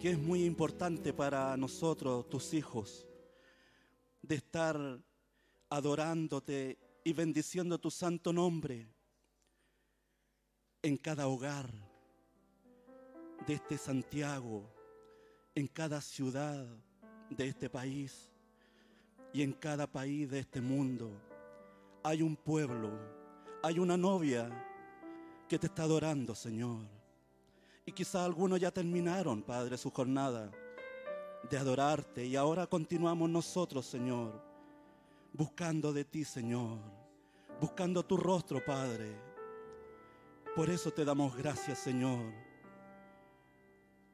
que es muy importante para nosotros, tus hijos, de estar adorándote y bendiciendo tu santo nombre en cada hogar de este Santiago, en cada ciudad de este país y en cada país de este mundo. Hay un pueblo, hay una novia que te está adorando, Señor. Y quizá algunos ya terminaron, Padre, su jornada de adorarte y ahora continuamos nosotros, Señor, buscando de ti, Señor, buscando tu rostro, Padre. Por eso te damos gracias, Señor.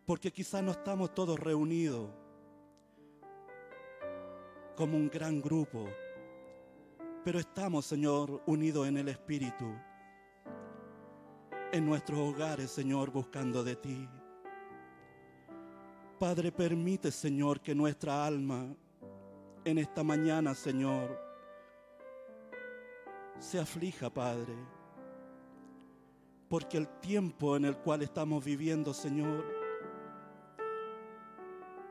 Porque quizá no estamos todos reunidos como un gran grupo, pero estamos, Señor, unidos en el Espíritu en nuestros hogares, Señor, buscando de ti. Padre, permite, Señor, que nuestra alma en esta mañana, Señor, se aflija, Padre, porque el tiempo en el cual estamos viviendo, Señor,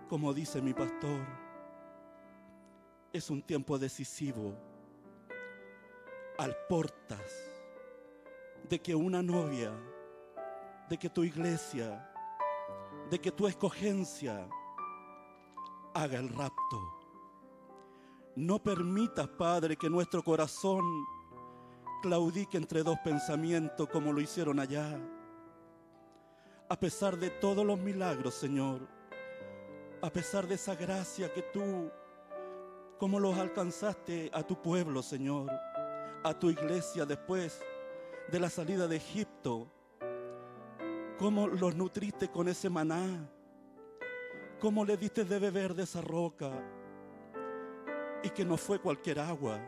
como dice mi pastor, es un tiempo decisivo al portas de que una novia, de que tu iglesia, de que tu escogencia haga el rapto. No permitas, Padre, que nuestro corazón claudique entre dos pensamientos como lo hicieron allá. A pesar de todos los milagros, Señor, a pesar de esa gracia que tú, como los alcanzaste a tu pueblo, Señor, a tu iglesia después de la salida de Egipto, cómo los nutriste con ese maná, cómo le diste de beber de esa roca y que no fue cualquier agua,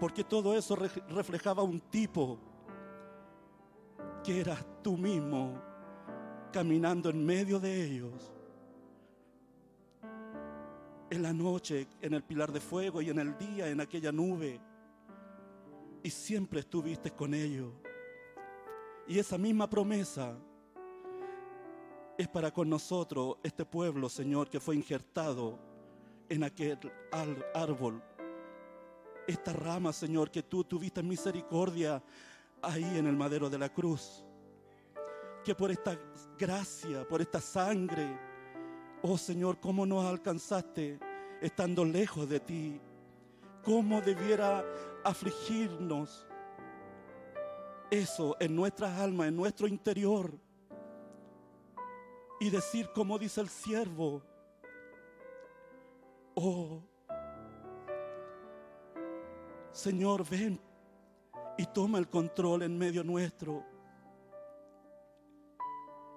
porque todo eso reflejaba un tipo que eras tú mismo caminando en medio de ellos. En la noche, en el pilar de fuego y en el día, en aquella nube y siempre estuviste con ellos. Y esa misma promesa es para con nosotros, este pueblo, Señor, que fue injertado en aquel árbol. Esta rama, Señor, que tú tuviste misericordia ahí en el madero de la cruz. Que por esta gracia, por esta sangre, oh Señor, cómo nos alcanzaste estando lejos de ti. Cómo debiera afligirnos eso en nuestras almas, en nuestro interior. Y decir como dice el siervo, oh, Señor, ven y toma el control en medio nuestro.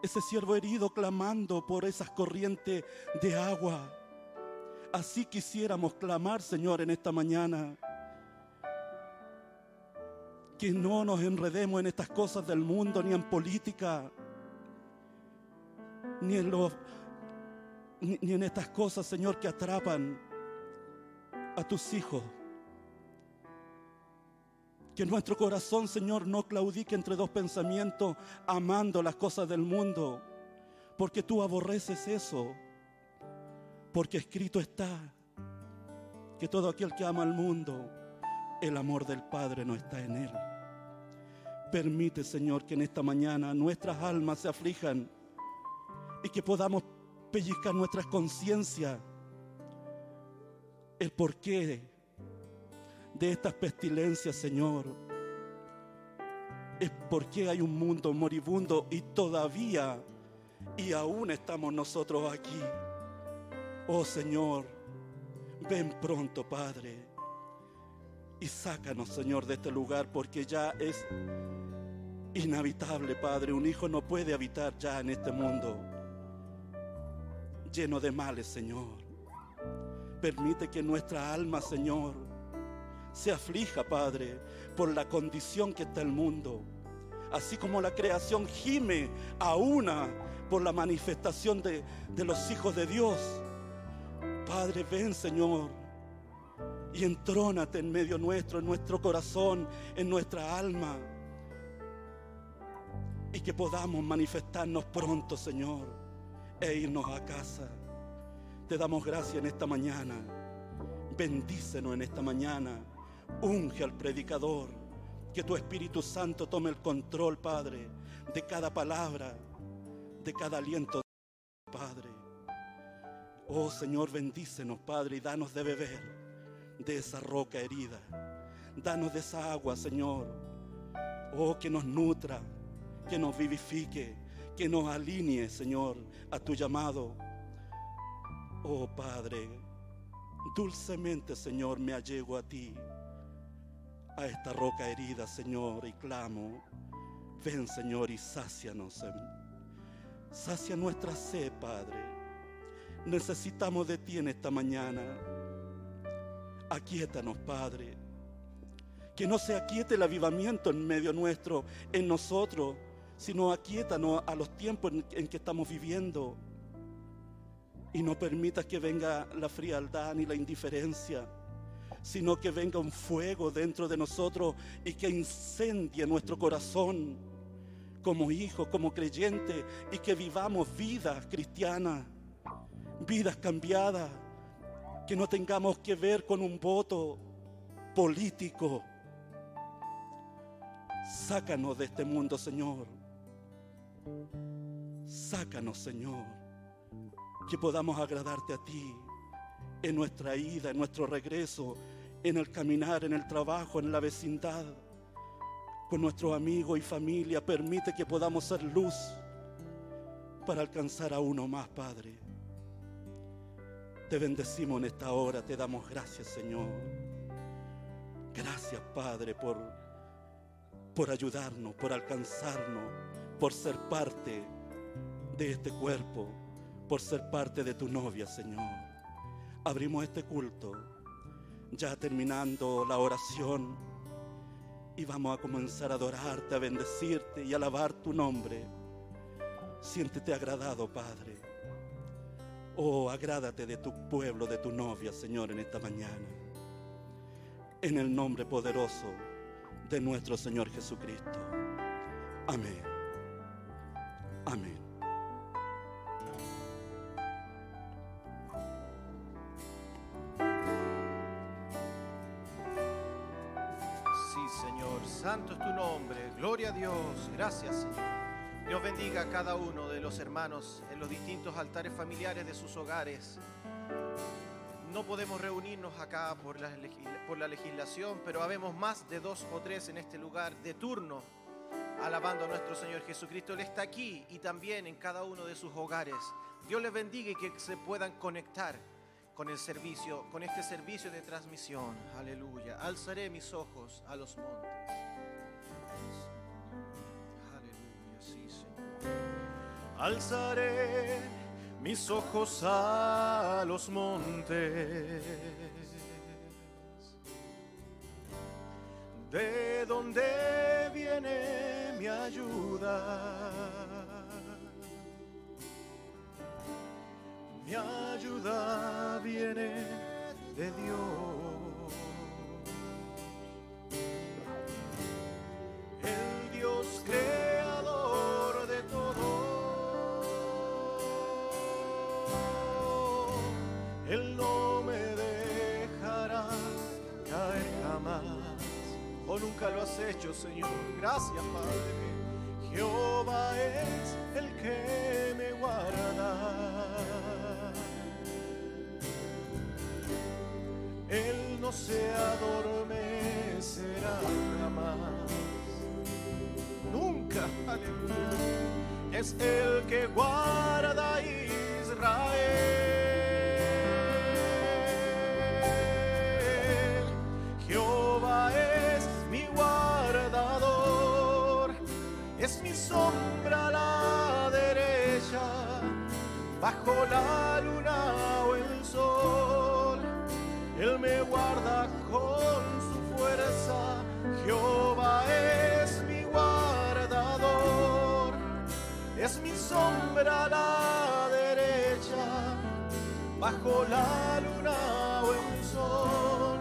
Ese siervo herido clamando por esas corrientes de agua. Así quisiéramos clamar, Señor, en esta mañana que no nos enredemos en estas cosas del mundo, ni en política, ni en, ni, en estas cosas, Señor, que atrapan a tus hijos. Que nuestro corazón, Señor, no claudique entre dos pensamientos, amando las cosas del mundo, porque tú aborreces eso, porque escrito está que todo aquel que ama al mundo, el amor del Padre no está en él. Permite, Señor, que en esta mañana nuestras almas se aflijan y que podamos pellizcar nuestras conciencias el porqué de estas pestilencias, Señor. Es porque hay un mundo moribundo y todavía y aún estamos nosotros aquí. Oh Señor, ven pronto, Padre, y sácanos, Señor, de este lugar porque ya es inhabitable, Padre. Un hijo no puede habitar ya en este mundo lleno de males, Señor. Permite que nuestra alma, Señor, se aflija, Padre, por la condición que está el mundo. Así como la creación gime a una por la manifestación de, de los hijos de Dios. Padre, ven, Señor, y entrónate en medio nuestro, en nuestro corazón, en nuestra alma y que podamos manifestarnos pronto, Señor, e irnos a casa. Te damos gracias en esta mañana. Bendícenos en esta mañana. Unge al predicador. Que tu Espíritu Santo tome el control, Padre, de cada palabra, de cada aliento, Padre. Oh Señor, bendícenos, Padre, y danos de beber de esa roca herida. Danos de esa agua, Señor. Oh, que nos nutra, que nos vivifique, que nos alinee, Señor, a tu llamado. Oh Padre, dulcemente, Señor, me allego a ti, a esta roca herida, Señor, y clamo, ven, Señor, y sácianos. Sacia nuestra sed, Padre. Necesitamos de ti en esta mañana. Aquíétanos, Padre. Que no se aquiete el avivamiento en medio nuestro, en nosotros, sino aquíétanos a los tiempos en, que estamos viviendo. Y no permitas que venga la frialdad ni la indiferencia, sino que venga un fuego dentro de nosotros y que incendie nuestro corazón como hijos, como creyentes, y que vivamos vidas cristianas, vidas cambiadas, que no tengamos que ver con un voto político. Sácanos de este mundo, Señor. Sácanos, Señor, que podamos agradarte a ti en nuestra ida, en nuestro regreso, en el caminar, en el trabajo, en la vecindad, con nuestros amigos y familia. Permite que podamos ser luz para alcanzar a uno más, Padre. Te bendecimos en esta hora, te damos gracias, Señor. Gracias, Padre, por, por ayudarnos, por alcanzarnos por ser parte de este cuerpo, por ser parte de tu novia, Señor. Abrimos este culto, ya terminando la oración, y vamos a comenzar a adorarte, a bendecirte y a alabar tu nombre. Siéntete agradado, Padre. Oh, agrádate de tu pueblo, de tu novia, Señor, en esta mañana. En el nombre poderoso de nuestro Señor Jesucristo. Amén. Amén. Sí, Señor, santo es tu nombre, gloria a Dios, gracias, Señor. Dios bendiga a cada uno de los hermanos en los distintos altares familiares de sus hogares. No podemos reunirnos acá por la, legislación, pero habemos más de dos o tres en este lugar de turno alabando a nuestro Señor Jesucristo. Él está aquí y también en cada uno de sus hogares. Dios les bendiga y que se puedan conectar con el servicio, con este servicio de transmisión. Aleluya. Alzaré mis ojos a los montes. Alzaré mis ojos a los montes. ¿De dónde viene? mi ayuda. Mi ayuda viene de Dios. El Dios creador o nunca lo has hecho, Señor. Gracias, Padre. Jehová es el que me guarda. Él no se adormecerá jamás. Nunca, aleluya. Es el que guarda a Israel. Sombra a la derecha, bajo la luna o el sol. Él me guarda con su fuerza, Jehová es mi guardador. Es mi sombra a la derecha, bajo la luna o el sol.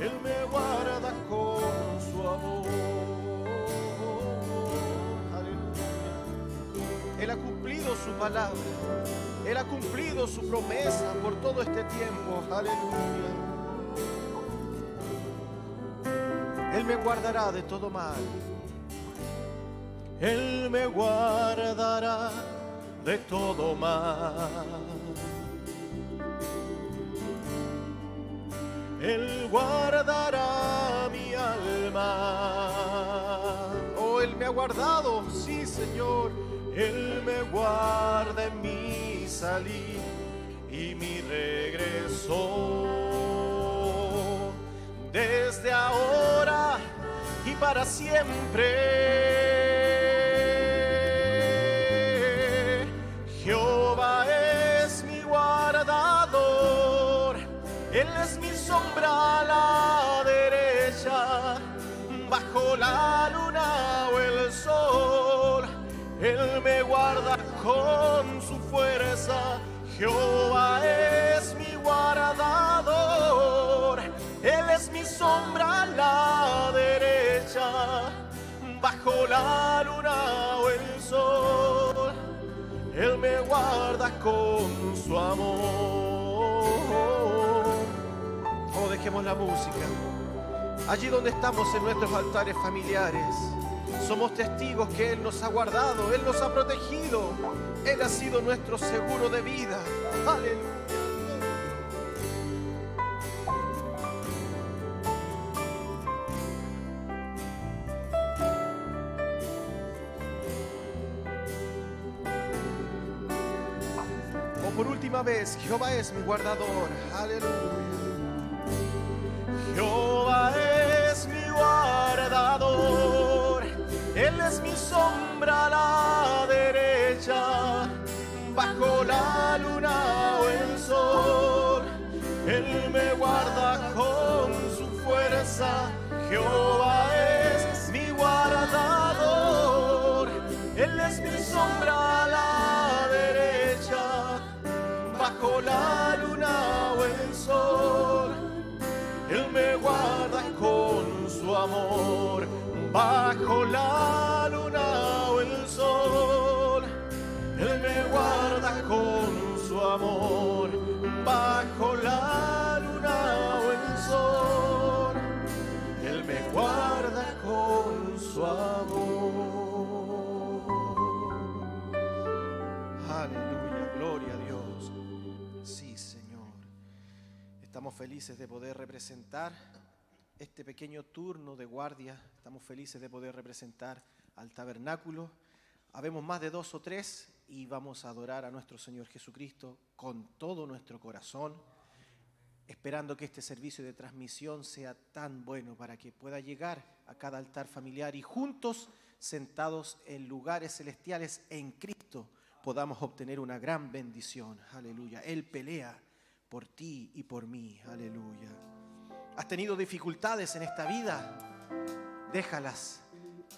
Él me guarda con su amor. Él ha cumplido su palabra. Él ha cumplido su promesa por todo este tiempo. Aleluya. Él me guardará de todo mal. Él me guardará de todo mal. Él guardará mi alma. Oh, Él me ha guardado, sí, Señor. Él me guarda mi salir y mi regreso. Desde ahora y para siempre. Jehová es mi guardador, Él es mi sombra a la derecha, bajo la luna o el sol, Él me guarda con su fuerza. Jehová es mi guardador, Él es mi sombra a la derecha, bajo la luna o el sol, Él me guarda con su amor. Oh, dejemos la música. Allí donde estamos en nuestros altares familiares, somos testigos que Él nos ha guardado, Él nos ha protegido, Él ha sido nuestro seguro de vida. Aleluya. O por última vez, Jehová es mi guardador. Aleluya. Es mi sombra a la derecha, bajo la luna o el sol, Él me guarda con su fuerza, Jehová es mi guardador, Él es mi sombra a la derecha, bajo la luna o el sol. Él me guarda con su amor bajo la con su amor. Aleluya, gloria a Dios. Sí, Señor. Estamos felices de poder representar este pequeño turno de guardia. Estamos felices de poder representar al tabernáculo. Habemos más de dos o tres y vamos a adorar a nuestro Señor Jesucristo con todo nuestro corazón, esperando que este servicio de transmisión sea tan bueno para que pueda llegar a cada altar familiar y juntos, sentados en lugares celestiales en Cristo, podamos obtener una gran bendición. Aleluya. Él pelea por ti y por mí. Aleluya. ¿Has tenido dificultades en esta vida? Déjalas.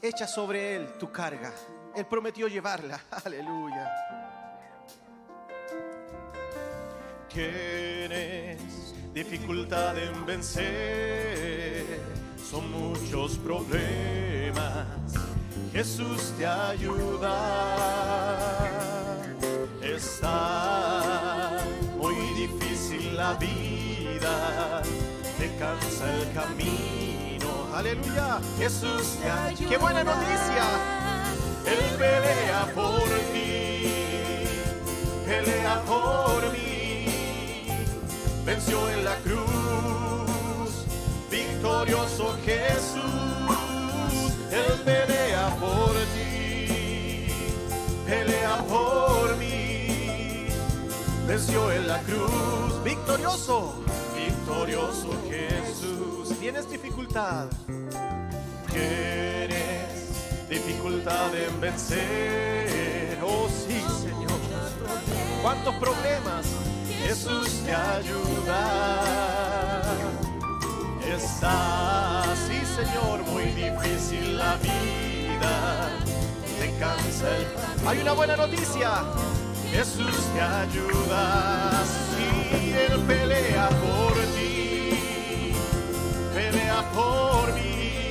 Echa sobre Él tu carga. Él prometió llevarla. Aleluya. Dificultad en vencer. Son muchos problemas. Jesús te ayuda. Está muy difícil la vida, te cansa el camino. Aleluya, Jesús te ayuda. ¡Qué buena noticia! Él pelea por ti, pelea por mí. Venció en la cruz, victorioso Jesús. Él pelea por ti, pelea por mí. Venció en la cruz, victorioso, victorioso Jesús. ¿Tienes dificultad? ¿Tienes dificultad en vencer? Oh sí, Señor. ¿Cuántos problemas? Jesús te ayuda. Está, sí Señor, muy difícil la vida. Te cansa el... Hay una buena noticia. Jesús te ayuda. Sí, Él pelea por ti. Pelea por mí.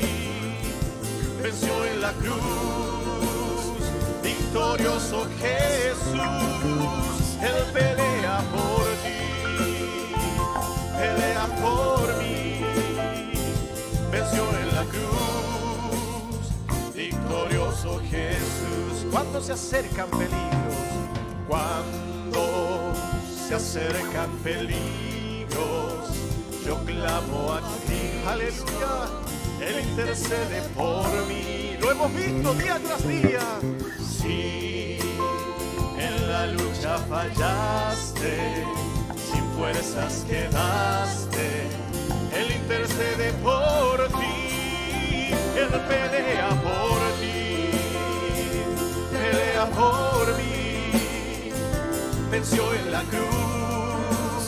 Venció en la cruz. victorioso Jesús, Él pelea por ti, pelea por mí, venció en la cruz, victorioso Jesús. Cuando se acercan peligros, cuando se acercan peligros, yo clamo a ti, aleluya, Él intercede por mí, lo hemos visto día tras día. Sí, la lucha fallaste, sin fuerzas quedaste, Él intercede por ti, Él pelea por ti, pelea por mí, venció en la cruz,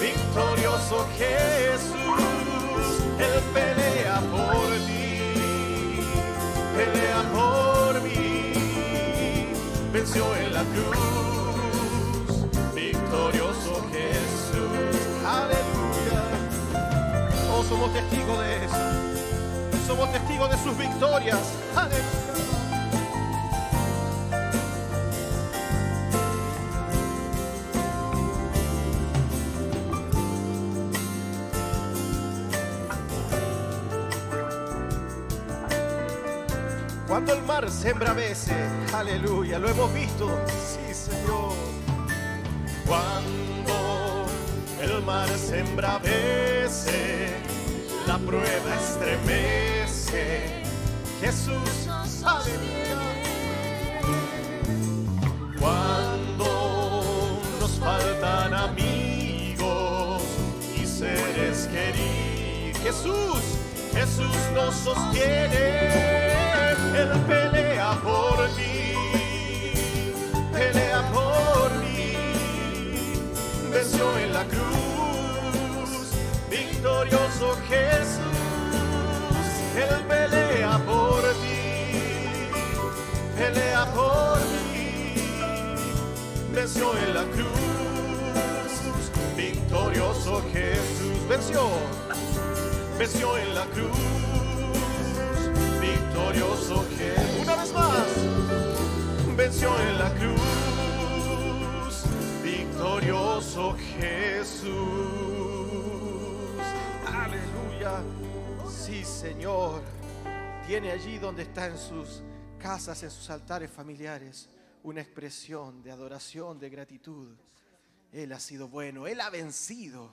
victorioso Jesús, Él pelea por ti, pelea por mí, venció en la cruz, victorioso Jesús, aleluya. Oh, somos testigos de eso, somos testigos de sus victorias, aleluya. Cuando el mar se embravece, aleluya, lo hemos visto, sí Señor. Cuando el mar se embravece, la prueba estremece, Jesús, aleluya. Cuando nos faltan amigos y seres queridos, Jesús, Jesús nos sostiene. Él pelea por ti, pelea por mí, venció en la cruz, victorioso Jesús, Él pelea por ti, pelea por mí, venció en la cruz, victorioso Jesús, venció, venció en la cruz Una vez más, venció en la cruz, victorioso Jesús. Aleluya. Sí, Señor. Tiene allí donde está en sus casas, en sus altares familiares, una expresión de adoración, de gratitud. Él ha sido bueno, Él ha vencido.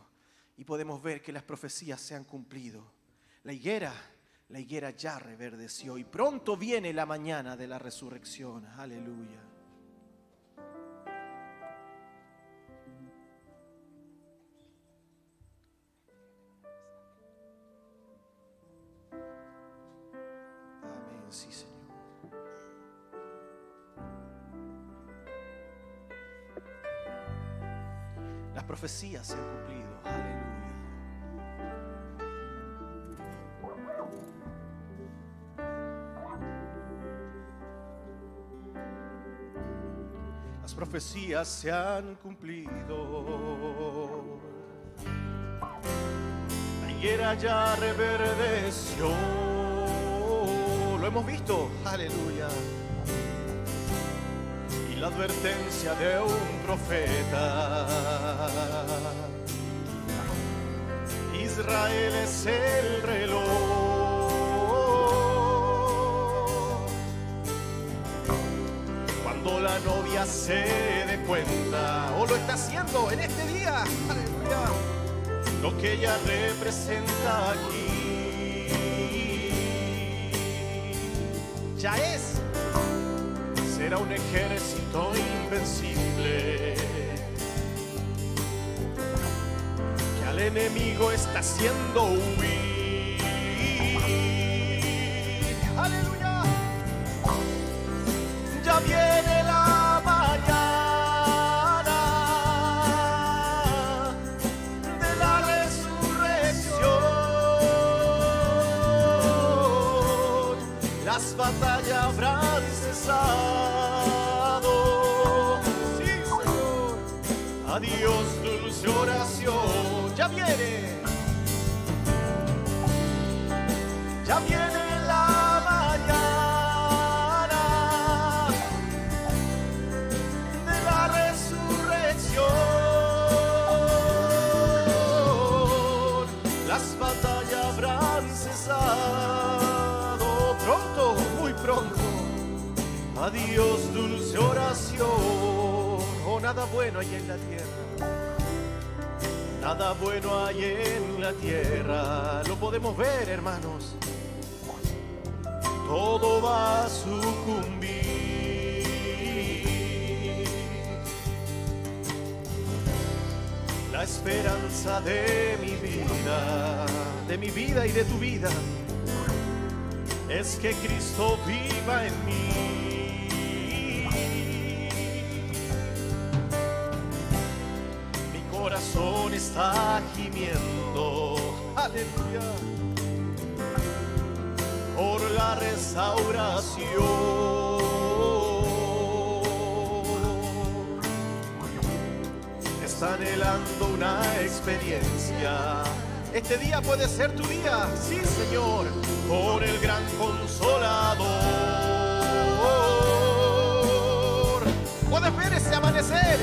Y podemos ver que las profecías se han cumplido. La higuera la higuera ya reverdeció y pronto viene la mañana de la resurrección. Aleluya. Amén, sí, Señor. Las profecías se han cumplido. Las profecías se han cumplido. La higuera ya reverdeció. Lo hemos visto. Aleluya. Y la advertencia de un profeta. Israel es el reloj. Novia se dé cuenta, o lo está haciendo en este día, lo que ella representa aquí, ya es, será un ejército invencible. que al enemigo está haciendo huir. Habrán cesado. Sí, Señor. Adiós, dulce oración. Ya viene. Adiós, dulce oración. Oh, nada bueno hay en la tierra. Nada bueno hay en la tierra. Lo podemos ver, hermanos. Todo va a sucumbir. La esperanza de mi vida, de mi vida y de tu vida, es que Cristo viva en mí. Está gimiendo, aleluya, por la restauración. Está anhelando una experiencia. Este día puede ser tu día, sí Señor, con el gran consolador. Puedes ver ese amanecer,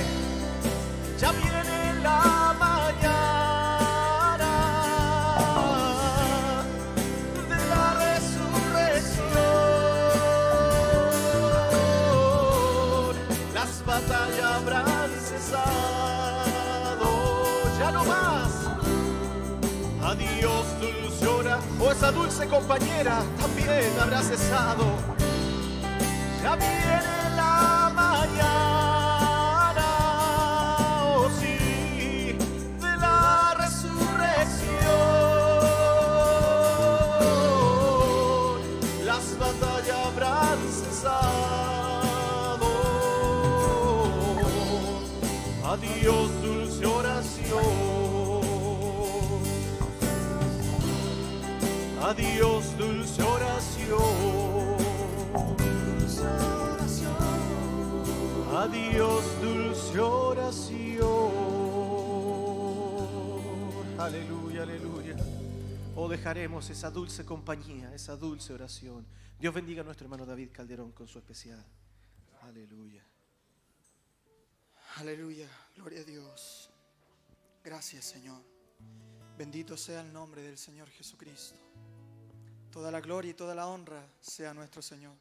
o esa dulce compañera también habrá cesado. Ya viene la mañana, oh sí, de la resurrección. Las batallas habrán cesado. Adiós, Adiós, dulce oración. Adiós, dulce oración. Aleluya, aleluya. O dejaremos esa dulce compañía, esa dulce oración. Dios bendiga a nuestro hermano David Calderón con su especial. Aleluya. Aleluya, gloria a Dios. Gracias Señor. Bendito sea el nombre del Señor Jesucristo. Toda la gloria y toda la honra sea nuestro Señor.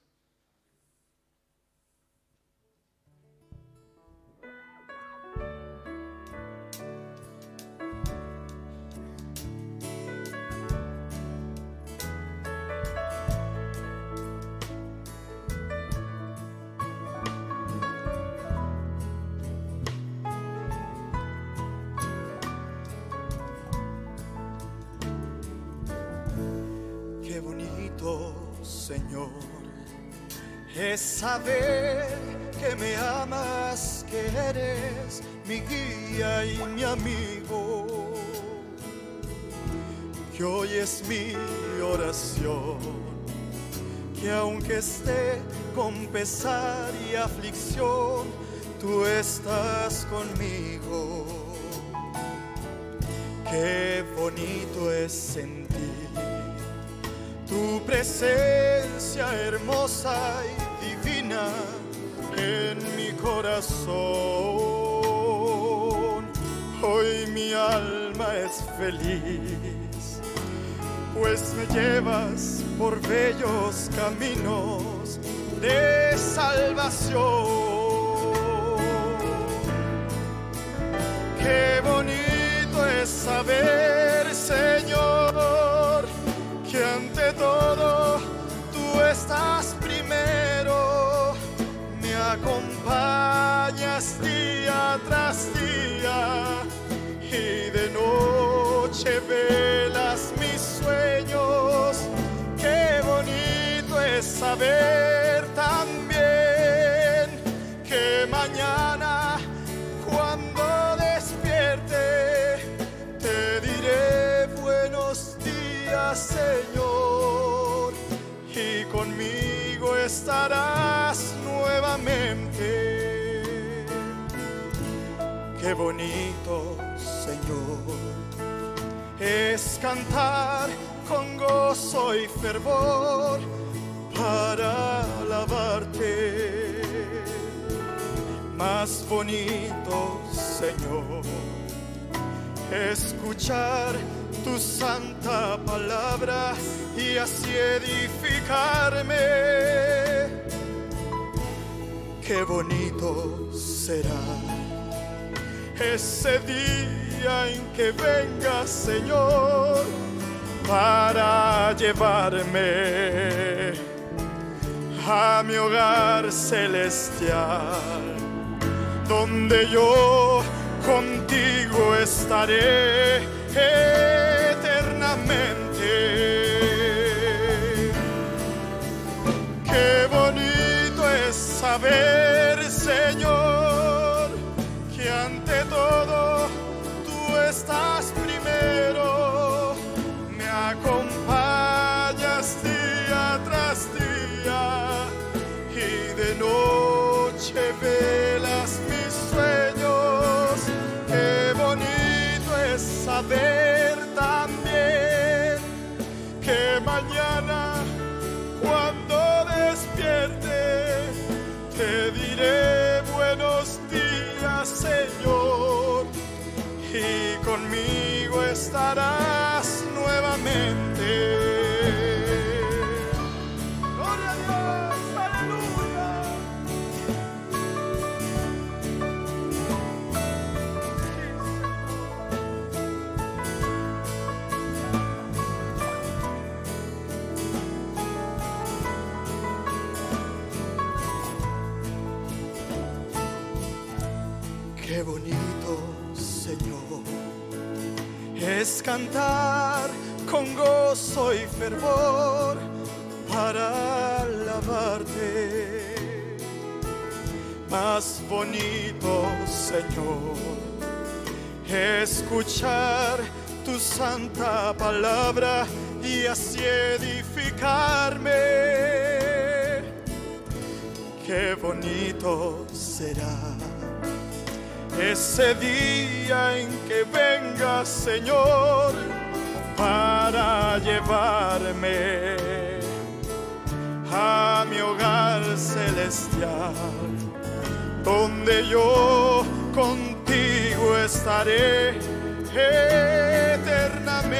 Saber que me amas, que eres mi guía y mi amigo. Que hoy es mi oración, que aunque esté con pesar y aflicción, tú estás conmigo. Qué bonito es sentir tu presencia hermosa y en mi corazón. Hoy mi alma es feliz, pues me llevas por bellos caminos de salvación. Qué bonito es saber, Señor, que ante todo tú estás noche velas mis sueños. Qué bonito es saber también que mañana cuando despierte te diré buenos días Señor y conmigo estarás nuevamente. Qué bonito es cantar con gozo y fervor para alabarte. Más bonito, Señor, escuchar tu santa palabra y así edificarme. qué bonito será ese día en que venga Señor para llevarme a mi hogar celestial, donde yo contigo estaré eternamente. Qué bonito es saber, Señor, noche velas mis sueños. Qué bonito es saber también que mañana cuando despierte te diré buenos días Señor y conmigo estarás nuevamente. Es cantar con gozo y fervor para alabarte. Más bonito, Señor, escuchar tu santa palabra y así edificarme. Qué bonito será ese día en que venga Señor para llevarme a mi hogar celestial, donde yo contigo estaré eternamente.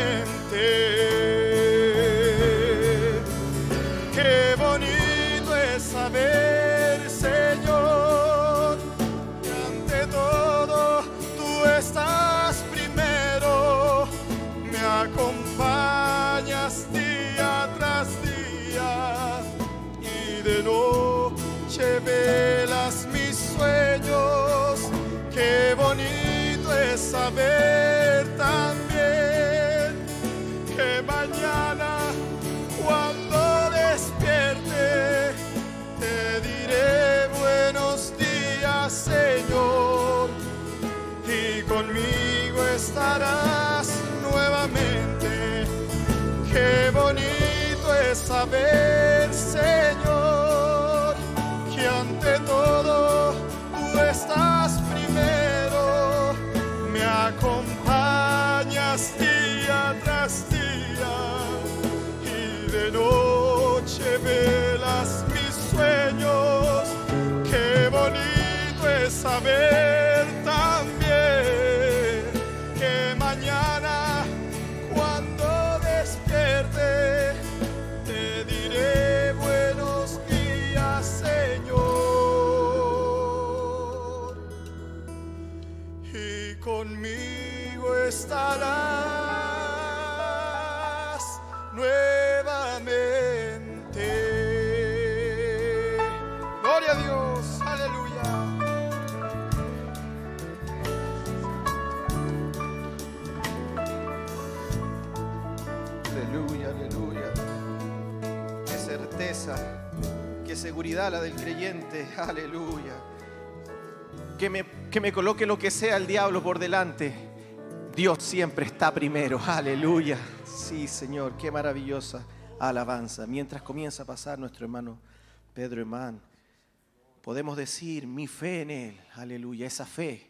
Qué bonito es saber, acompañas día tras día y de noche velas mis sueños. Qué bonito es saber también que mañana cuando despierte te diré buenos días Señor y conmigo estarás saber Señor que ante todo tú estás primero, me acompañas día tras día y de noche velas mis sueños. Qué bonito es saber la del creyente. Aleluya. Que me, que me coloque lo que sea el diablo por delante. Dios siempre está primero. Aleluya. Sí, Señor, qué maravillosa alabanza. Mientras comienza a pasar nuestro hermano Pedro Hermán, podemos decir mi fe en Él. Aleluya. Esa fe,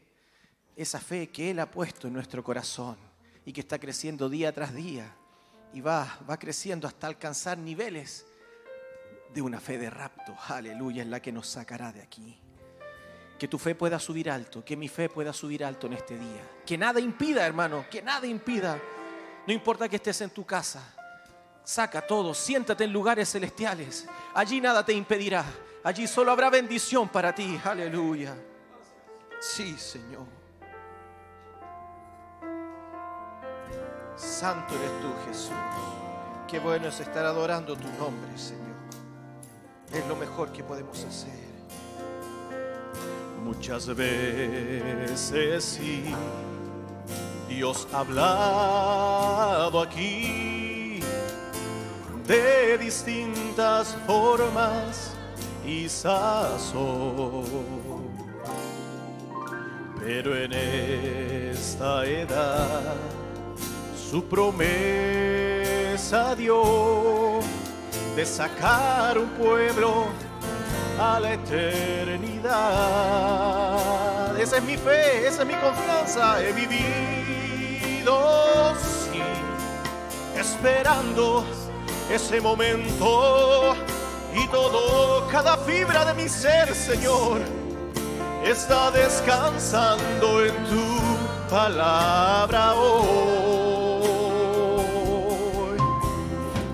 esa fe que Él ha puesto en nuestro corazón y que está creciendo día tras día y va, va creciendo hasta alcanzar niveles de una fe de rapto. Aleluya, es la que nos sacará de aquí. Que tu fe pueda subir alto, que mi fe pueda subir alto en este día. Que nada impida, hermano, que nada impida. No importa que estés en tu casa, saca todo, siéntate en lugares celestiales. Allí nada te impedirá. Allí solo habrá bendición para ti. Aleluya. Sí, Señor. Santo eres tú, Jesús. Qué bueno es estar adorando tu nombre, Señor. Es lo mejor que podemos hacer. Muchas veces sí, Dios ha hablado aquí de distintas formas y sazón. Pero en esta edad su promesa dio de sacar un pueblo a la eternidad. Esa es mi fe, esa es mi confianza. He vivido, esperando ese momento y todo, cada fibra de mi ser, Señor, está descansando en tu palabra hoy.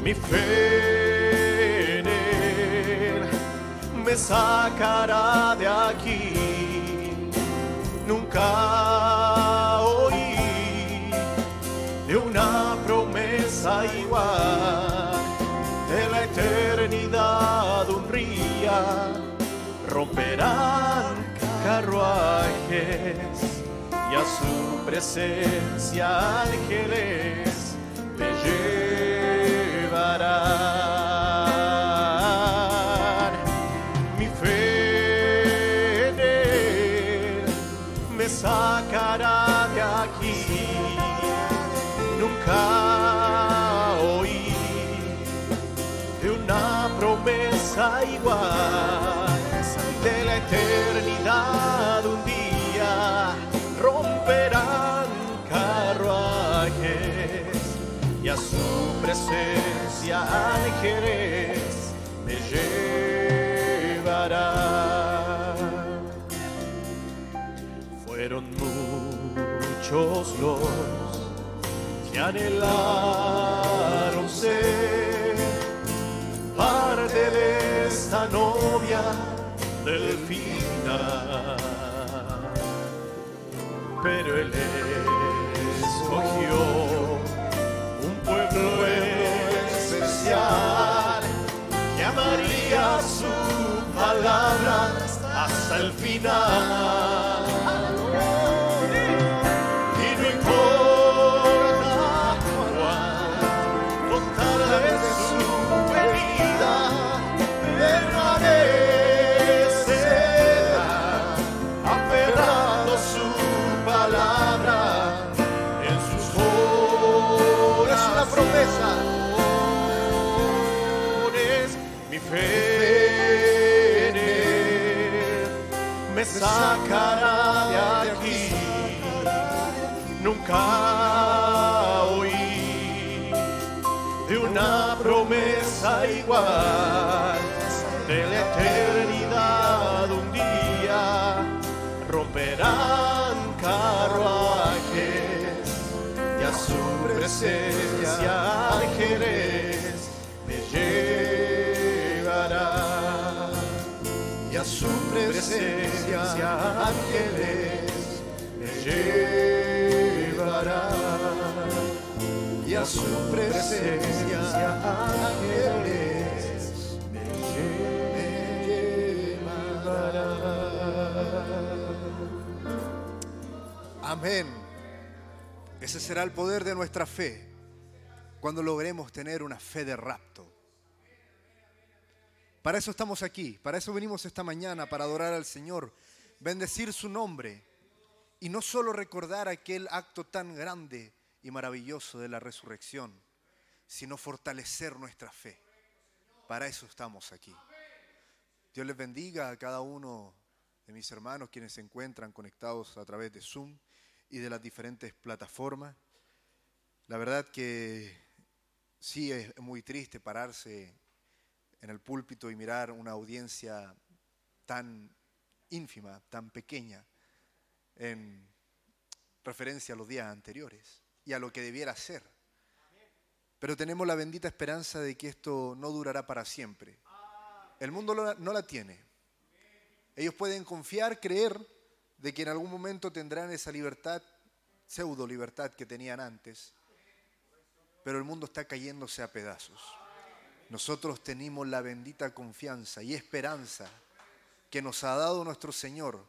Mi fe sacará de aquí. Nunca oí de una promesa igual de la eternidad un ría romperán carruajes y a su presencia ángeles me llevarán. Ángeles me llevarán. Fueron muchos los que anhelaron ser parte de esta novia del final. Pero él escogió su palabra hasta el final. Igual. De la eternidad un día romperán carruajes y a su presencia ángeles me llevarán y a su presencia ángeles me llevarán a su presencia ángeles me llevarán. Amén. Ese será el poder de nuestra fe cuando logremos tener una fe de rapto. Para eso estamos aquí, para eso venimos esta mañana, para adorar al Señor, bendecir su nombre y no solo recordar aquel acto tan grande y maravilloso de la resurrección, sino fortalecer nuestra fe. Para eso estamos aquí. Dios les bendiga a cada uno de mis hermanos quienes se encuentran conectados a través de Zoom y de las diferentes plataformas. La verdad que sí es muy triste pararse en el púlpito y mirar una audiencia tan ínfima, tan pequeña, en referencia a los días anteriores y a lo que debiera ser. Pero tenemos la bendita esperanza de que esto no durará para siempre. El mundo no la, tiene. Ellos pueden confiar, creer de que en algún momento tendrán esa libertad, pseudo libertad que tenían antes, pero el mundo está cayéndose a pedazos. Nosotros tenemos la bendita confianza y esperanza que nos ha dado nuestro Señor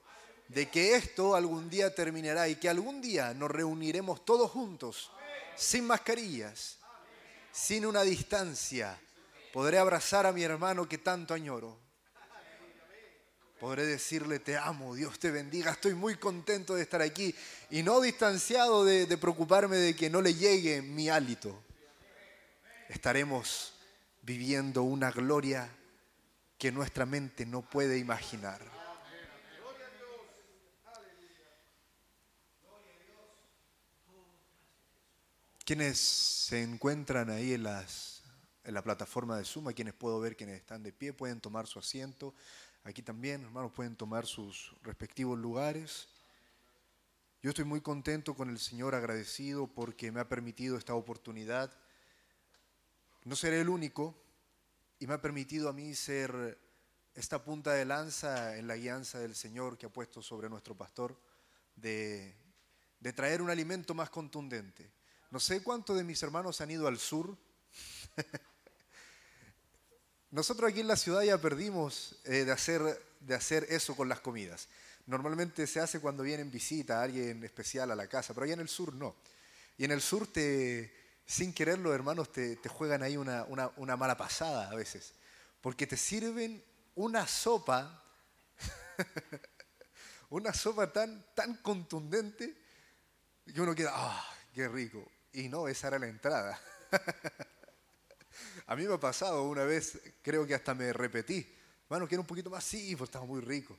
de que esto algún día terminará y que algún día nos reuniremos todos juntos, sin mascarillas, sin una distancia. Podré abrazar a mi hermano que tanto añoro. Podré decirle, te amo, Dios te bendiga, estoy muy contento de estar aquí y no distanciado de, de preocuparme de que no le llegue mi hálito. Estaremos viviendo una gloria que nuestra mente no puede imaginar. Quienes se encuentran ahí en, las, en la plataforma de Suma, quienes puedo ver quienes están de pie, pueden tomar su asiento. Aquí también, hermanos, pueden tomar sus respectivos lugares. Yo estoy muy contento con el Señor, agradecido porque me ha permitido esta oportunidad. No seré el único y me ha permitido a mí ser esta punta de lanza en la guianza del Señor que ha puesto sobre nuestro pastor de, de traer un alimento más contundente. No sé cuántos de mis hermanos han ido al sur. Nosotros aquí en la ciudad ya perdimos eh, de, hacer, de hacer eso con las comidas. Normalmente se hace cuando viene en visita a alguien especial a la casa, pero allá en el sur no. Y en el sur, te, sin querer, los hermanos te, te juegan ahí una, una, una mala pasada a veces. Porque te sirven una sopa, una sopa tan, tan contundente, que uno queda, ¡ah, qué rico! Y no, esa era la entrada. A mí me ha pasado una vez, creo que hasta me repetí. Bueno, quiero un poquito más, sí, pues estaba muy rico.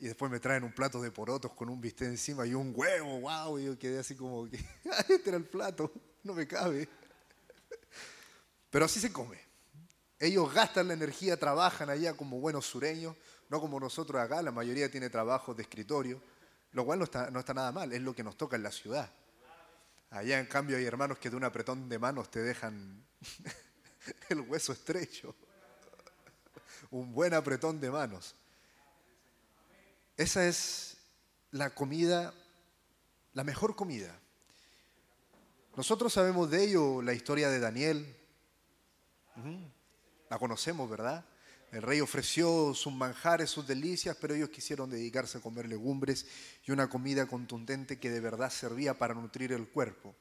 Y después me traen un plato de porotos con un bistec encima y un huevo, wow. Y yo quedé así como que, este era el plato, no me cabe. Pero así se come. Ellos gastan la energía, trabajan allá como buenos sureños, no como nosotros acá, la mayoría tiene trabajos de escritorio, lo cual no está, no está nada mal, es lo que nos toca en la ciudad. Allá en cambio hay hermanos que de un apretón de manos te dejan el hueso estrecho. Un buen apretón de manos. Esa es la comida, la mejor comida. Nosotros sabemos de ello la historia de Daniel. La conocemos, ¿verdad? El rey ofreció sus manjares, sus delicias, pero ellos quisieron dedicarse a comer legumbres y una comida contundente que de verdad servía para nutrir el cuerpo.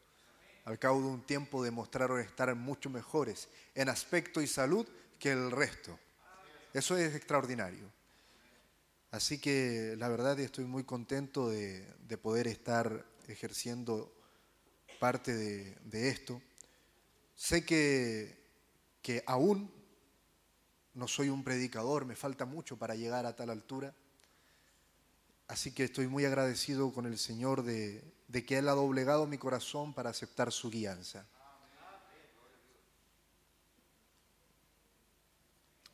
Al cabo de un tiempo demostraron estar mucho mejores en aspecto y salud que el resto. Eso es extraordinario. Así que la verdad estoy muy contento de, de poder estar ejerciendo parte de, de esto. Sé que, que aún no soy un predicador, me falta mucho para llegar a tal altura. Así que estoy muy agradecido con el Señor de, que Él ha doblegado mi corazón para aceptar su guianza.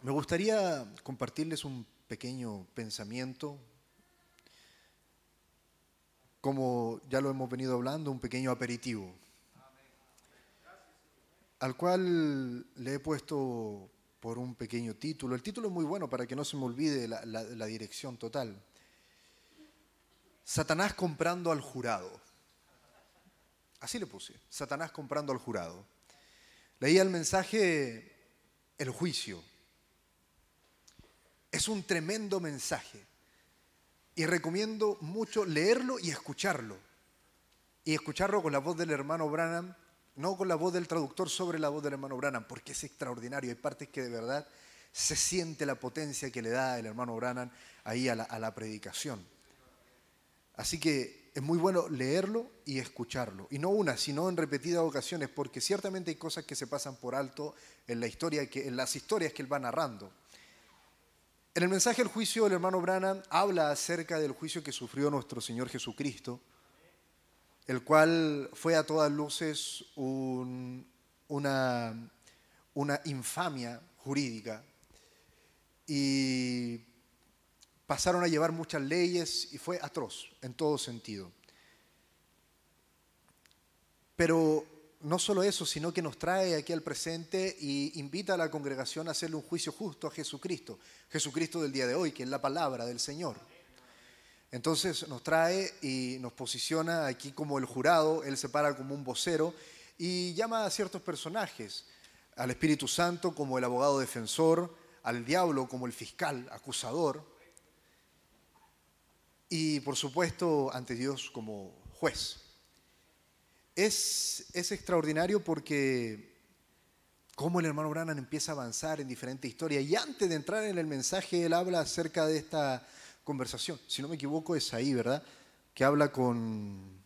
Me gustaría compartirles un pequeño pensamiento, como ya lo hemos venido hablando, un pequeño aperitivo, al cual le he puesto por un pequeño título. El título es muy bueno para que no se me olvide la, dirección total. Satanás comprando al jurado. Así le puse, Satanás comprando al jurado. Leía el mensaje, el juicio. Es un tremendo mensaje. Y recomiendo mucho leerlo y escucharlo. Y escucharlo con la voz del hermano Branham, no con la voz del traductor sobre la voz del hermano Branham, porque es extraordinario. Hay partes que de verdad se siente la potencia que le da el hermano Branham ahí a la, predicación. Así que es muy bueno leerlo y escucharlo. Y no una, sino en repetidas ocasiones, porque ciertamente hay cosas que se pasan por alto en las historias que él va narrando. En el mensaje del juicio, el hermano Branham habla acerca del juicio que sufrió nuestro Señor Jesucristo, el cual fue a todas luces un- una, una infamia jurídica. Y pasaron a llevar muchas leyes y fue atroz en todo sentido. Pero no solo eso, sino que nos trae aquí al presente y invita a la congregación a hacerle un juicio justo a Jesucristo, Jesucristo del día de hoy, que es la palabra del Señor. Entonces nos trae y nos posiciona aquí como el jurado, él se para como un vocero y llama a ciertos personajes, al Espíritu Santo como el abogado defensor, al diablo como el fiscal acusador y por supuesto ante Dios como juez. Es, es extraordinario porque cómo el hermano Branham empieza a avanzar en diferentes historias y antes de entrar en el mensaje él habla acerca de esta conversación. Si no me equivoco es ahí, ¿verdad? Que habla con...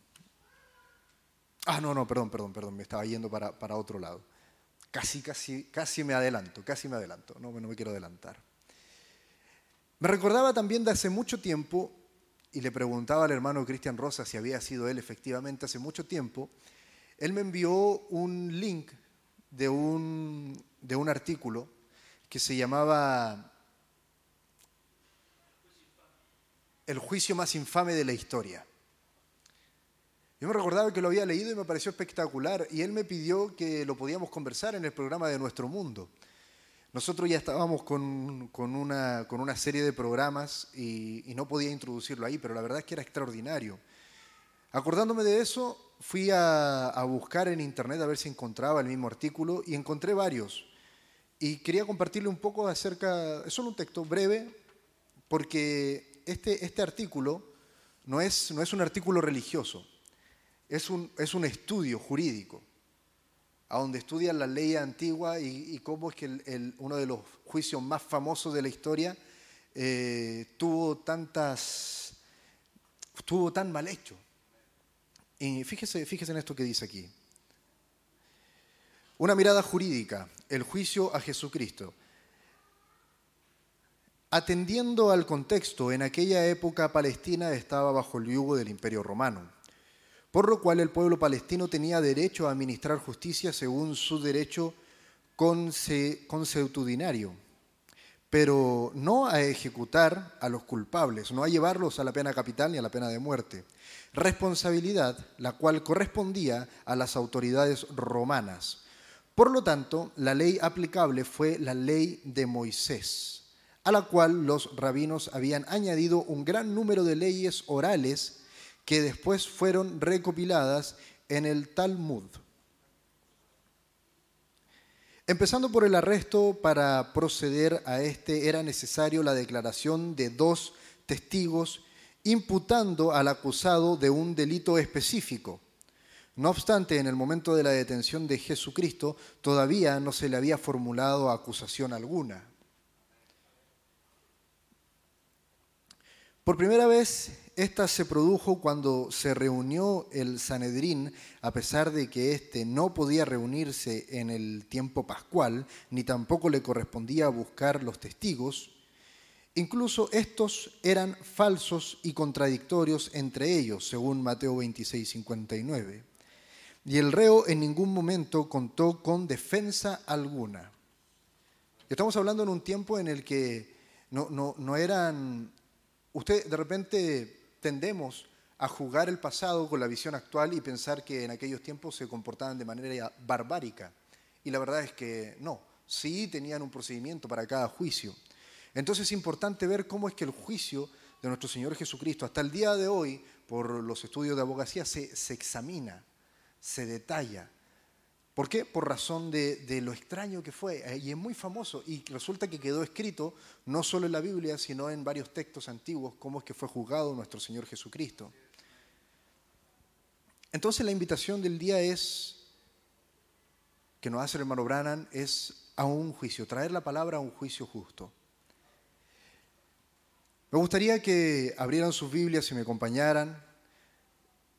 Ah, no, no, perdón, perdón, perdón, me estaba yendo para, para otro lado. Casi, casi, casi me adelanto, casi me adelanto, no, no me quiero adelantar. Me recordaba también de hace mucho tiempo, y le preguntaba al hermano Cristian Rosa si había sido él efectivamente hace mucho tiempo, él me envió un link de un, de un artículo que se llamaba El juicio más infame de la historia. Yo me recordaba que lo había leído y me pareció espectacular y él me pidió que lo podíamos conversar en el programa de Nuestro Mundo. Nosotros ya estábamos con, una, con una, serie de programas y, no podía introducirlo ahí, pero la verdad es que era extraordinario. Acordándome de eso, fui a, a buscar en internet a ver si encontraba el mismo artículo y encontré varios. Y quería compartirle un poco acerca, es solo un texto breve, porque este, este artículo no es, no es un artículo religioso, es un, es un estudio jurídico, a donde estudian la ley antigua y, cómo es que el, uno de los juicios más famosos de la historia eh, tuvo tantas, estuvo tan mal hecho. Y fíjese, fíjese en esto que dice aquí. Una mirada jurídica, el juicio a Jesucristo. Atendiendo al contexto, en aquella época Palestina estaba bajo el yugo del Imperio Romano por lo cual el pueblo palestino tenía derecho a administrar justicia según su derecho consuetudinario, pero no a ejecutar a los culpables, no a llevarlos a la pena capital ni a la pena de muerte. Responsabilidad la cual correspondía a las autoridades romanas. Por lo tanto, la ley aplicable fue la ley de Moisés, a la cual los rabinos habían añadido un gran número de leyes orales que después fueron recopiladas en el Talmud. Empezando por el arresto, para proceder a este era necesario la declaración de dos testigos imputando al acusado de un delito específico. No obstante, en el momento de la detención de Jesucristo todavía no se le había formulado acusación alguna. Por primera vez esta se produjo cuando se reunió el Sanedrín, a pesar de que éste no podía reunirse en el tiempo pascual, ni tampoco le correspondía buscar los testigos. Incluso estos eran falsos y contradictorios entre ellos, según Mateo 26, 59. Y el reo en ningún momento contó con defensa alguna. Estamos hablando en un tiempo en el que no, no, no eran... Usted de repente tendemos a jugar el pasado con la visión actual y pensar que en aquellos tiempos se comportaban de manera barbárica. Y la verdad es que no, sí tenían un procedimiento para cada juicio. Entonces es importante ver cómo es que el juicio de nuestro Señor Jesucristo hasta el día de hoy, por los estudios de abogacía, se, se examina, se detalla, ¿Por qué? Por razón de, lo extraño que fue. Eh, y es muy famoso. Y resulta que quedó escrito no solo en la Biblia, sino en varios textos antiguos, cómo es que fue juzgado nuestro Señor Jesucristo. Entonces la invitación del día es, que nos hace el hermano Brannan, es a un juicio, traer la palabra a un juicio justo. Me gustaría que abrieran sus Biblias y me acompañaran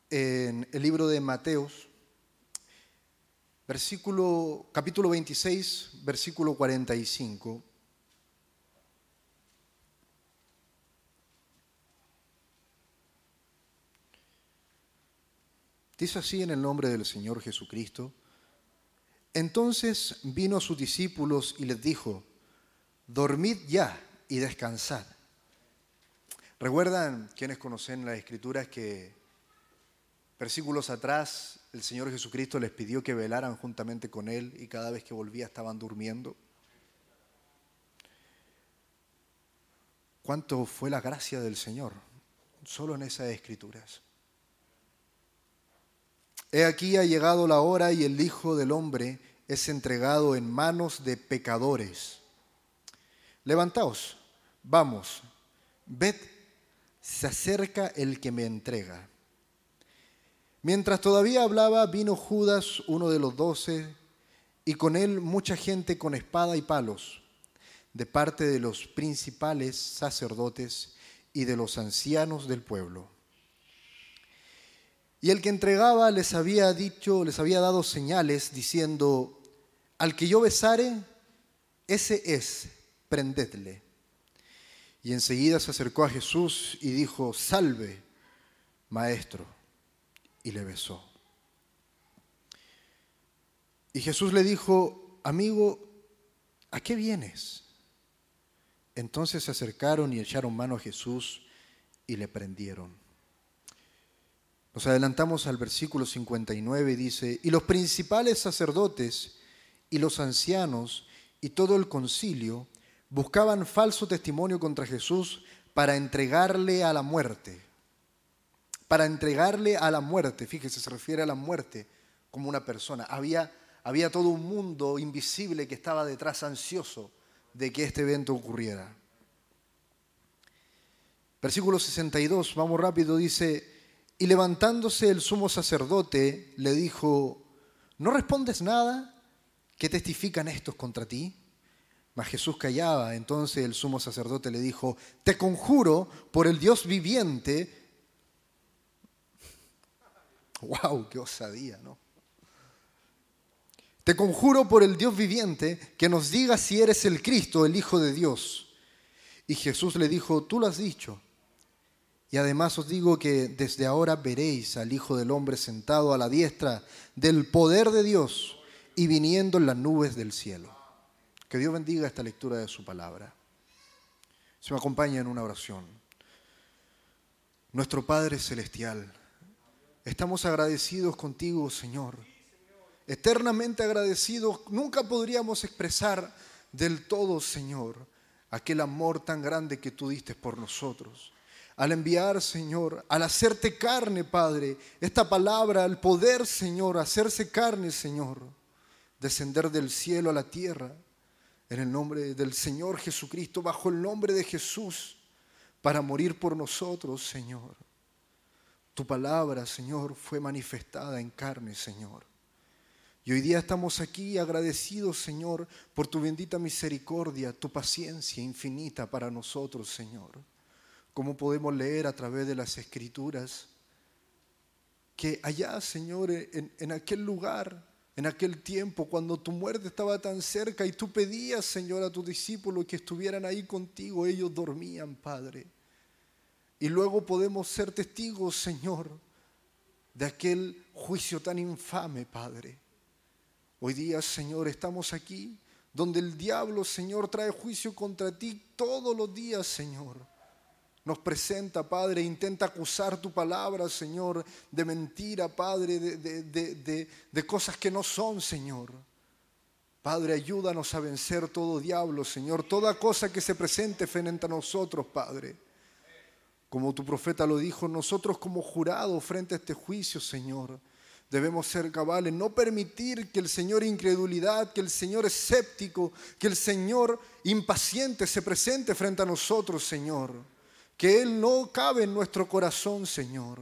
en el libro de Mateos, versículo, capítulo 26, versículo 45. Dice así en el nombre del Señor Jesucristo. Entonces vino a sus discípulos y les dijo, dormid ya y descansad. ¿Recuerdan quienes conocen las escrituras que Versículos atrás, el Señor Jesucristo les pidió que velaran juntamente con Él y cada vez que volvía estaban durmiendo. ¿Cuánto fue la gracia del Señor? Solo en esas escrituras. He aquí ha llegado la hora y el Hijo del Hombre es entregado en manos de pecadores. Levantaos, vamos, ved, se acerca el que me entrega. Mientras todavía hablaba, vino Judas, uno de los doce, y con él mucha gente con espada y palos, de parte de los principales sacerdotes y de los ancianos del pueblo. Y el que entregaba les había dicho, les había dado señales diciendo, al que yo besare, ese es, prendedle. Y enseguida se acercó a Jesús y dijo, salve, maestro, y le besó. Y Jesús le dijo, amigo, ¿a qué vienes? Entonces se acercaron y echaron mano a Jesús y le prendieron. Nos adelantamos al versículo 59 y dice, y los principales sacerdotes y los ancianos y todo el concilio buscaban falso testimonio contra Jesús para entregarle a la muerte. Para entregarle a la muerte, fíjese, se refiere a la muerte como una persona. Había, había todo un mundo invisible que estaba detrás ansioso de que este evento ocurriera. Versículo 62, vamos rápido, dice, y levantándose el sumo sacerdote le dijo, ¿no respondes nada? ¿qué testifican estos contra ti? Mas Jesús callaba, entonces el sumo sacerdote le dijo, te conjuro por el Dios viviente. ¡Wow! ¡Qué osadía, ¿no? Te conjuro por el Dios viviente que nos diga si eres el Cristo, el Hijo de Dios. Y Jesús le dijo, tú lo has dicho. Y además os digo que desde ahora veréis al Hijo del Hombre sentado a la diestra del poder de Dios y viniendo en las nubes del cielo. Que Dios bendiga esta lectura de su palabra. Se me acompaña en una oración. Nuestro Padre Celestial, estamos agradecidos contigo, Señor. Eternamente agradecidos. Nunca podríamos expresar del todo, Señor, aquel amor tan grande que tú diste por nosotros. Al enviar, Señor, al hacerte carne, Padre, esta palabra, al poder, Señor, hacerse carne, Señor descender del cielo a la tierra en el nombre del Señor Jesucristo, bajo el nombre de Jesús, para morir por nosotros, Señor. Tu palabra, Señor, fue manifestada en carne, Señor. Y hoy día estamos aquí agradecidos, Señor, por tu bendita misericordia, tu paciencia infinita para nosotros, Señor. Como podemos leer a través de las escrituras, que allá, Señor, en, aquel lugar, en aquel tiempo cuando tu muerte estaba tan cerca y tú pedías, Señor, a tus discípulos que estuvieran ahí contigo, ellos dormían, Padre. Y luego podemos ser testigos, Señor, de aquel juicio tan infame, Padre. Hoy día, Señor, estamos aquí donde el diablo, Señor, trae juicio contra ti todos los días, Señor nos presenta, Padre, intenta acusar tu palabra, Señor, de mentira, Padre, de, de, cosas que no son, Señor. Padre, ayúdanos a vencer todo diablo, Señor, toda cosa que se presente frente a nosotros, Padre. Como tu profeta lo dijo, nosotros como jurados frente a este juicio, Señor, debemos ser cabales, no permitir que el Señor incredulidad, que el Señor escéptico, que el Señor impaciente se presente frente a nosotros, Señor que Él no cabe en nuestro corazón, Señor,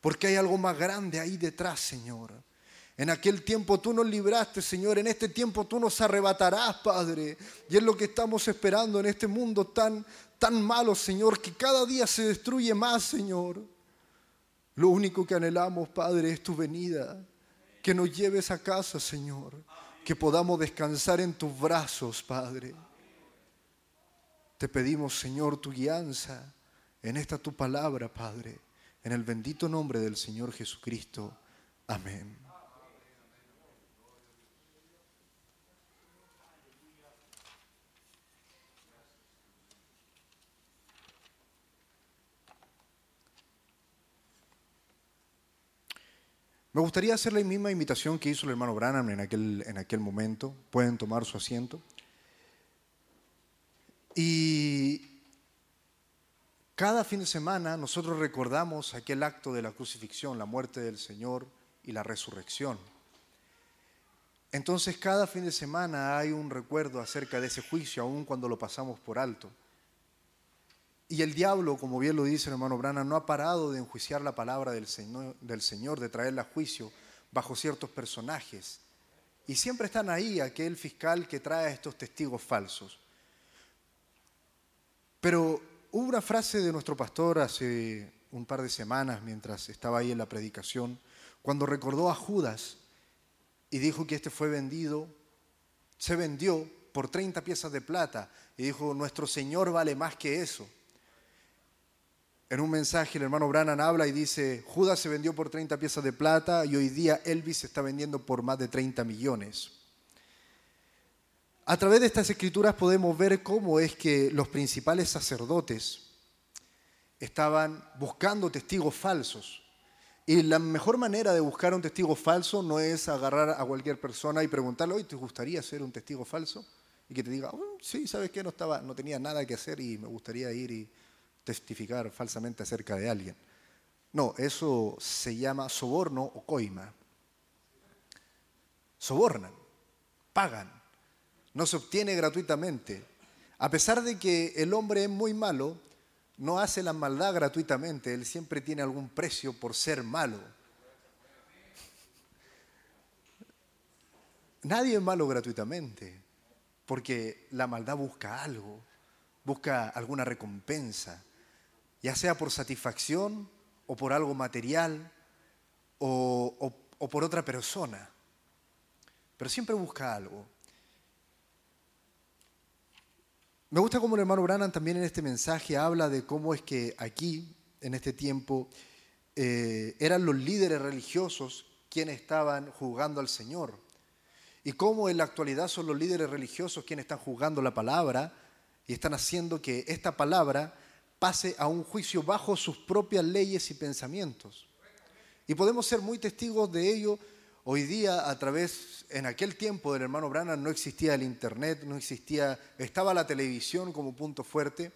porque hay algo más grande ahí detrás, Señor. En aquel tiempo tú nos libraste, Señor. En este tiempo tú nos arrebatarás, Padre. Y es lo que estamos esperando en este mundo tan, tan malo, Señor, que cada día se destruye más, Señor. Lo único que anhelamos, Padre, es tu venida. Que nos lleves a casa, Señor. Que podamos descansar en tus brazos, Padre. Te pedimos, Señor, tu guianza en esta tu palabra, Padre, en el bendito nombre del Señor Jesucristo. Amén. Me gustaría hacer la misma invitación que hizo el hermano Branham en aquel, en aquel momento. Pueden tomar su asiento. Y cada fin de semana nosotros recordamos aquel acto de la crucifixión, la muerte del Señor y la resurrección. Entonces cada fin de semana hay un recuerdo acerca de ese juicio, aun cuando lo pasamos por alto. Y el diablo, como bien lo dice el hermano Brana, no ha parado de enjuiciar la palabra del Señor, de traerla a juicio bajo ciertos personajes. Y siempre están ahí aquel fiscal que trae estos testigos falsos. Pero hubo una frase de nuestro pastor hace un par de semanas, mientras estaba ahí en la predicación, cuando recordó a Judas y dijo que este fue vendido, se vendió por 30 piezas de plata y dijo, nuestro Señor vale más que eso. En un mensaje el hermano Brannan habla y dice, Judas se vendió por 30 piezas de plata y hoy día Elvis se está vendiendo por más de 30 millones. A través de estas escrituras podemos ver cómo es que los principales sacerdotes estaban buscando testigos falsos y la mejor manera de buscar un testigo falso no es agarrar a cualquier persona y preguntarle, hoy ¿te gustaría ser un testigo falso? Y que te diga, oh, sí, ¿sabes qué? No, estaba, no tenía nada que hacer y me gustaría ir y testificar falsamente acerca de alguien. No, eso se llama soborno o coima. Sobornan, pagan, no se obtiene gratuitamente. A pesar de que el hombre es muy malo, no hace la maldad gratuitamente, él siempre tiene algún precio por ser malo. Nadie es malo gratuitamente, porque la maldad busca algo, busca alguna recompensa, ya sea por satisfacción o por algo material o, por otra persona, pero siempre busca algo. Me gusta cómo el hermano Branham también en este mensaje habla de cómo es que aquí, en este tiempo, eh, eran los líderes religiosos quienes estaban juzgando al Señor. Y cómo en la actualidad son los líderes religiosos quienes están juzgando la palabra y están haciendo que esta palabra pase a un juicio bajo sus propias leyes y pensamientos. Y podemos ser muy testigos de ello Hoy día, a través, en aquel tiempo del hermano Branham no existía el internet, no existía, estaba la televisión como punto fuerte,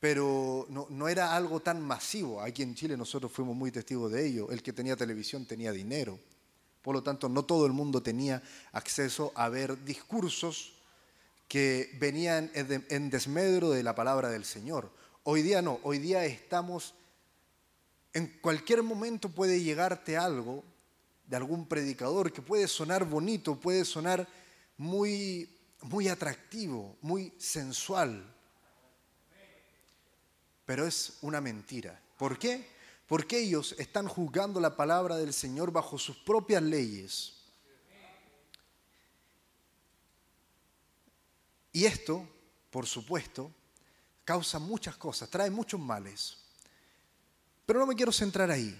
pero no, no, era algo tan masivo. Aquí en Chile nosotros fuimos muy testigos de ello. El que tenía televisión tenía dinero. Por lo tanto, no todo el mundo tenía acceso a ver discursos que venían en desmedro de la palabra del Señor. Hoy día no, hoy día estamos, en cualquier momento puede llegarte algo de algún predicador que puede sonar bonito, puede sonar muy, muy atractivo, muy sensual, pero es una mentira. ¿Por qué? Porque ellos están juzgando la palabra del Señor bajo sus propias leyes. Y esto, por supuesto, causa muchas cosas, trae muchos males. Pero no me quiero centrar ahí.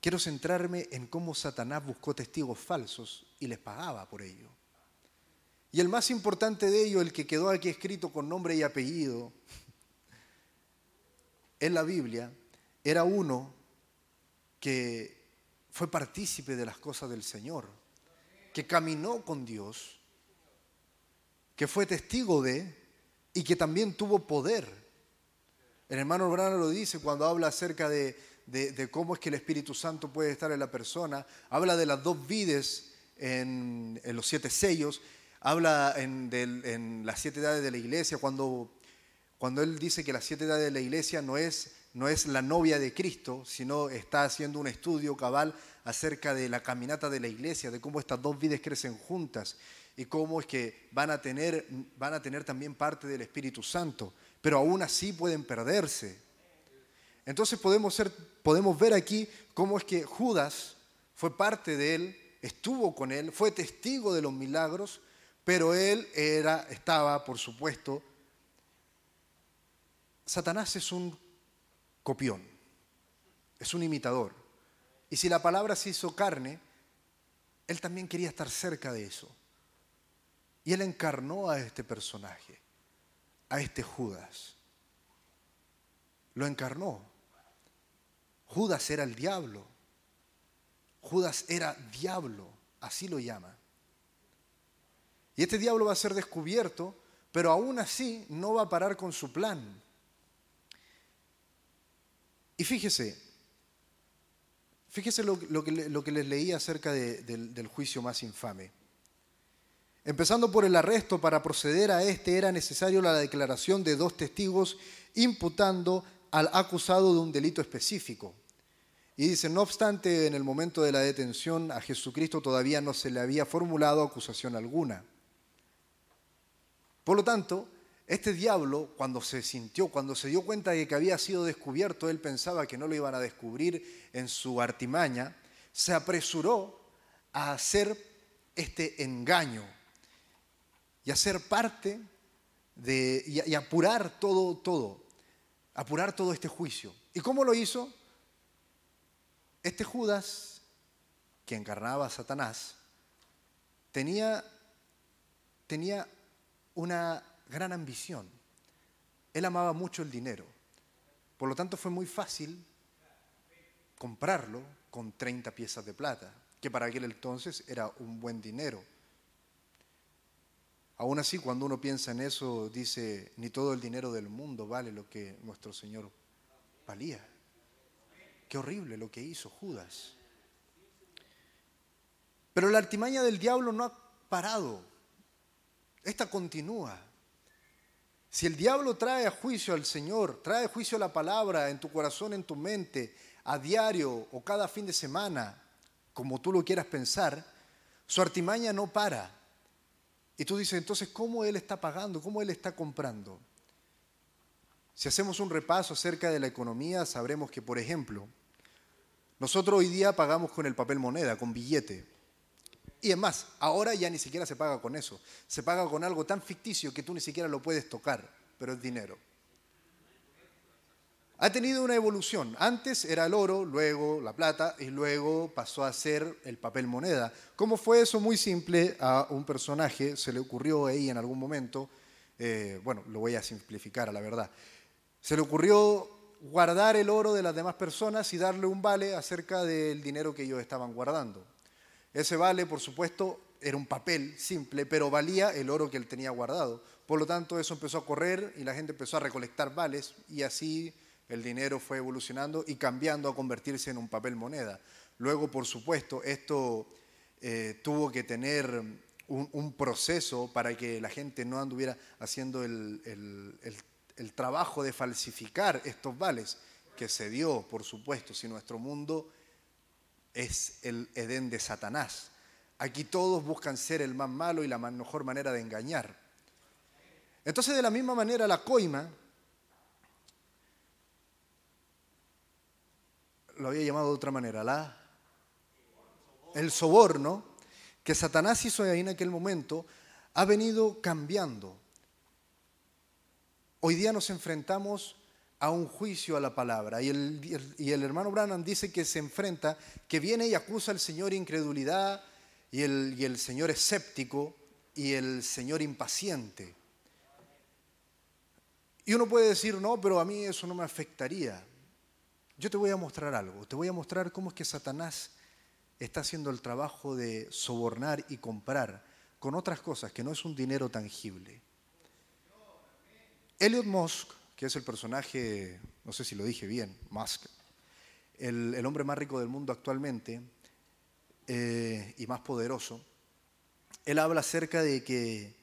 Quiero centrarme en cómo Satanás buscó testigos falsos y les pagaba por ello. Y el más importante de ello, el que quedó aquí escrito con nombre y apellido en la Biblia, era uno que fue partícipe de las cosas del Señor, que caminó con Dios, que fue testigo de y que también tuvo poder. El hermano Brano lo dice cuando habla acerca de cómo es que el Espíritu Santo puede estar en la persona, habla de las dos vides en, los siete sellos, habla en, las siete edades de la iglesia, cuando, cuando él dice que las siete edades de la iglesia no es, no es la novia de Cristo, sino está haciendo un estudio cabal acerca de la caminata de la iglesia, de cómo estas dos vides crecen juntas y cómo es que van a tener, van a tener también parte del Espíritu Santo, pero aún así pueden perderse entonces podemos, ver aquí cómo es que Judas fue parte de él, estuvo con él, fue testigo de los milagros, pero él era, estaba, por supuesto, Satanás es un copión, es un imitador. Y si la palabra se hizo carne, él también quería estar cerca de eso. Y él encarnó a este personaje, a este Judas. Lo encarnó. Judas era el diablo. Judas era diablo, así lo llama. Y este diablo va a ser descubierto, pero aún así no va a parar con su plan. Y fíjese, fíjese lo, que, les leí acerca del juicio más infame. Empezando por el arresto, para proceder a este era necesario la declaración de dos testigos imputando al acusado de un delito específico. Y dice, no obstante, en el momento de la detención a Jesucristo todavía no se le había formulado acusación alguna. Por lo tanto, este diablo, cuando se sintió, cuando se dio cuenta de que había sido descubierto, él pensaba que no lo iban a descubrir en su artimaña, se apresuró a hacer este engaño y a ser parte de, y, apurar todo, todo, apurar todo este juicio. ¿Y cómo lo hizo? Este Judas, que encarnaba a Satanás, tenía, tenía una gran ambición. Él amaba mucho el dinero. Por lo tanto, fue muy fácil comprarlo con 30 piezas de plata, que para aquel entonces era un buen dinero. Aún así, cuando uno piensa en eso, dice, ni todo el dinero del mundo vale lo que nuestro Señor valía. Qué horrible lo que hizo Judas. Pero la artimaña del diablo no ha parado. Esta continúa. Si el diablo trae a juicio al Señor, trae a juicio la palabra en tu corazón, en tu mente, a diario o cada fin de semana, como tú lo quieras pensar, su artimaña no para. Y tú dices, entonces, ¿cómo Él está pagando? ¿Cómo Él está comprando? Si hacemos un repaso acerca de la economía, sabremos que, por ejemplo, nosotros hoy día pagamos con el papel moneda, con billete. Y es más, ahora ya ni siquiera se paga con eso. Se paga con algo tan ficticio que tú ni siquiera lo puedes tocar, pero es dinero. Ha tenido una evolución. Antes era el oro, luego la plata y luego pasó a ser el papel moneda. ¿Cómo fue eso? Muy simple. A un personaje se le ocurrió ahí en algún momento, eh, bueno, lo voy a simplificar a la verdad, se le ocurrió guardar el oro de las demás personas y darle un vale acerca del dinero que ellos estaban guardando. Ese vale, por supuesto, era un papel simple, pero valía el oro que él tenía guardado. Por lo tanto, eso empezó a correr y la gente empezó a recolectar vales y así el dinero fue evolucionando y cambiando a convertirse en un papel moneda. Luego, por supuesto, esto eh, tuvo que tener un, proceso para que la gente no anduviera haciendo el el trabajo de falsificar estos vales que se dio, por supuesto, si nuestro mundo es el Edén de Satanás. Aquí todos buscan ser el más malo y la mejor manera de engañar. Entonces, de la misma manera, la coima, lo había llamado de otra manera, la, el soborno que Satanás hizo ahí en aquel momento, ha venido cambiando Hoy día nos enfrentamos a un juicio a la palabra. Y el, y el, hermano Branham dice que se enfrenta, que viene y acusa al Señor incredulidad y el, y el Señor escéptico y el Señor impaciente. Y uno puede decir, no, pero a mí eso no me afectaría. Yo te voy a mostrar algo, te voy a mostrar cómo es que Satanás está haciendo el trabajo de sobornar y comprar con otras cosas que no es un dinero tangible. Elliot Musk, que es el personaje, no sé si lo dije bien, Musk, el, hombre más rico del mundo actualmente eh, y más poderoso, él habla acerca de que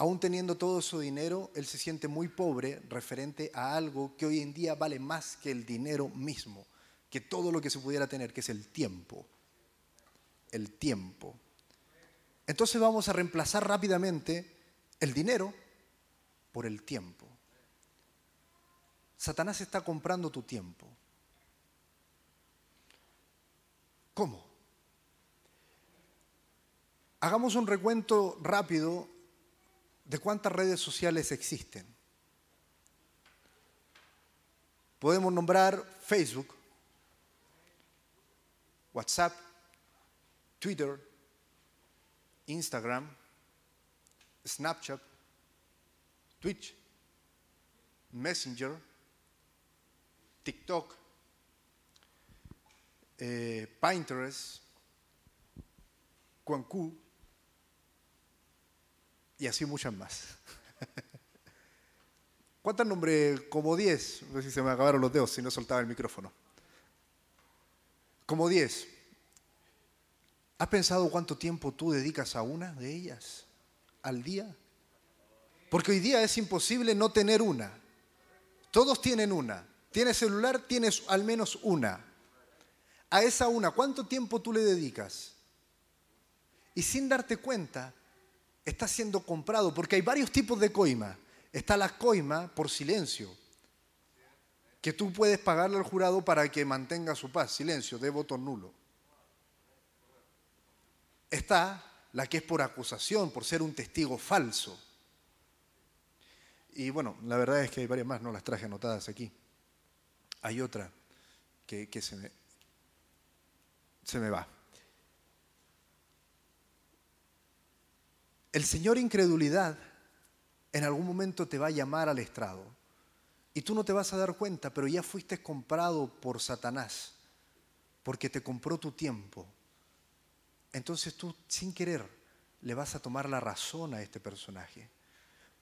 aún teniendo todo su dinero, él se siente muy pobre referente a algo que hoy en día vale más que el dinero mismo, que todo lo que se pudiera tener, que es el tiempo. El tiempo. Entonces vamos a reemplazar rápidamente el dinero por el tiempo. Satanás está comprando tu tiempo. ¿Cómo? Hagamos un recuento rápido de cuántas redes sociales existen. Podemos nombrar Facebook, WhatsApp, Twitter, Instagram, Snapchat, Twitch, Messenger, TikTok, eh, Pinterest, Cuancú y así muchas más. ¿Cuántas nombré? Como 10. No sé si se me acabaron los dedos si no soltaba el micrófono. Como 10. ¿Has pensado cuánto tiempo tú dedicas a una de ellas al día? Porque hoy día es imposible no tener una. Todos tienen una. Tienes celular, tienes al menos una. A esa una, ¿cuánto tiempo tú le dedicas? Y sin darte cuenta, está siendo comprado, porque hay varios tipos de coima. Está la coima por silencio, que tú puedes pagarle al jurado para que mantenga su paz, silencio, de voto nulo. Está la que es por acusación, por ser un testigo falso. Y bueno, la verdad es que hay varias más, no las traje anotadas aquí. Hay otra que, se, me, se me va. El Señor incredulidad en algún momento te va a llamar al estrado y tú no te vas a dar cuenta, pero ya fuiste comprado por Satanás porque te compró tu tiempo. Entonces tú sin querer le vas a tomar la razón a este personaje.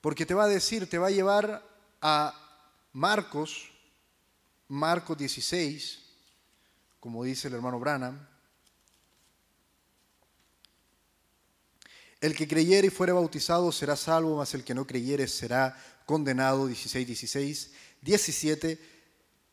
Porque te va a decir, te va a llevar a Marcos, Marcos 16, como dice el hermano Branham. El que creyere y fuere bautizado será salvo, mas el que no creyere será condenado. 16, 16, 17.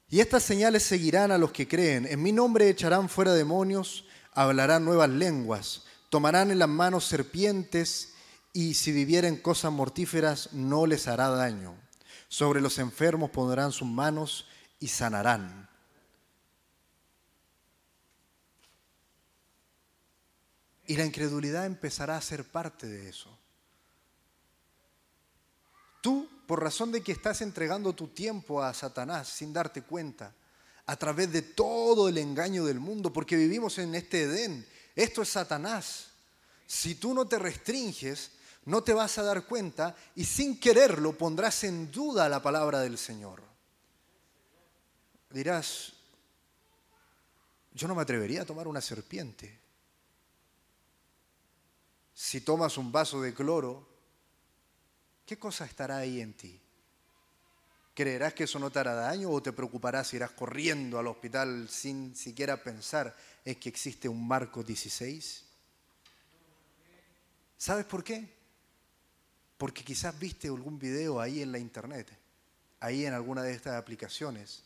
Y estas señales seguirán a los que creen. En mi nombre echarán fuera demonios, hablarán nuevas lenguas, tomarán en las manos serpientes y si vivieren cosas mortíferas no les hará daño. Sobre los enfermos pondrán sus manos y sanarán. Y la incredulidad empezará a ser parte de eso. Tú, por razón de que estás entregando tu tiempo a Satanás sin darte cuenta, a través de todo el engaño del mundo, porque vivimos en este Edén, esto es Satanás. Si tú no te restringes, no te vas a dar cuenta y sin quererlo pondrás en duda la palabra del Señor. Dirás, yo no me atrevería a tomar una serpiente. Si tomas un vaso de cloro, ¿qué cosa estará ahí en ti? ¿Creerás que eso no te hará daño o te preocuparás y irás corriendo al hospital sin siquiera pensar en que existe un Marco 16? ¿Sabes por qué? Porque quizás viste algún video ahí en la internet, ahí en alguna de estas aplicaciones,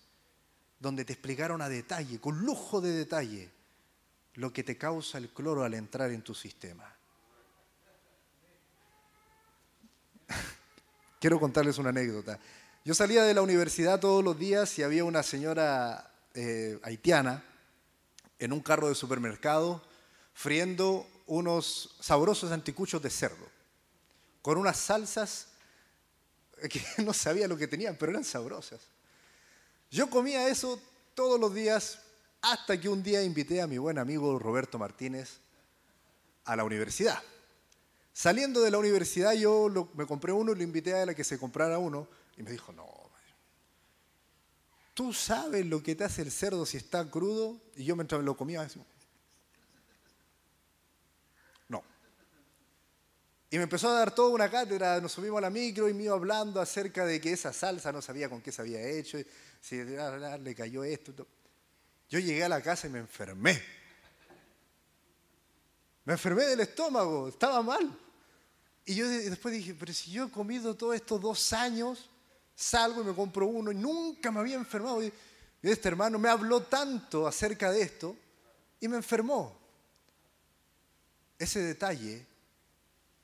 donde te explicaron a detalle, con lujo de detalle, lo que te causa el cloro al entrar en tu sistema. Quiero contarles una anécdota. Yo salía de la universidad todos los días y había una señora eh, haitiana en un carro de supermercado friendo unos sabrosos anticuchos de cerdo con unas salsas que no sabía lo que tenían, pero eran sabrosas. Yo comía eso todos los días hasta que un día invité a mi buen amigo Roberto Martínez a la universidad. Saliendo de la universidad yo me compré uno y lo invité a él a que se comprara uno y me dijo, no, tú sabes lo que te hace el cerdo si está crudo y yo mientras lo comía Y me empezó a dar toda una cátedra, nos subimos a la micro y me hablando acerca de que esa salsa no sabía con qué se había hecho, si le cayó esto. Yo llegué a la casa y me enfermé. Me enfermé del estómago, estaba mal. Y yo después dije, pero si yo he comido todos estos dos años, salgo y me compro uno y nunca me había enfermado. Y este hermano me habló tanto acerca de esto y me enfermó. Ese detalle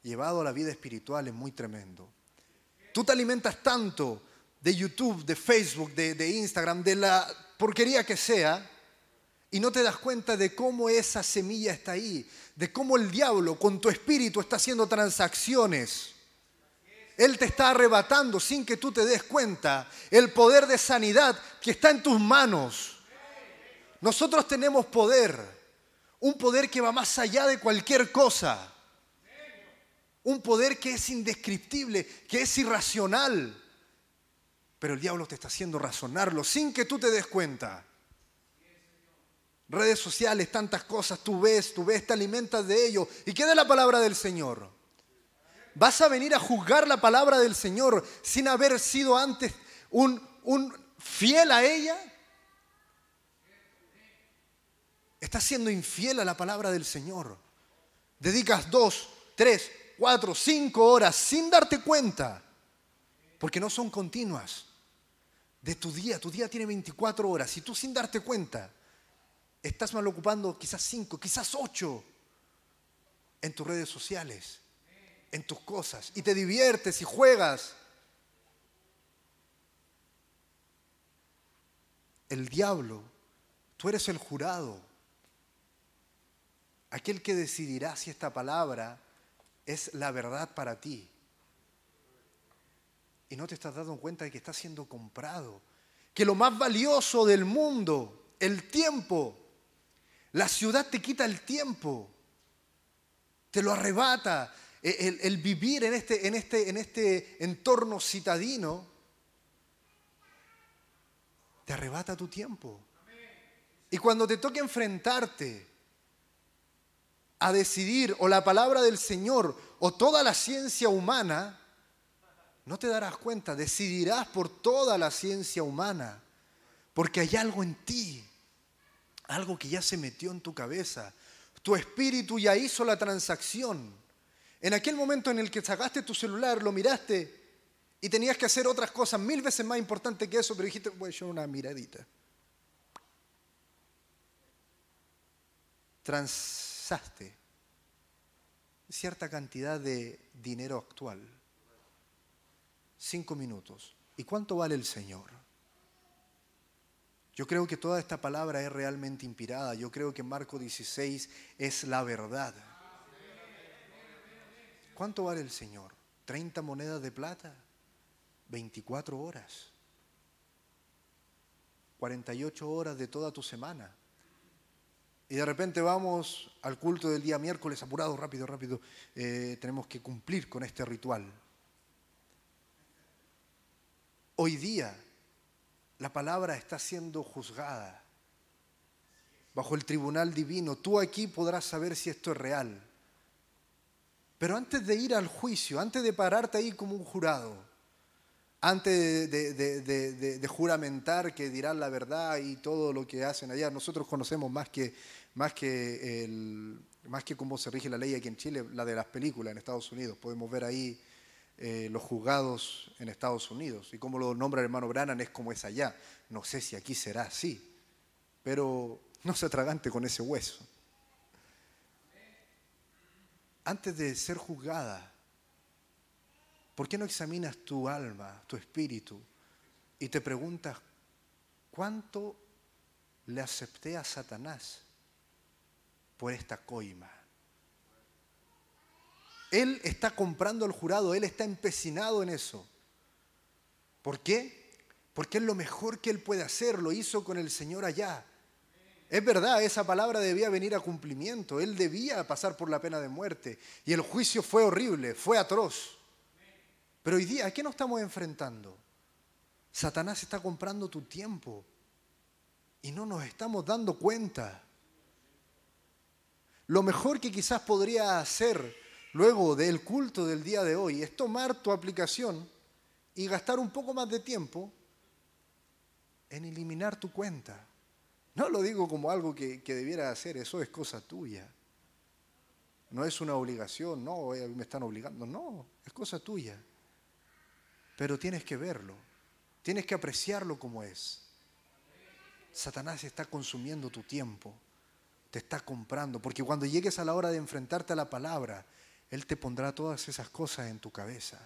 llevado a la vida espiritual es muy tremendo. Tú te alimentas tanto de YouTube, de Facebook, de, Instagram, de la porquería que sea, y no te das cuenta de cómo esa semilla está ahí, de cómo el diablo con tu espíritu está haciendo transacciones. Él te está arrebatando sin que tú te des cuenta el poder de sanidad que está en tus manos. Nosotros tenemos poder, un poder que va más allá de cualquier cosa un poder que es indescriptible, que es irracional. Pero el diablo te está haciendo razonarlo sin que tú te des cuenta. Redes sociales, tantas cosas, tú ves, tú ves, te alimentas de ello. ¿Y qué de la palabra del Señor? ¿Vas a venir a juzgar la palabra del Señor sin haber sido antes un, un fiel a ella? Estás siendo infiel a la palabra del Señor. Dedicas dos, tres, cuatro, cinco horas sin darte cuenta, porque no son continuas. De tu día, tu día tiene 24 horas y tú sin darte cuenta estás mal ocupando quizás cinco, quizás ocho en tus redes sociales, en tus cosas, y te diviertes y juegas. El diablo, tú eres el jurado, aquel que decidirá si esta palabra es la verdad para ti. Y no te estás dando cuenta de que estás siendo comprado, que lo más valioso del mundo, el tiempo, la ciudad te quita el tiempo, te lo arrebata. E, el, vivir en este, en, este, en este entorno citadino te arrebata tu tiempo. Y cuando te toque enfrentarte a decidir o la palabra del Señor o toda la ciencia humana, no te darás cuenta, decidirás por toda la ciencia humana, porque hay algo en ti algo que ya se metió en tu cabeza. Tu espíritu ya hizo la transacción. En aquel momento en el que sacaste tu celular, lo miraste y tenías que hacer otras cosas mil veces más importantes que eso, pero dijiste, voy a echar una miradita. Transaste cierta cantidad de dinero actual. Cinco minutos. ¿Y cuánto vale el Señor? Yo creo que toda esta palabra es realmente inspirada. Yo creo que Marco 16 es la verdad. ¿Cuánto vale el Señor? ¿30 monedas de plata? 24 horas. 48 horas de toda tu semana. Y de repente vamos al culto del día miércoles, apurado, rápido, rápido. Eh, tenemos que cumplir con este ritual. Hoy día la palabra está siendo juzgada bajo el tribunal divino. Tú aquí podrás saber si esto es real. Pero antes de ir al juicio, antes de pararte ahí como un jurado, antes de, juramentar que dirán la verdad y todo lo que hacen allá, nosotros conocemos más que, más que, el, más que cómo se rige la ley aquí en Chile, la de las películas en Estados Unidos. Podemos ver ahí eh, los juzgados en Estados Unidos. Y como lo nombra el hermano Brannan, es como es allá. No sé si aquí será así, pero no se atragante con ese hueso. Antes de ser juzgada, ¿por qué no examinas tu alma, tu espíritu, y te preguntas, ¿cuánto le acepté a Satanás por esta coima? Él está comprando el jurado, Él está empecinado en eso. ¿Por qué? Porque es lo mejor que Él puede hacer, lo hizo con el Señor allá. Es verdad, esa palabra debía venir a cumplimiento, Él debía pasar por la pena de muerte y el juicio fue horrible, fue atroz. Pero hoy día, ¿a qué nos estamos enfrentando? Satanás está comprando tu tiempo y no nos estamos dando cuenta. Lo mejor que quizás podría hacer luego del culto del día de hoy es tomar tu aplicación y gastar un poco más de tiempo en eliminar tu cuenta. No lo digo como algo que, debiera hacer, eso es cosa tuya. No es una obligación, no, eh, me están obligando, no, es cosa tuya. Pero tienes que verlo, tienes que apreciarlo como es. Satanás está consumiendo tu tiempo, te está comprando, porque cuando llegues a la hora de enfrentarte a la palabra, él te pondrá todas esas cosas en tu cabeza.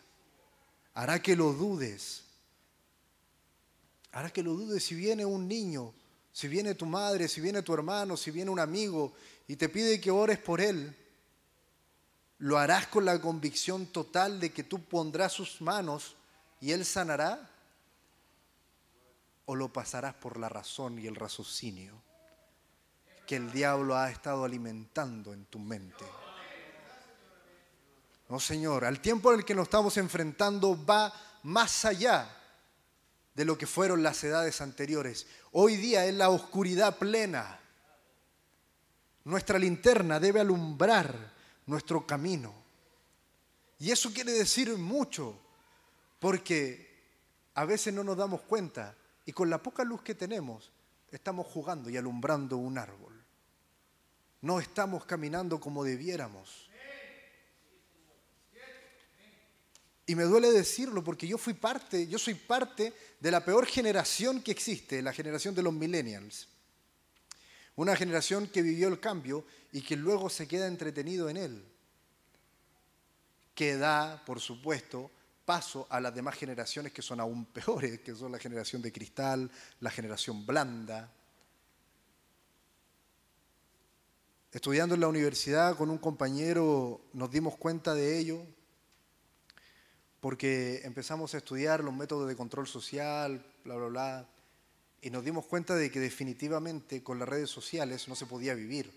Hará que lo dudes. Hará que lo dudes si viene un niño, si viene tu madre, si viene tu hermano, si viene un amigo y te pide que ores por él. ¿Lo harás con la convicción total de que tú pondrás sus manos y él sanará? ¿O lo pasarás por la razón y el raciocinio que el diablo ha estado alimentando en tu mente? No, Señor, al tiempo en el que nos estamos enfrentando va más allá de lo que fueron las edades anteriores. Hoy día es la oscuridad plena. Nuestra linterna debe alumbrar nuestro camino. Y eso quiere decir mucho, porque a veces no nos damos cuenta y con la poca luz que tenemos estamos jugando y alumbrando un árbol. No estamos caminando como debiéramos. Y me duele decirlo porque yo fui parte, yo soy parte de la peor generación que existe, la generación de los millennials. Una generación que vivió el cambio y que luego se queda entretenido en él. Que da, por supuesto, paso a las demás generaciones que son aún peores, que son la generación de cristal, la generación blanda. Estudiando en la universidad con un compañero nos dimos cuenta de ello, porque empezamos a estudiar los métodos de control social, bla, bla, bla, y nos dimos cuenta de que definitivamente con las redes sociales no se podía vivir,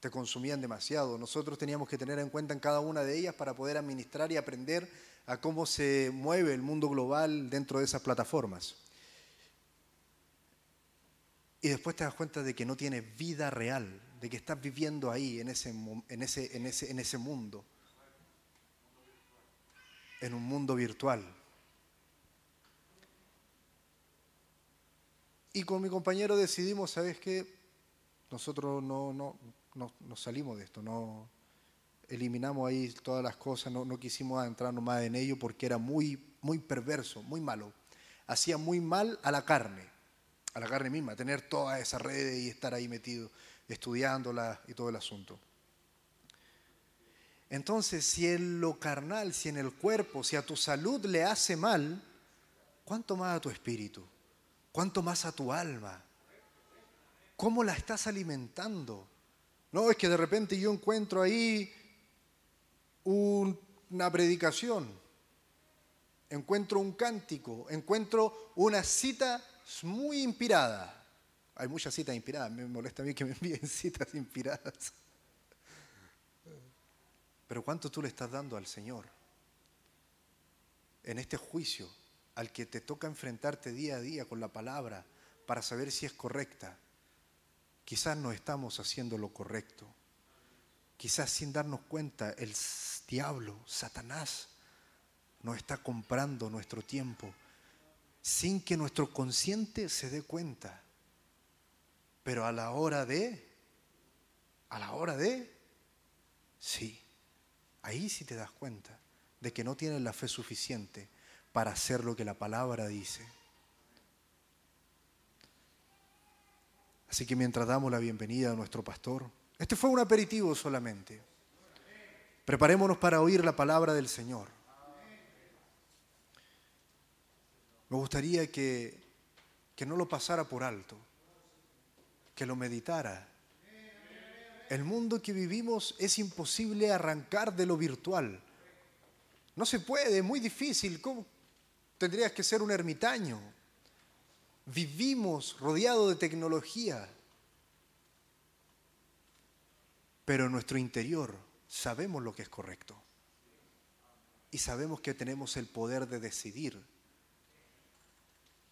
te consumían demasiado. Nosotros teníamos que tener en cuenta en cada una de ellas para poder administrar y aprender a cómo se mueve el mundo global dentro de esas plataformas. Y después te das cuenta de que no tienes vida real, de que estás viviendo ahí, en ese, en ese, en ese, en ese mundo en un mundo virtual. Y con mi compañero decidimos, ¿sabes qué? Nosotros no, no, no, salimos de esto, no eliminamos ahí todas las cosas, no, no quisimos adentrarnos más en ello porque era muy, muy perverso, muy malo. Hacía muy mal a la carne, a la carne misma, tener todas esas redes y estar ahí metido, estudiándolas y todo el asunto. Entonces, si en lo carnal, si en el cuerpo, si a tu salud le hace mal, ¿cuánto más a tu espíritu? ¿Cuánto más a tu alma? ¿Cómo la estás alimentando? No, es que de repente yo encuentro ahí una predicación, encuentro un cántico, encuentro una cita muy inspirada. Hay muchas citas inspiradas, me molesta a mí que me envíen citas inspiradas. Pero ¿cuánto tú le estás dando al Señor? En este juicio al que te toca enfrentarte día a día con la palabra para saber si es correcta, quizás no estamos haciendo lo correcto. Quizás sin darnos cuenta, el diablo, Satanás, nos está comprando nuestro tiempo sin que nuestro consciente se dé cuenta. Pero a la hora de, a la hora de, sí, Ahí sí te das cuenta de que no tienes la fe suficiente para hacer lo que la palabra dice. Así que mientras damos la bienvenida a nuestro pastor, este fue un aperitivo solamente. Preparémonos para oír la palabra del Señor. Me gustaría que, que no lo pasara por alto, que lo meditara el mundo que vivimos es imposible arrancar de lo virtual. No se puede, es muy difícil. ¿Cómo? Tendrías que ser un ermitaño. Vivimos rodeados de tecnología. Pero en nuestro interior sabemos lo que es correcto. Y sabemos que tenemos el poder de decidir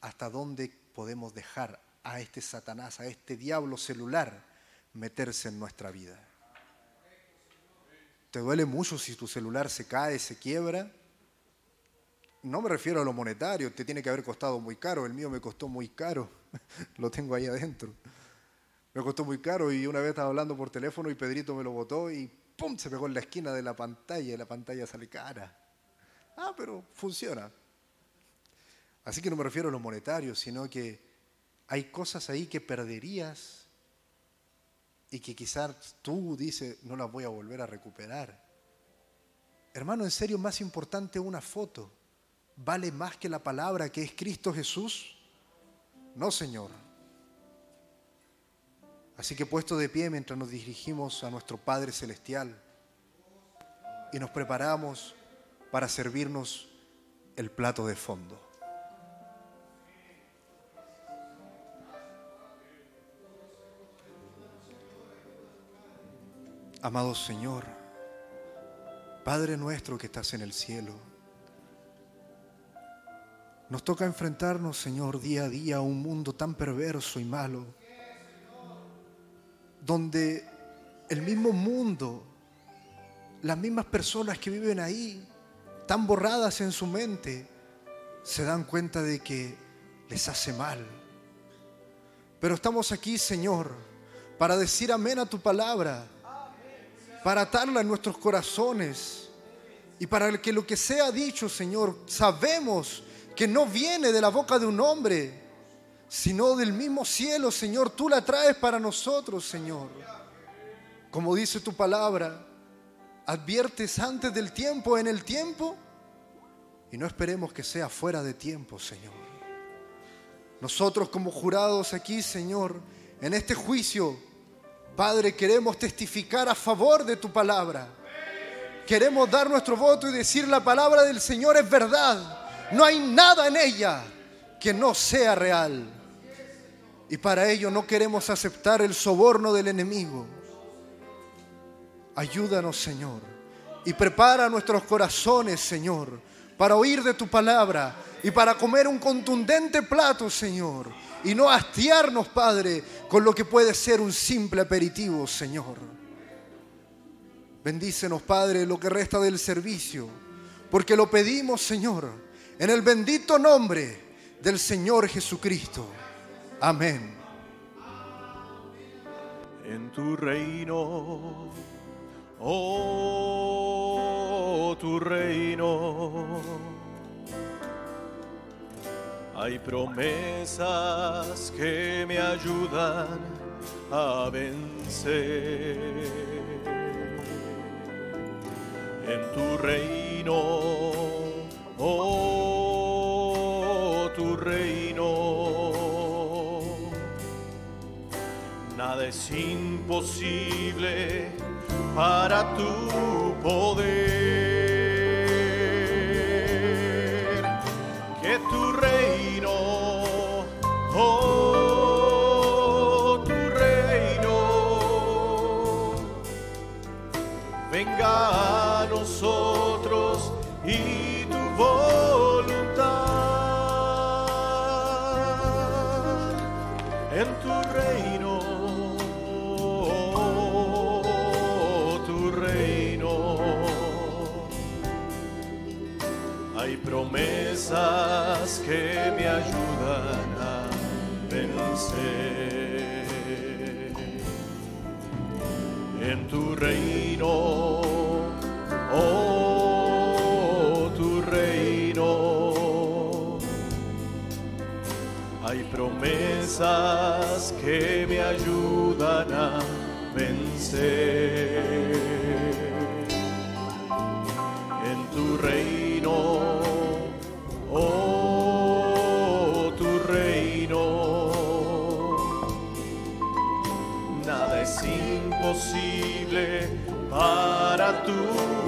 hasta dónde podemos dejar a este Satanás, a este diablo celular meterse en nuestra vida. ¿Te duele mucho si tu celular se cae, se quiebra? No me refiero a lo monetario, te tiene que haber costado muy caro, el mío me costó muy caro, lo tengo ahí adentro. Me costó muy caro y una vez estaba hablando por teléfono y Pedrito me lo botó y ¡pum! se pegó en la esquina de la pantalla y la pantalla sale cara. Ah, pero funciona. Así que no me refiero a lo monetario, sino que hay cosas ahí que perderías y que quizás tú dices, no las voy a volver a recuperar. Hermano, en serio, más importante una foto. ¿Vale más que la palabra que es Cristo Jesús? No, Señor. Así que puesto de pie mientras nos dirigimos a nuestro Padre Celestial y nos preparamos para servirnos el plato de fondo. Amado Señor, Padre nuestro que estás en el cielo, nos toca enfrentarnos, Señor, día a día a un mundo tan perverso y malo, donde el mismo mundo, las mismas personas que viven ahí, tan borradas en su mente, se dan cuenta de que les hace mal. Pero estamos aquí, Señor, para decir amén a tu palabra, para atarla en nuestros corazones y para que lo que sea dicho, Señor, sabemos que no viene de la boca de un hombre, sino del mismo cielo, Señor. Tú la traes para nosotros, Señor. Como dice tu palabra, adviertes antes del tiempo, en el tiempo, y no esperemos que sea fuera de tiempo, Señor. Nosotros como jurados aquí, Señor, en este juicio, Padre, queremos testificar a favor de tu palabra. Queremos dar nuestro voto y decir la palabra del Señor es verdad. No hay nada en ella que no sea real. Y para ello no queremos aceptar el soborno del enemigo. Ayúdanos, Señor. Y prepara nuestros corazones, Señor, para oír de tu palabra y para comer un contundente plato, Señor. Y no hastiarnos, Padre, con lo que puede ser un simple aperitivo, Señor. Bendícenos, Padre, lo que resta del servicio, porque lo pedimos, Señor, en el bendito nombre del Señor Jesucristo. Amén. En tu reino, oh, tu reino, hay promesas que me ayudan a vencer. En tu reino, oh, tu reino, nada es imposible para tu poder. Tu reino, venga a nosotros y tu voluntad en tu reino, tu reino. Hay promesas que me ayudan En tu reino, oh, tu reino. Hay promesas que me ayudan a vencer. En tu reino, oh, imposible para tu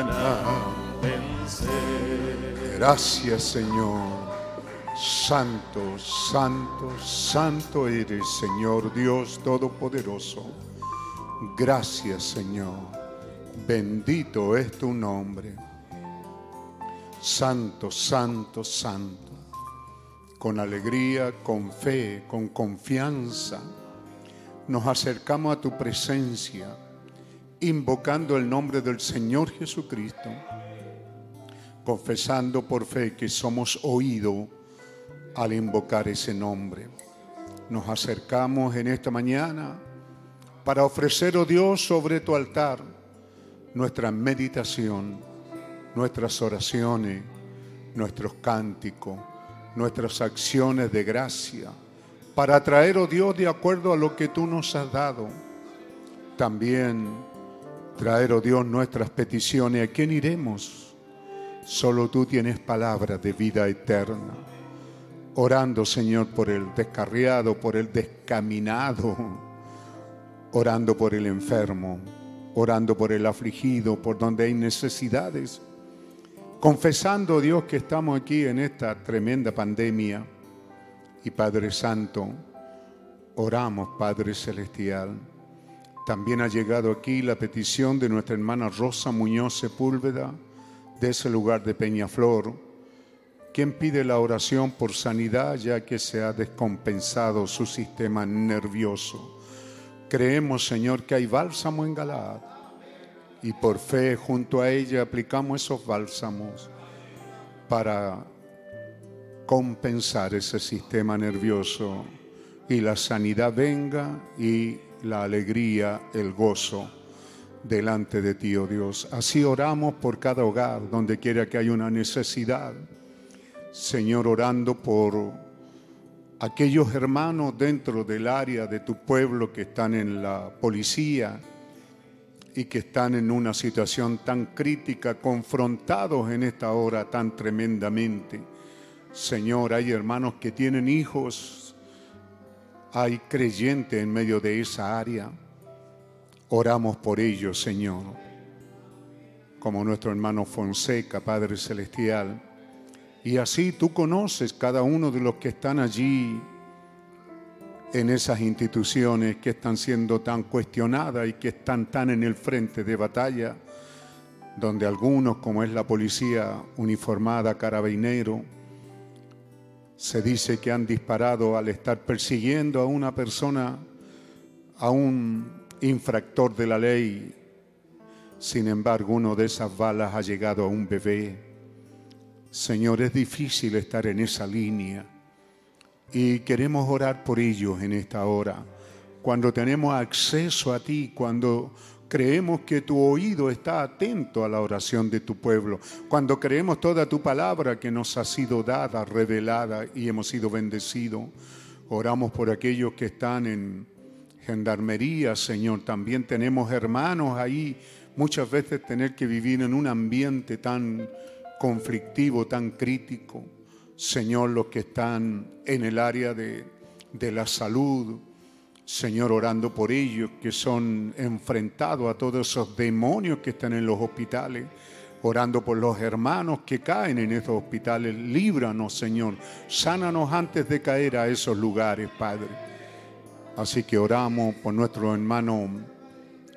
ayudan a vencer. Gracias Señor. Santo, santo, santo eres Señor Dios Todopoderoso. Gracias Señor. Bendito es tu nombre. Santo, santo, santo. Con alegría, con fe, con confianza, nos acercamos a tu presencia, invocando el nombre del Señor Jesucristo, confesando por fe que somos oídos al invocar ese nombre. Nos acercamos en esta mañana para ofrecer, oh Dios, sobre tu altar nuestra meditación, nuestras oraciones, nuestros cánticos, nuestras acciones de gracia, para traer, oh Dios, de acuerdo a lo que tú nos has dado. También traer, oh Dios, nuestras peticiones. ¿A quién iremos? Solo tú tienes palabras de vida eterna. orando, Señor, por el descarriado, por el descaminado, orando por el enfermo, orando por el afligido, por donde hay necesidades, confesando, Dios, que estamos aquí en esta tremenda pandemia. Y Padre Santo, oramos, Padre Celestial. También ha llegado aquí la petición de nuestra hermana Rosa Muñoz Sepúlveda, de ese lugar de Peñaflor, quien pide la oración por sanidad ya que se ha descompensado su sistema nervioso. Creemos, Señor, que hay bálsamo en Galaad y por fe junto a ella aplicamos esos bálsamos para compensar ese sistema nervioso y la sanidad venga y la alegría, el gozo delante de ti, oh Dios. Así oramos por cada hogar, donde quiera que haya una necesidad. Señor, orando por aquellos hermanos dentro del área de tu pueblo que están en la policía y que están en una situación tan crítica, confrontados en esta hora tan tremendamente. Señor, hay hermanos que tienen hijos, hay creyentes en medio de esa área. Oramos por ellos, Señor, como nuestro hermano Fonseca, Padre Celestial y así tú conoces cada uno de los que están allí en esas instituciones que están siendo tan cuestionadas y que están tan en el frente de batalla, donde algunos, como es la policía uniformada carabinero, se dice que han disparado al estar persiguiendo a una persona, a un infractor de la ley. Sin embargo, uno de esas balas ha llegado a un bebé Señor, es difícil estar en esa línea y queremos orar por ellos en esta hora. Cuando tenemos acceso a ti, cuando creemos que tu oído está atento a la oración de tu pueblo, cuando creemos toda tu palabra que nos ha sido dada, revelada y hemos sido bendecidos, oramos por aquellos que están en gendarmería, Señor. También tenemos hermanos ahí, muchas veces tener que vivir en un ambiente tan conflictivo, tan crítico. Señor, los que están en el área de, de la salud, Señor, orando por ellos que son enfrentados a todos esos demonios que están en los hospitales, orando por los hermanos que caen en esos hospitales. Líbranos, Señor, sánanos antes de caer a esos lugares, Padre. Así que oramos por nuestro hermano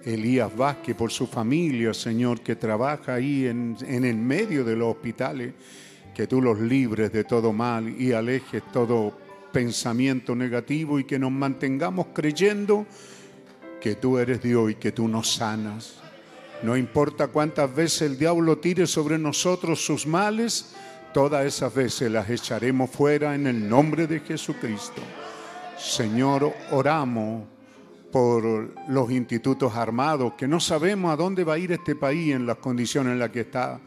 Elías Vázquez, por su familia, Señor, que trabaja ahí en, el medio de los hospitales, que tú los libres de todo mal y alejes todo pensamiento negativo y que nos mantengamos creyendo que tú eres Dios y que tú nos sanas. No importa cuántas veces el diablo tire sobre nosotros sus males, todas esas veces las echaremos fuera en el nombre de Jesucristo. Señor, oramos por los institutos armados, que no sabemos a dónde va a ir este país en las condiciones en las que está,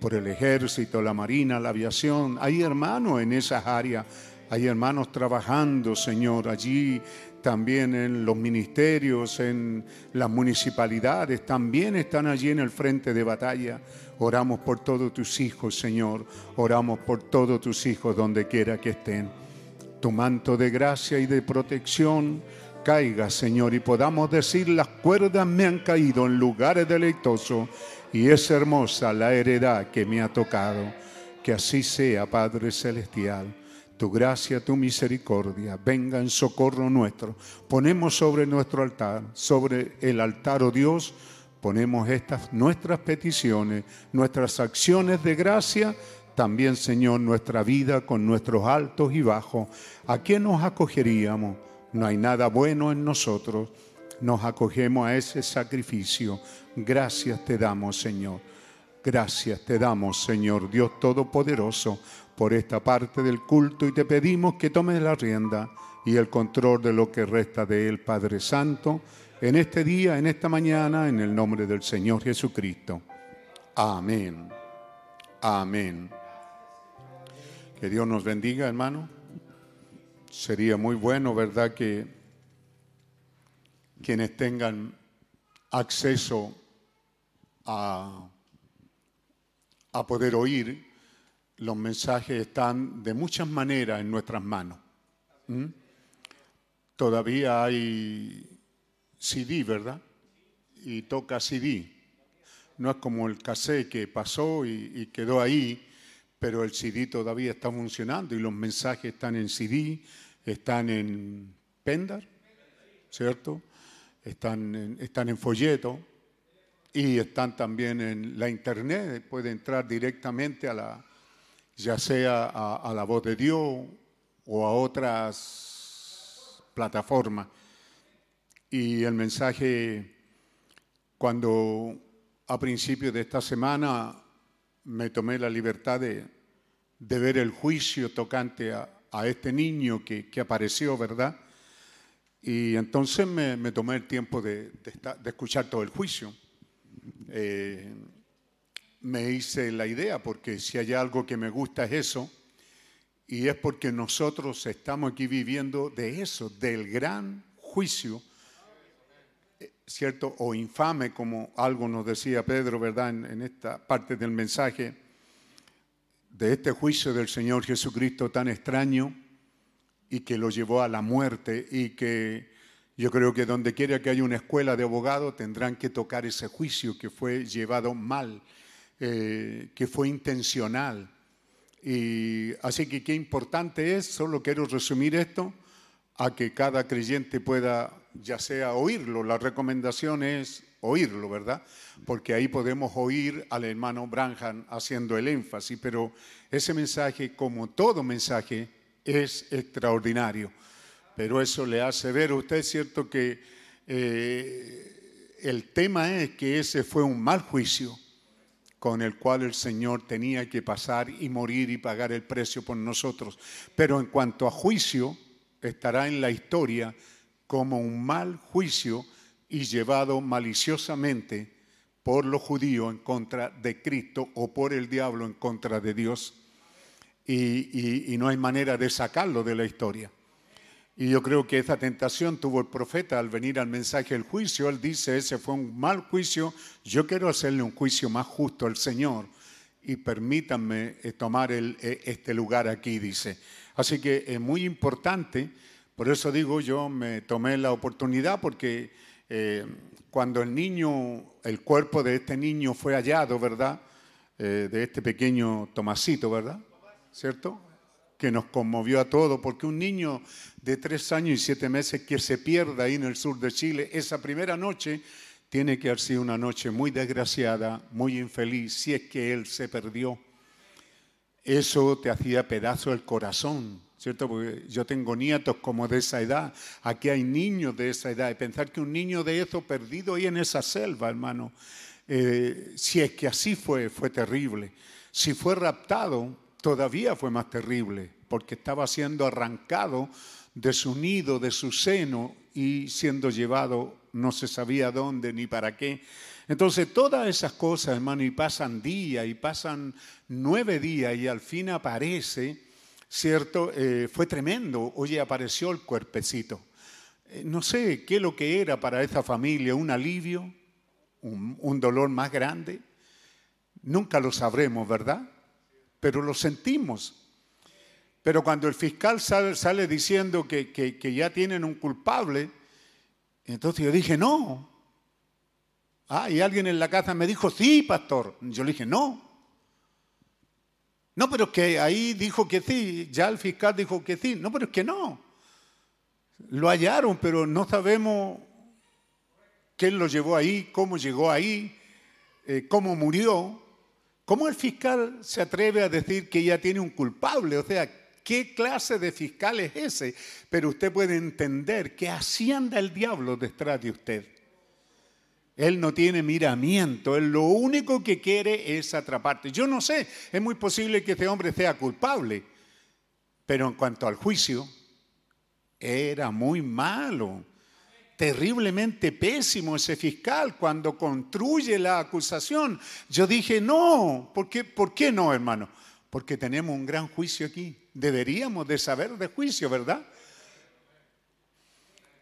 por el ejército, la marina, la aviación. Hay hermanos en esas áreas, hay hermanos trabajando, Señor, allí también en los ministerios, en las municipalidades, también están allí en el frente de batalla. Oramos por todos tus hijos, Señor, oramos por todos tus hijos donde quiera que estén. Tu manto de gracia y de protección caiga, Señor, y podamos decir, las cuerdas me han caído en lugares deleitosos y es hermosa la heredad que me ha tocado. Que así sea, Padre Celestial. Tu gracia, tu misericordia, venga en socorro nuestro. Ponemos sobre nuestro altar, sobre el altar, oh Dios, ponemos estas nuestras peticiones, nuestras acciones de gracia, también, Señor, nuestra vida con nuestros altos y bajos. ¿A quién nos acogeríamos? no hay nada bueno en nosotros, nos acogemos a ese sacrificio. Gracias te damos, Señor. Gracias te damos, Señor Dios Todopoderoso, por esta parte del culto y te pedimos que tomes la rienda y el control de lo que resta de él, Padre Santo, en este día, en esta mañana, en el nombre del Señor Jesucristo. Amén. Amén. Que Dios nos bendiga, hermano. Sería muy bueno, ¿verdad?, que quienes tengan acceso a, a poder oír los mensajes están de muchas maneras en nuestras manos. ¿Mm? Todavía hay CD, ¿verdad? Y toca CD. No es como el cassette que pasó y, quedó ahí, pero el CD todavía está funcionando y los mensajes están en CD, están en pendar, ¿cierto? Están en, están en folleto y están también en la internet. Puede entrar directamente a la, ya sea a, la voz de Dios o a otras plataformas. Y el mensaje, cuando a principios de esta semana me tomé la libertad de, ver el juicio tocante a, este niño que, apareció, ¿verdad? Y entonces me, tomé el tiempo de, escuchar todo el juicio. Eh, me hice la idea, porque si hay algo que me gusta es eso, y es porque nosotros estamos aquí viviendo de eso, del gran juicio, ¿cierto? O infame, como algo nos decía Pedro, ¿verdad? En, en esta parte del mensaje, de este juicio del Señor Jesucristo tan extraño y que lo llevó a la muerte y que yo creo que donde quiera que haya una escuela de abogados tendrán que tocar ese juicio que fue llevado mal, eh, que fue intencional. Y así que qué importante es, solo quiero resumir esto, a que cada creyente pueda ya sea oírlo, la recomendación es oírlo, ¿verdad? Porque ahí podemos oír al hermano Branham haciendo el énfasis, pero ese mensaje, como todo mensaje, es extraordinario. Pero eso le hace ver a usted, ¿cierto? Que eh, el tema es que ese fue un mal juicio con el cual el Señor tenía que pasar y morir y pagar el precio por nosotros. Pero en cuanto a juicio, estará en la historia como un mal juicio y llevado maliciosamente por los judíos en contra de Cristo o por el diablo en contra de Dios. Y, y, y, no hay manera de sacarlo de la historia. Y yo creo que esa tentación tuvo el profeta al venir al mensaje del juicio. Él dice, ese fue un mal juicio, yo quiero hacerle un juicio más justo al Señor. Y permítanme eh, tomar eh, este lugar aquí, dice. Así que es muy importante, por eso digo, yo me tomé la oportunidad porque eh, cuando el niño, el cuerpo de este niño fue hallado, ¿verdad? De este pequeño Tomasito, ¿verdad? ¿Cierto? Que nos conmovió a todos, porque un niño de tres años y siete meses que se pierda ahí en el sur de Chile, esa primera noche tiene que haber sido una noche muy desgraciada, muy infeliz, si es que él se perdió. Eso te hacía pedazo el corazón, ¿cierto? Porque yo tengo nietos como de esa edad, aquí hay niños de esa edad, y pensar que un niño de eso perdido ahí en esa selva, hermano, eh, si es que así fue, fue terrible. Si fue raptado, todavía fue más terrible, porque estaba siendo arrancado de su nido, de su seno, y siendo llevado no se sabía dónde ni para qué. Entonces todas esas cosas, hermano, y pasan días, y pasan nueve días, y al fin aparece ¿cierto? Eh, fue tremendo. Oye, apareció el cuerpecito. Eh, no sé qué es lo que era para esa familia, un alivio, un, dolor más grande. Nunca lo sabremos, ¿verdad? Pero lo sentimos. Pero cuando el fiscal sale, diciendo que, que, que ya tienen un culpable, entonces yo dije, no. Ah, y alguien en la casa me dijo, sí, pastor. Yo le dije, no. No, pero es que ahí dijo que sí, ya el fiscal dijo que sí. No, pero es que no. Lo hallaron, pero no sabemos quién lo llevó ahí, cómo llegó ahí, eh, cómo murió. ¿Cómo el fiscal se atreve a decir que ya tiene un culpable? O sea, ¿qué clase de fiscal es ese? Pero usted puede entender que así anda el diablo detrás de usted. Él no tiene miramiento, él lo único que quiere es atraparte. Yo no sé, es muy posible que este hombre sea culpable, pero en cuanto al juicio, era muy malo, terriblemente pésimo ese fiscal cuando construye la acusación. Yo dije, no, ¿por ¿por qué no, hermano? Porque tenemos un gran juicio aquí. Deberíamos de saber de juicio, ¿verdad?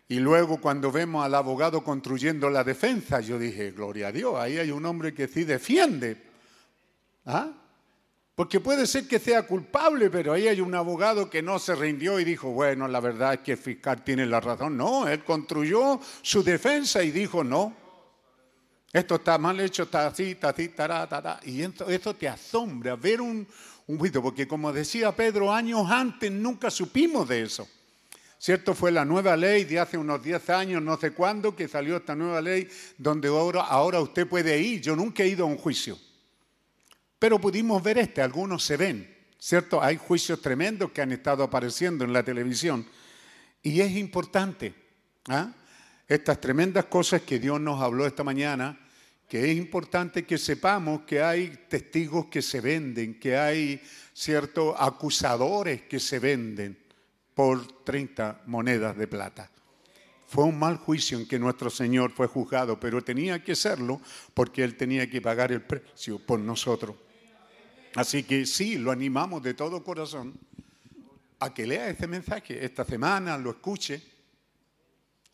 Y luego cuando vemos al abogado construyendo la defensa, yo dije, gloria a Dios, ahí hay un hombre que sí defiende. ¿Ah? Porque puede ser que sea culpable, pero ahí hay un abogado que no se rindió y dijo, bueno, la verdad es que el fiscal tiene la razón. No, él construyó su defensa y dijo, no, esto está mal hecho, está así, está así, tará, tará. Y esto, te asombra ver un, un juicio, porque como decía Pedro, años antes nunca supimos de eso. ¿Cierto? Fue la nueva ley de hace unos 10 años, no sé cuándo, que salió esta nueva ley donde ahora, usted puede ir. Yo nunca he ido a un juicio. Pero pudimos ver este, algunos se ven, ¿cierto? Hay juicios tremendos que han estado apareciendo en la televisión. Y es importante, ¿ah? estas tremendas cosas que Dios nos habló esta mañana, que es importante que sepamos que hay testigos que se venden, que hay, ¿cierto?, acusadores que se venden por 30 monedas de plata. Fue un mal juicio en que nuestro Señor fue juzgado, pero tenía que serlo porque Él tenía que pagar el precio por nosotros. Así que sí, lo animamos de todo corazón a que lea este mensaje esta semana, lo escuche,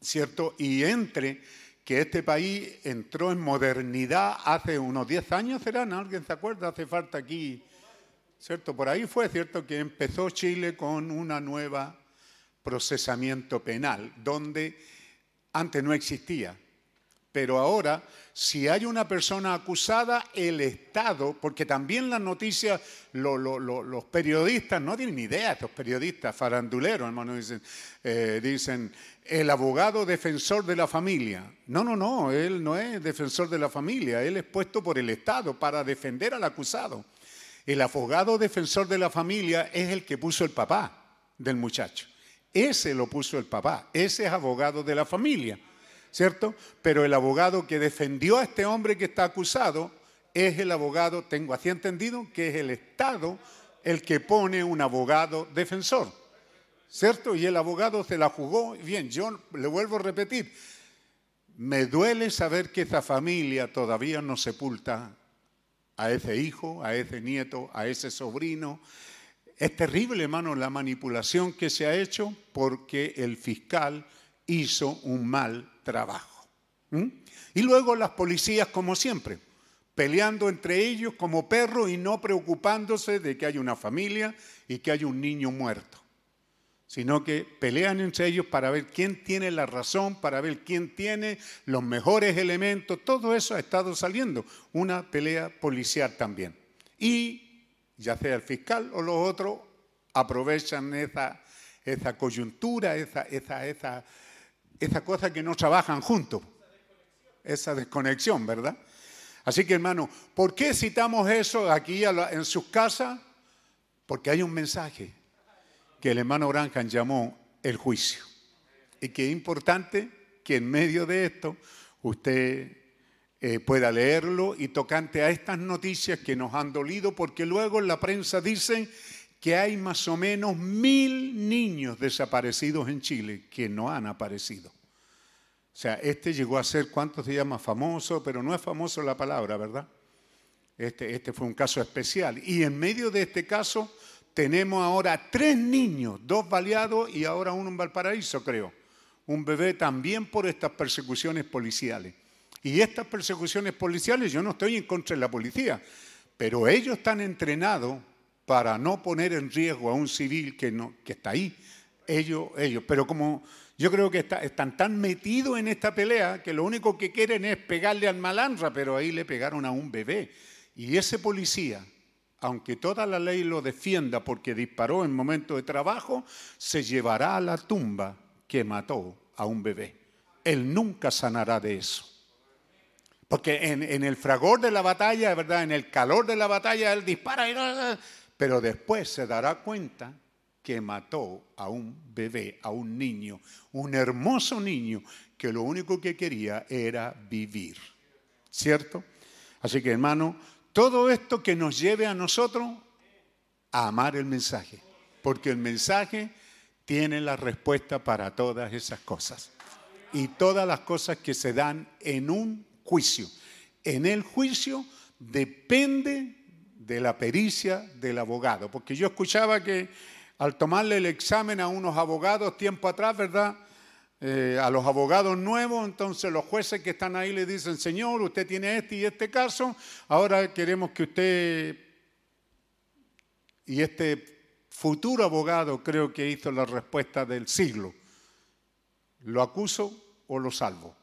¿cierto? Y entre, que este país entró en modernidad hace unos 10 años, ¿serán? ¿Alguien se acuerda? Hace falta aquí, ¿cierto? Por ahí fue, ¿cierto? Que empezó Chile con una nueva procesamiento penal, donde antes no existía. Pero ahora, si hay una persona acusada, el Estado, porque también las noticias, los periodistas no tienen idea, estos periodistas faranduleros, hermano, dicen, eh, dicen, el abogado defensor de la familia. No, no, no, él no es defensor de la familia, él es puesto por el Estado para defender al acusado. El abogado defensor de la familia es el que puso el papá del muchacho. Ese lo puso el papá, ese es abogado de la familia. ¿Cierto? Pero el abogado que defendió a este hombre que está acusado es el abogado, tengo así entendido, que es el Estado el que pone un abogado defensor, ¿cierto? Y el abogado se la jugó. Bien, yo le vuelvo a repetir, me duele saber que esa familia todavía no sepulta a ese hijo, a ese nieto, a ese sobrino. Es terrible, hermano, la manipulación que se ha hecho porque el fiscal hizo un mal trabajo. Y luego las policías, como siempre, peleando entre ellos como perros y no preocupándose de que hay una familia y que hay un niño muerto, sino que pelean entre ellos para ver quién tiene la razón, para ver quién tiene los mejores elementos. Todo eso ha estado saliendo, una pelea policial también. Y ya sea el fiscal o los otros aprovechan esa, esa coyuntura, esa, esa, esa esa cosa que no trabajan juntos. Esa desconexión, ¿verdad? Así que hermano, ¿por qué citamos eso aquí en sus casas? Porque hay un mensaje que el hermano Branham llamó el juicio. Y que es importante que en medio de esto usted eh, pueda leerlo y tocante a estas noticias que nos han dolido, porque luego en la prensa dicen que hay más o menos mil niños desaparecidos en Chile que no han aparecido. O sea, este llegó a ser, ¿cuánto se llama? Famoso, pero no es famoso la palabra, ¿verdad? Este, este fue un caso especial. Y en medio de este caso tenemos ahora tres niños, dos baleados y ahora uno en Valparaíso, creo. Un bebé también por estas persecuciones policiales. Y estas persecuciones policiales, yo no estoy en contra de la policía, pero ellos están entrenados para no poner en riesgo a un civil que, está ahí. Ellos, ellos. Pero como yo creo que están tan metidos en esta pelea que lo único que quieren es pegarle al malandra, pero ahí le pegaron a un bebé. Y ese policía, aunque toda la ley lo defienda porque disparó en momento de trabajo, se llevará a la tumba que mató a un bebé. Él nunca sanará de eso. Porque en, el fragor de la batalla, ¿verdad? En el calor de la batalla, él dispara y pero después se dará cuenta que mató a un bebé, a un niño, un hermoso niño que lo único que quería era vivir. ¿Cierto? Así que hermano, todo esto que nos lleve a nosotros a amar el mensaje, porque el mensaje tiene la respuesta para todas esas cosas. Y todas las cosas que se dan en un juicio. En el juicio depende de la pericia del abogado. Porque yo escuchaba que al tomarle el examen a unos abogados tiempo atrás, ¿verdad? Eh, a los abogados nuevos, entonces los jueces que están ahí le dicen, Señor, usted tiene este y este caso, ahora queremos que usted Y este futuro abogado creo que hizo la respuesta del siglo. ¿Lo acuso o lo salvo?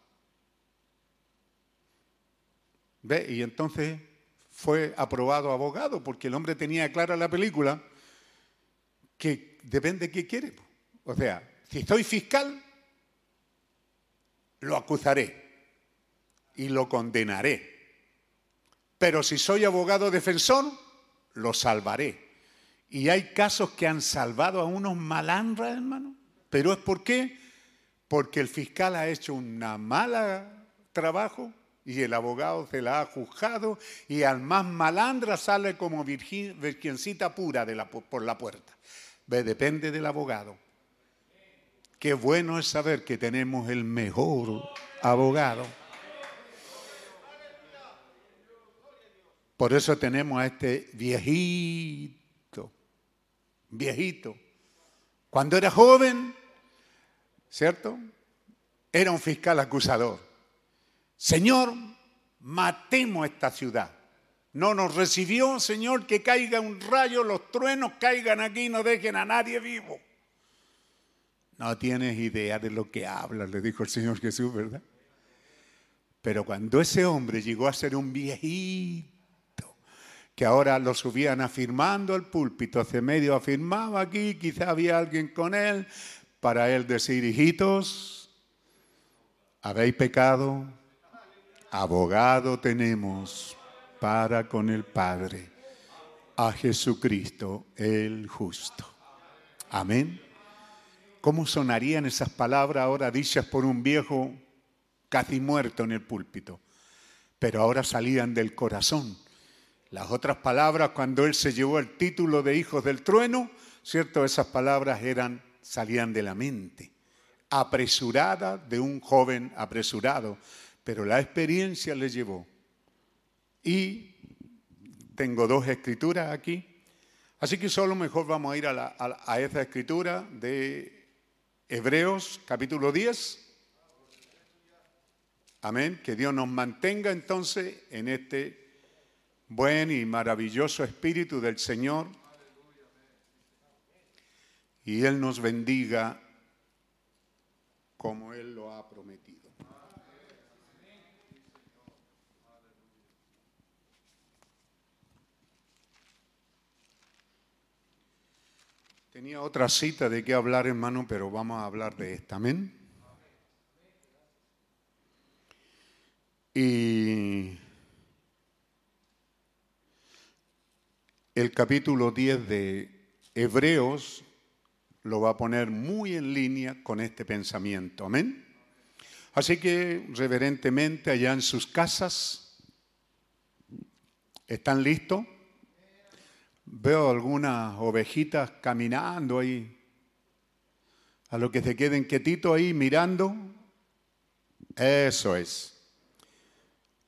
¿Ve? Y entonces fue aprobado abogado porque el hombre tenía clara la película que depende de qué quiere. O sea, si soy fiscal, lo acusaré y lo condenaré. Pero si soy abogado defensor, lo salvaré. Y hay casos que han salvado a unos malandras, hermano. Pero es por qué? Porque el fiscal ha hecho una mala trabajo y el abogado se la ha juzgado y al más malandra sale como virgencita pura por la puerta. Depende del abogado. Qué bueno es saber que tenemos el mejor abogado. Por eso tenemos a este viejito, viejito. Cuando era joven, ¿cierto? Era un fiscal acusador. Señor, matemos esta ciudad. No nos recibió, Señor, que caiga un rayo, los truenos caigan aquí y no dejen a nadie vivo. No tienes idea de lo que hablas, le dijo el Señor Jesús, ¿verdad? Pero cuando ese hombre llegó a ser un viejito, que ahora lo subían afirmando al púlpito, hace medio afirmaba aquí, quizá había alguien con él, para él decir, hijitos, habéis pecado, abogado tenemos para con el Padre, a Jesucristo el justo. Amén. ¿Cómo sonarían esas palabras ahora dichas por un viejo casi muerto en el púlpito? Pero ahora salían del corazón. Las otras palabras, cuando él se llevó el título de hijos del trueno, ¿cierto? Esas palabras eran, salían de la mente, apresurada de un joven apresurado, pero la experiencia le llevó. Y tengo dos escrituras aquí, así que solo mejor vamos a ir a, esa escritura de Hebreos capítulo 10. Amén. Que Dios nos mantenga entonces en este buen y maravilloso espíritu del Señor. Y Él nos bendiga como Él lo ha prometido. Tenía otra cita de qué hablar, hermano, pero vamos a hablar de esta. Amén. Y el capítulo 10 de Hebreos lo va a poner muy en línea con este pensamiento. Amén. Así que reverentemente allá en sus casas, ¿están listos? Veo algunas ovejitas caminando ahí. A lo que se queden quietitos ahí mirando. Eso es.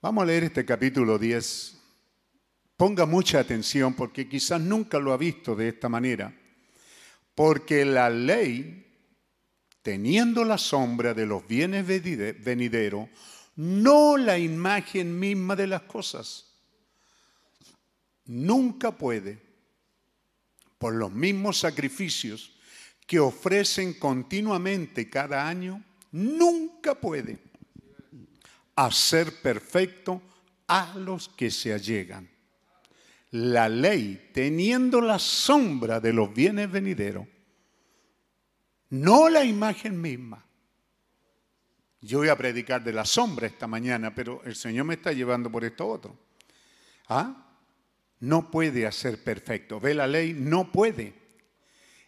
Vamos a leer este capítulo 10. Ponga mucha atención porque quizás nunca lo ha visto de esta manera. Porque la ley, teniendo la sombra de los bienes venideros, no la imagen misma de las cosas, nunca puede por los mismos sacrificios que ofrecen continuamente cada año, nunca puede hacer perfecto a los que se allegan. La ley, teniendo la sombra de los bienes venideros, no la imagen misma. Yo voy a predicar de la sombra esta mañana, pero el Señor me está llevando por esto otro. ¿Ah? No puede hacer perfecto. ¿Ve la ley? No puede.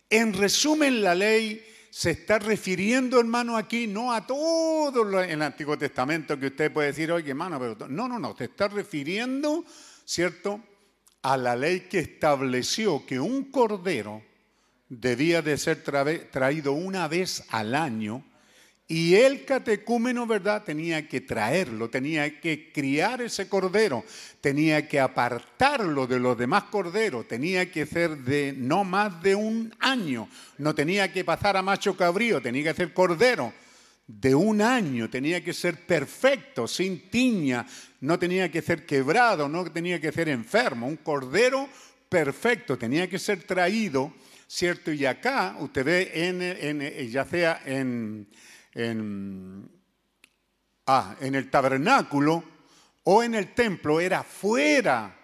En resumen, la ley se está refiriendo, hermano, aquí no a todo el Antiguo Testamento que usted puede decir, oye, hermano, pero no, no, no, se está refiriendo, ¿cierto?, a la ley que estableció que un cordero debía de ser traído una vez al año y el catecúmeno, ¿verdad? Tenía que traerlo, tenía que criar ese cordero, tenía que apartarlo de los demás corderos, tenía que ser de no más de un año, no tenía que pasar a macho cabrío, tenía que ser cordero de un año, tenía que ser perfecto, sin tiña, no tenía que ser quebrado, no tenía que ser enfermo, un cordero perfecto, tenía que ser traído, ¿cierto? Y acá usted ve, en, en- ya sea en, en, ah, en el tabernáculo o en el templo, era fuera,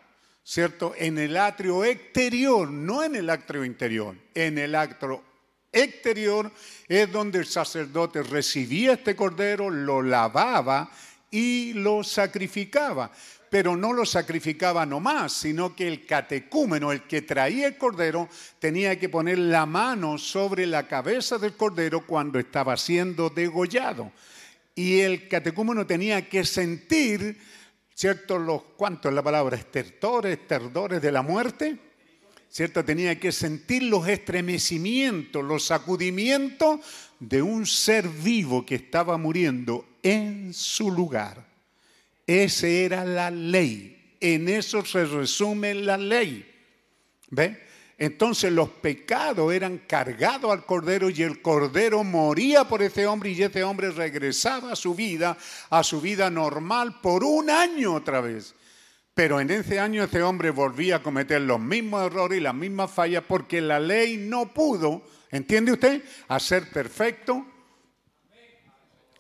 ¿cierto? En el atrio exterior, no en el atrio interior, en el atrio exterior es donde el sacerdote recibía este cordero, lo lavaba y lo sacrificaba. Pero no lo sacrificaba nomás, sino que el catecúmeno, el que traía el cordero, tenía que poner la mano sobre la cabeza del cordero cuando estaba siendo degollado. Y el catecúmeno tenía que sentir, ¿cierto? Los, ¿Cuánto es la palabra? Estertores, terdores de la muerte. ¿cierto? Tenía que sentir los estremecimientos, los sacudimientos de un ser vivo que estaba muriendo en su lugar. Esa era la ley. En eso se resume la ley. ¿Ve? Entonces los pecados eran cargados al cordero y el cordero moría por ese hombre y ese hombre regresaba a su vida, a su vida normal por un año otra vez. Pero en ese año ese hombre volvía a cometer los mismos errores y las mismas fallas porque la ley no pudo, ¿entiende usted?, hacer perfecto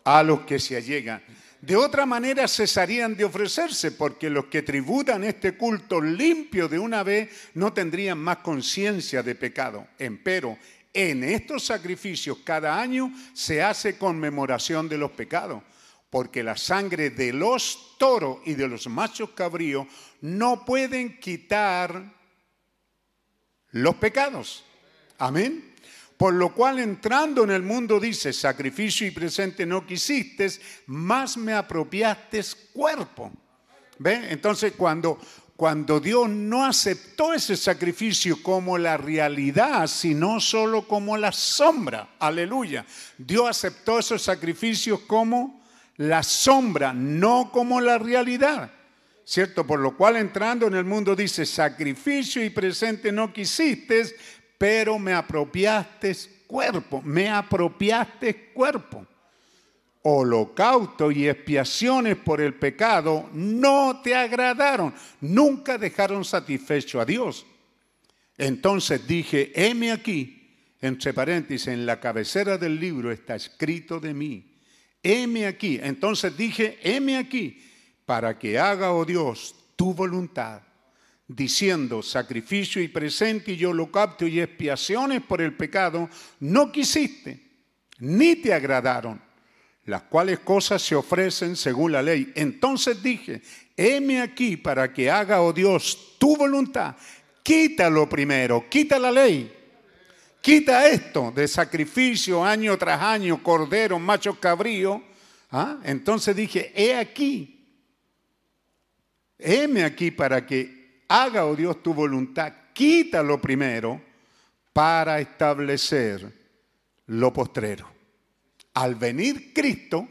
a los que se allegan. De otra manera cesarían de ofrecerse porque los que tributan este culto limpio de una vez no tendrían más conciencia de pecado. Empero, en estos sacrificios cada año se hace conmemoración de los pecados porque la sangre de los toros y de los machos cabríos no pueden quitar los pecados. Amén. Por lo cual entrando en el mundo dice, sacrificio y presente no quisiste, más me apropiaste cuerpo. ¿Ve? Entonces cuando, cuando Dios no aceptó ese sacrificio como la realidad, sino solo como la sombra, aleluya. Dios aceptó esos sacrificios como la sombra, no como la realidad. ¿Cierto? Por lo cual entrando en el mundo dice, sacrificio y presente no quisiste, pero me apropiaste cuerpo, me apropiaste cuerpo. Holocausto y expiaciones por el pecado no te agradaron, nunca dejaron satisfecho a Dios. Entonces dije, heme aquí, entre paréntesis, en la cabecera del libro está escrito de mí, heme aquí. Entonces dije, heme aquí, para que haga, oh Dios, tu voluntad diciendo sacrificio y presente y holocausto y expiaciones por el pecado, no quisiste, ni te agradaron, las cuales cosas se ofrecen según la ley. Entonces dije, heme aquí para que haga, oh Dios, tu voluntad. Quítalo primero, quita la ley. Quita esto de sacrificio año tras año, cordero, macho cabrío. ¿Ah? Entonces dije, he aquí, heme aquí para que haga, oh Dios, tu voluntad, quítalo primero para establecer lo postrero. Al venir Cristo,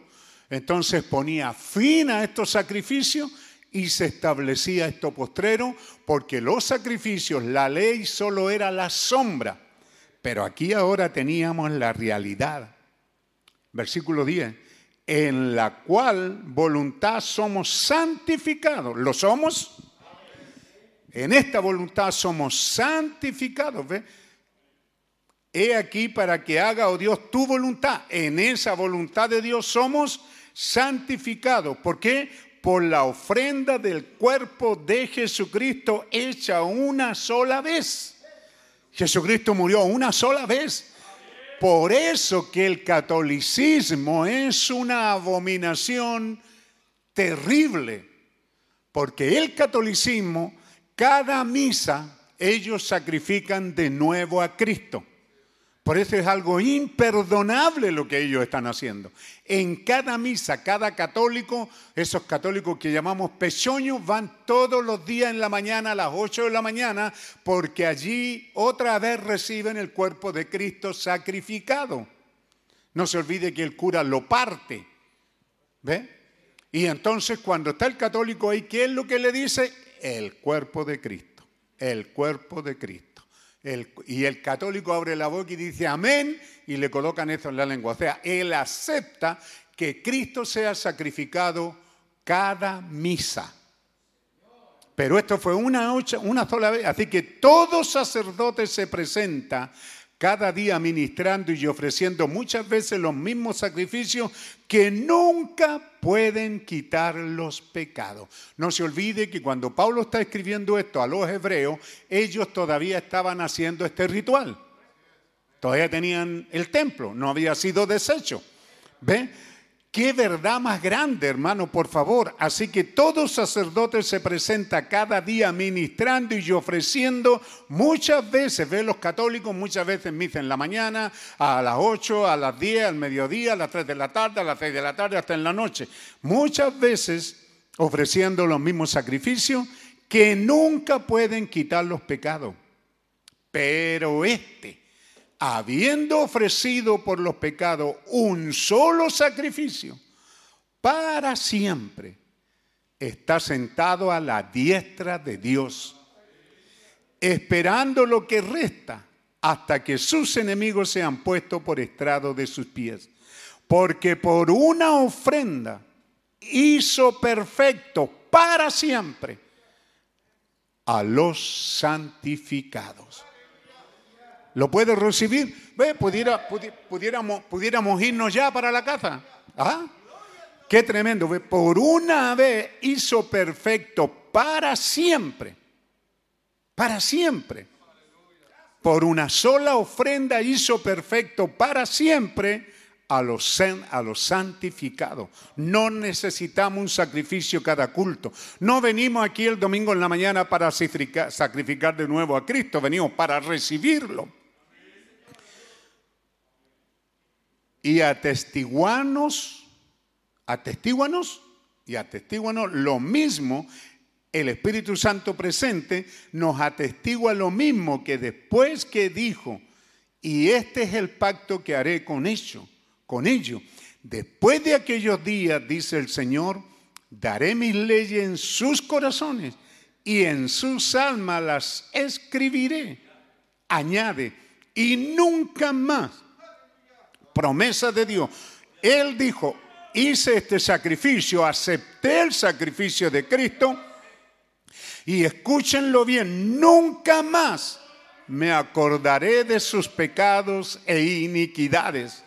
entonces ponía fin a estos sacrificios y se establecía esto postrero, porque los sacrificios, la ley solo era la sombra, pero aquí ahora teníamos la realidad. Versículo 10, en la cual voluntad somos santificados. ¿Lo somos? En esta voluntad somos santificados. He aquí para que haga, oh Dios, tu voluntad. En esa voluntad de Dios somos santificados. ¿Por qué? Por la ofrenda del cuerpo de Jesucristo hecha una sola vez. Jesucristo murió una sola vez. Por eso que el catolicismo es una abominación terrible. Porque el catolicismo, cada misa, ellos sacrifican de nuevo a Cristo. Por eso es algo imperdonable lo que ellos están haciendo. En cada misa, cada católico, esos católicos que llamamos pechoños, van todos los días en la mañana a las 8 de la mañana porque allí otra vez reciben el cuerpo de Cristo sacrificado. No se olvide que el cura lo parte. ¿Ve? Y entonces cuando está el católico ahí, ¿qué es lo que le dice? El cuerpo de Cristo. El cuerpo de Cristo. Y el católico abre la boca y dice amén y le colocan eso en la lengua. O sea, él acepta que Cristo sea sacrificado cada misa. Pero esto fue una, una sola vez. Así que todo sacerdote se presenta cada día ministrando y ofreciendo muchas veces los mismos sacrificios que nunca pueden quitar los pecados. No se olvide que cuando Pablo está escribiendo esto a los hebreos, ellos todavía estaban haciendo este ritual. Todavía tenían el templo, no había sido deshecho. ¿Ve? Qué verdad más grande, hermano, por favor. Así que todo sacerdote se presenta cada día ministrando y ofreciendo muchas veces, ve los católicos muchas veces misa en la mañana, a las 8, a las 10, al mediodía, a las 3 de la tarde, a las 6 de la tarde, hasta en la noche. Muchas veces ofreciendo los mismos sacrificios que nunca pueden quitar los pecados. Pero este habiendo ofrecido por los pecados un solo sacrificio para siempre, está sentado a la diestra de Dios, esperando lo que resta hasta que sus enemigos sean puestos por estrado de sus pies. Porque por una ofrenda hizo perfecto para siempre a los santificados. ¿Lo puede recibir? Ve, pudiera, pudiéramos, irnos ya para la casa. ¿Ah? Qué tremendo. Por una vez hizo perfecto para siempre. Para siempre. Por una sola ofrenda hizo perfecto para siempre a los, a los santificados. No necesitamos un sacrificio cada culto. No venimos aquí el domingo en la mañana para sacrificar de nuevo a Cristo, venimos para recibirlo. Y atestiguanos, atestiguanos y atestiguanos lo mismo, el Espíritu Santo presente nos atestigua lo mismo que después que dijo, y este es el pacto que haré con ellos, con ellos. Después de aquellos días, dice el Señor, daré mis leyes en sus corazones y en sus almas las escribiré. Añade, y nunca más promesa de Dios. Él dijo, hice este sacrificio, acepté el sacrificio de Cristo y escúchenlo bien, nunca más me acordaré de sus pecados e iniquidades,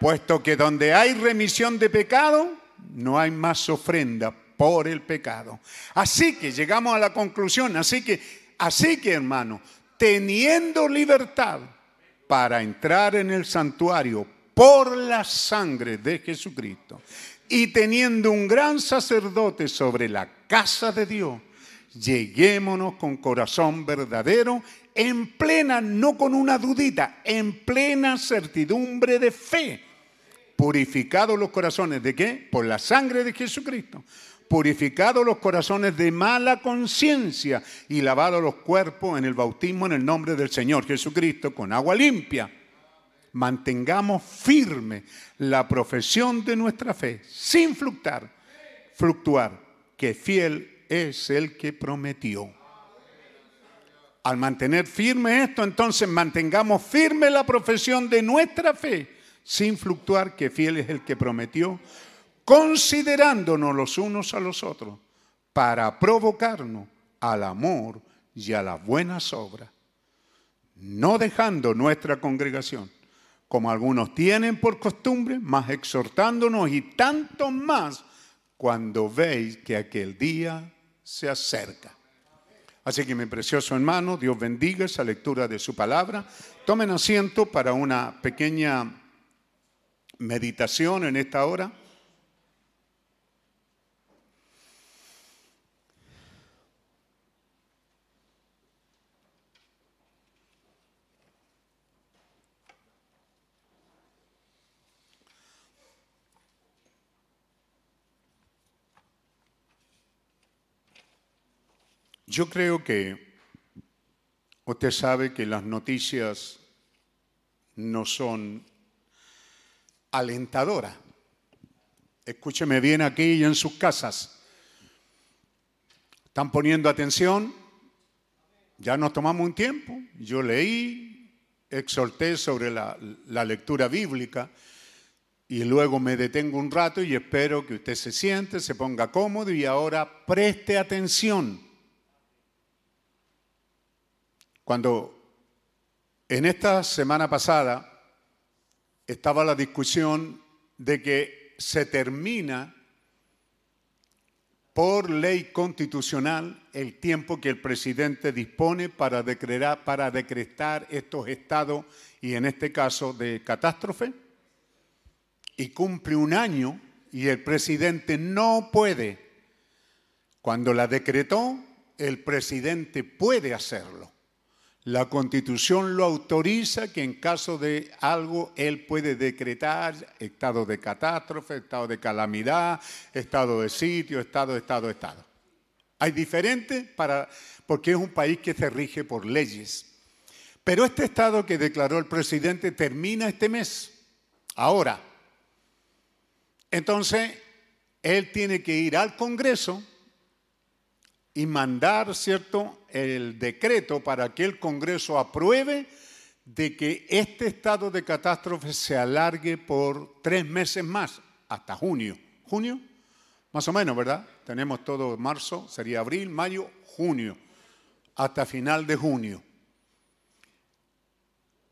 puesto que donde hay remisión de pecado, no hay más ofrenda por el pecado. Así que llegamos a la conclusión, así que, así que hermano, teniendo libertad, para entrar en el santuario por la sangre de Jesucristo y teniendo un gran sacerdote sobre la casa de Dios, lleguémonos con corazón verdadero, en plena, no con una dudita, en plena certidumbre de fe, purificados los corazones de qué? Por la sangre de Jesucristo purificados los corazones de mala conciencia y lavados los cuerpos en el bautismo en el nombre del Señor Jesucristo con agua limpia. Mantengamos firme la profesión de nuestra fe sin fluctuar, fluctuar, que fiel es el que prometió. Al mantener firme esto, entonces mantengamos firme la profesión de nuestra fe sin fluctuar, que fiel es el que prometió considerándonos los unos a los otros para provocarnos al amor y a las buenas obras, no dejando nuestra congregación, como algunos tienen por costumbre, más exhortándonos y tanto más cuando veis que aquel día se acerca. Así que mi precioso hermano, Dios bendiga esa lectura de su palabra. Tomen asiento para una pequeña meditación en esta hora. Yo creo que usted sabe que las noticias no son alentadoras. Escúcheme bien aquí y en sus casas. ¿Están poniendo atención? Ya nos tomamos un tiempo. Yo leí, exhorté sobre la, lectura bíblica y luego me detengo un rato y espero que usted se siente, se ponga cómodo y ahora preste atención. Cuando en esta semana pasada estaba la discusión de que se termina por ley constitucional el tiempo que el presidente dispone para decretar, para decretar estos estados y en este caso de catástrofe y cumple un año y el presidente no puede. Cuando la decretó, el presidente puede hacerlo. La constitución lo autoriza que en caso de algo él puede decretar estado de catástrofe, estado de calamidad, estado de sitio, estado, estado, estado. Hay diferentes para, porque es un país que se rige por leyes. Pero este estado que declaró el presidente termina este mes. Ahora, entonces, él tiene que ir al Congreso y mandar, ¿cierto?, el decreto para que el Congreso apruebe de que este estado de catástrofe se alargue por tres meses más, hasta junio. ¿Junio? Más o menos, ¿verdad? Tenemos todo marzo, sería abril, mayo, junio, hasta final de junio.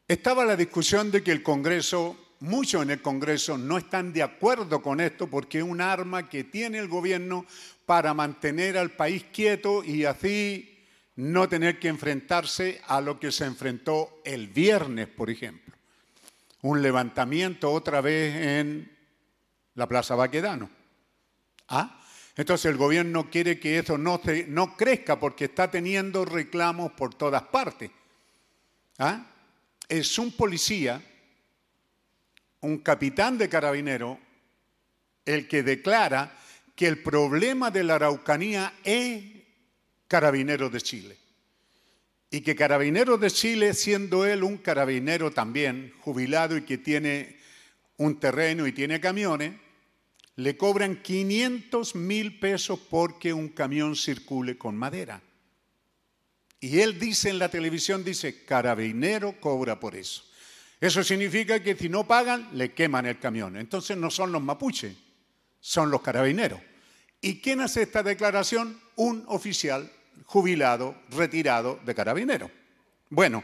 Estaba la discusión de que el Congreso muchos en el Congreso no están de acuerdo con esto porque es un arma que tiene el gobierno para mantener al país quieto y así no tener que enfrentarse a lo que se enfrentó el viernes, por ejemplo. Un levantamiento otra vez en la Plaza Baquedano. ¿Ah? Entonces el gobierno quiere que eso no, no crezca porque está teniendo reclamos por todas partes. ¿Ah? Es un policía un capitán de carabinero el que declara que el problema de la Araucanía es Carabineros de Chile. Y que Carabineros de Chile, siendo él un carabinero también jubilado y que tiene un terreno y tiene camiones, le cobran 500 mil pesos porque un camión circule con madera. Y él dice en la televisión, dice, carabinero cobra por eso. Eso significa que si no pagan, le queman el camión. Entonces no son los mapuches, son los carabineros. ¿Y quién hace esta declaración? Un oficial jubilado, retirado de carabinero. Bueno,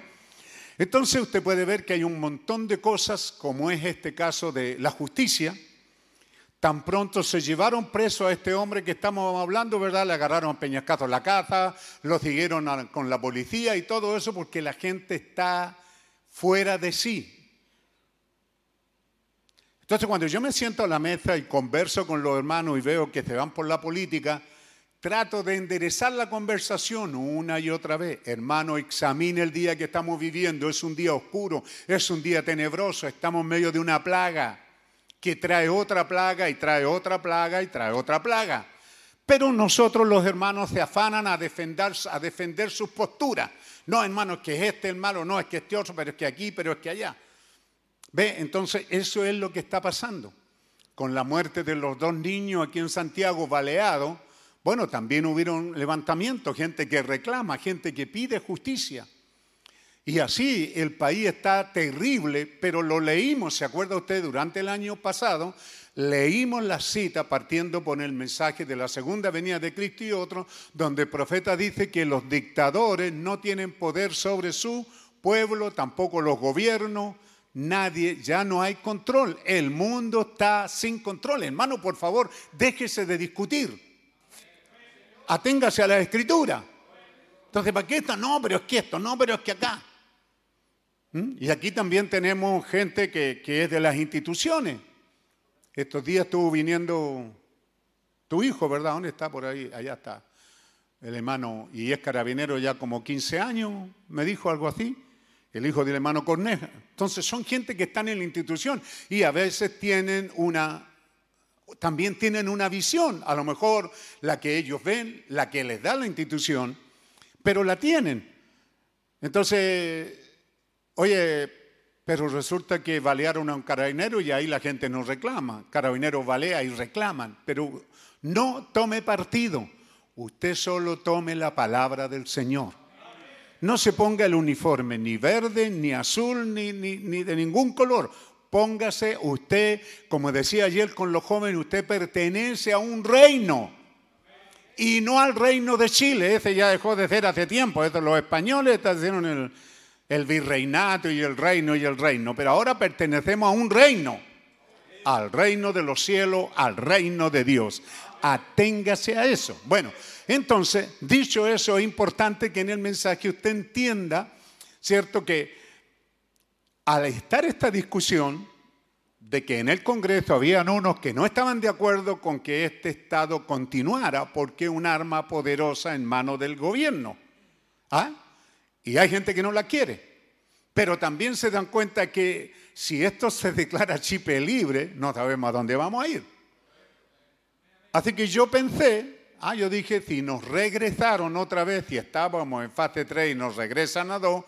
entonces usted puede ver que hay un montón de cosas, como es este caso de la justicia. Tan pronto se llevaron preso a este hombre que estamos hablando, ¿verdad? Le agarraron a Peñascato la caza, lo siguieron con la policía y todo eso porque la gente está fuera de sí. Entonces cuando yo me siento a la mesa y converso con los hermanos y veo que se van por la política, trato de enderezar la conversación una y otra vez. Hermano, examine el día que estamos viviendo. Es un día oscuro, es un día tenebroso, estamos en medio de una plaga que trae otra plaga y trae otra plaga y trae otra plaga. Pero nosotros los hermanos se afanan a defender, a defender sus posturas. No, hermano, es que es este el malo, no, es que este otro, pero es que aquí, pero es que allá. Ve, entonces eso es lo que está pasando. Con la muerte de los dos niños aquí en Santiago, baleados, bueno, también hubieron levantamientos, gente que reclama, gente que pide justicia. Y así el país está terrible, pero lo leímos, ¿se acuerda usted? Durante el año pasado leímos la cita partiendo por el mensaje de la segunda venida de Cristo y otro, donde el profeta dice que los dictadores no tienen poder sobre su pueblo, tampoco los gobiernos, nadie, ya no hay control. El mundo está sin control. Hermano, por favor, déjese de discutir. Aténgase a la escritura. Entonces, ¿para qué esto? No, pero es que esto, no, pero es que acá. ¿Mm? Y aquí también tenemos gente que, es de las instituciones. Estos días estuvo viniendo tu hijo, ¿verdad? ¿Dónde está? Por ahí, allá está. El hermano, y es carabinero ya como 15 años, me dijo algo así. El hijo del hermano Corneja. Entonces son gente que están en la institución y a veces tienen una, también tienen una visión, a lo mejor la que ellos ven, la que les da la institución, pero la tienen. Entonces, Oye, pero resulta que balearon a un carabinero y ahí la gente no reclama. Carabineros balea y reclaman. Pero no tome partido. Usted solo tome la palabra del Señor. No se ponga el uniforme ni verde, ni azul, ni, ni, ni de ningún color. Póngase usted, como decía ayer con los jóvenes, usted pertenece a un reino. Y no al reino de Chile, ese ya dejó de ser hace tiempo. Eso, los españoles hicieron el, el virreinato y el reino y el reino, pero ahora pertenecemos a un reino, al reino de los cielos, al reino de Dios. Aténgase a eso. Bueno, entonces, dicho eso, es importante que en el mensaje usted entienda, ¿cierto? Que al estar esta discusión de que en el Congreso habían unos que no estaban de acuerdo con que este Estado continuara porque un arma poderosa en manos del gobierno. ¿Ah? Y hay gente que no la quiere. Pero también se dan cuenta que si esto se declara chipe libre, no sabemos a dónde vamos a ir. Así que yo pensé, ah, yo dije, si nos regresaron otra vez y estábamos en fase 3 y nos regresan a 2,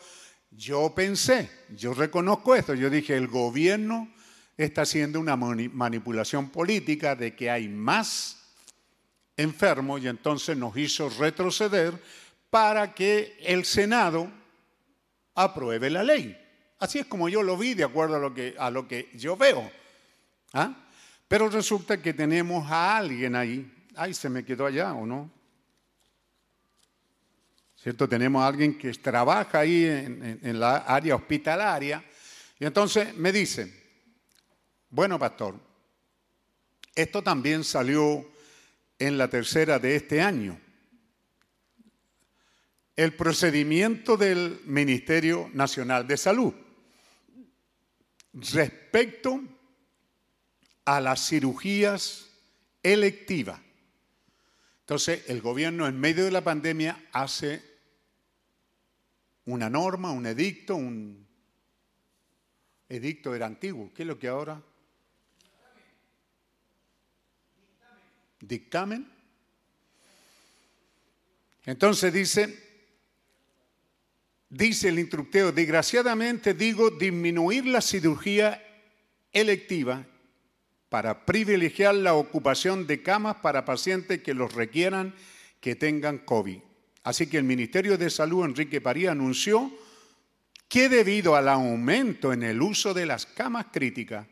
yo pensé, yo reconozco esto, yo dije, el gobierno está haciendo una manipulación política de que hay más enfermos y entonces nos hizo retroceder para que el Senado apruebe la ley. Así es como yo lo vi, de acuerdo a lo que, a lo que yo veo. ¿Ah? Pero resulta que tenemos a alguien ahí. Ay, se me quedó allá, ¿o no? ¿Cierto? Tenemos a alguien que trabaja ahí en, en la área hospitalaria. Y entonces me dice, bueno, pastor, esto también salió en la tercera de este año el procedimiento del Ministerio Nacional de Salud respecto a las cirugías electivas. Entonces, el gobierno en medio de la pandemia hace una norma, un edicto, un edicto era antiguo. ¿Qué es lo que ahora? Dictamen. Entonces dice, dice el instructeo, desgraciadamente digo disminuir la cirugía electiva para privilegiar la ocupación de camas para pacientes que los requieran que tengan COVID. Así que el Ministerio de Salud, Enrique Paría, anunció que debido al aumento en el uso de las camas críticas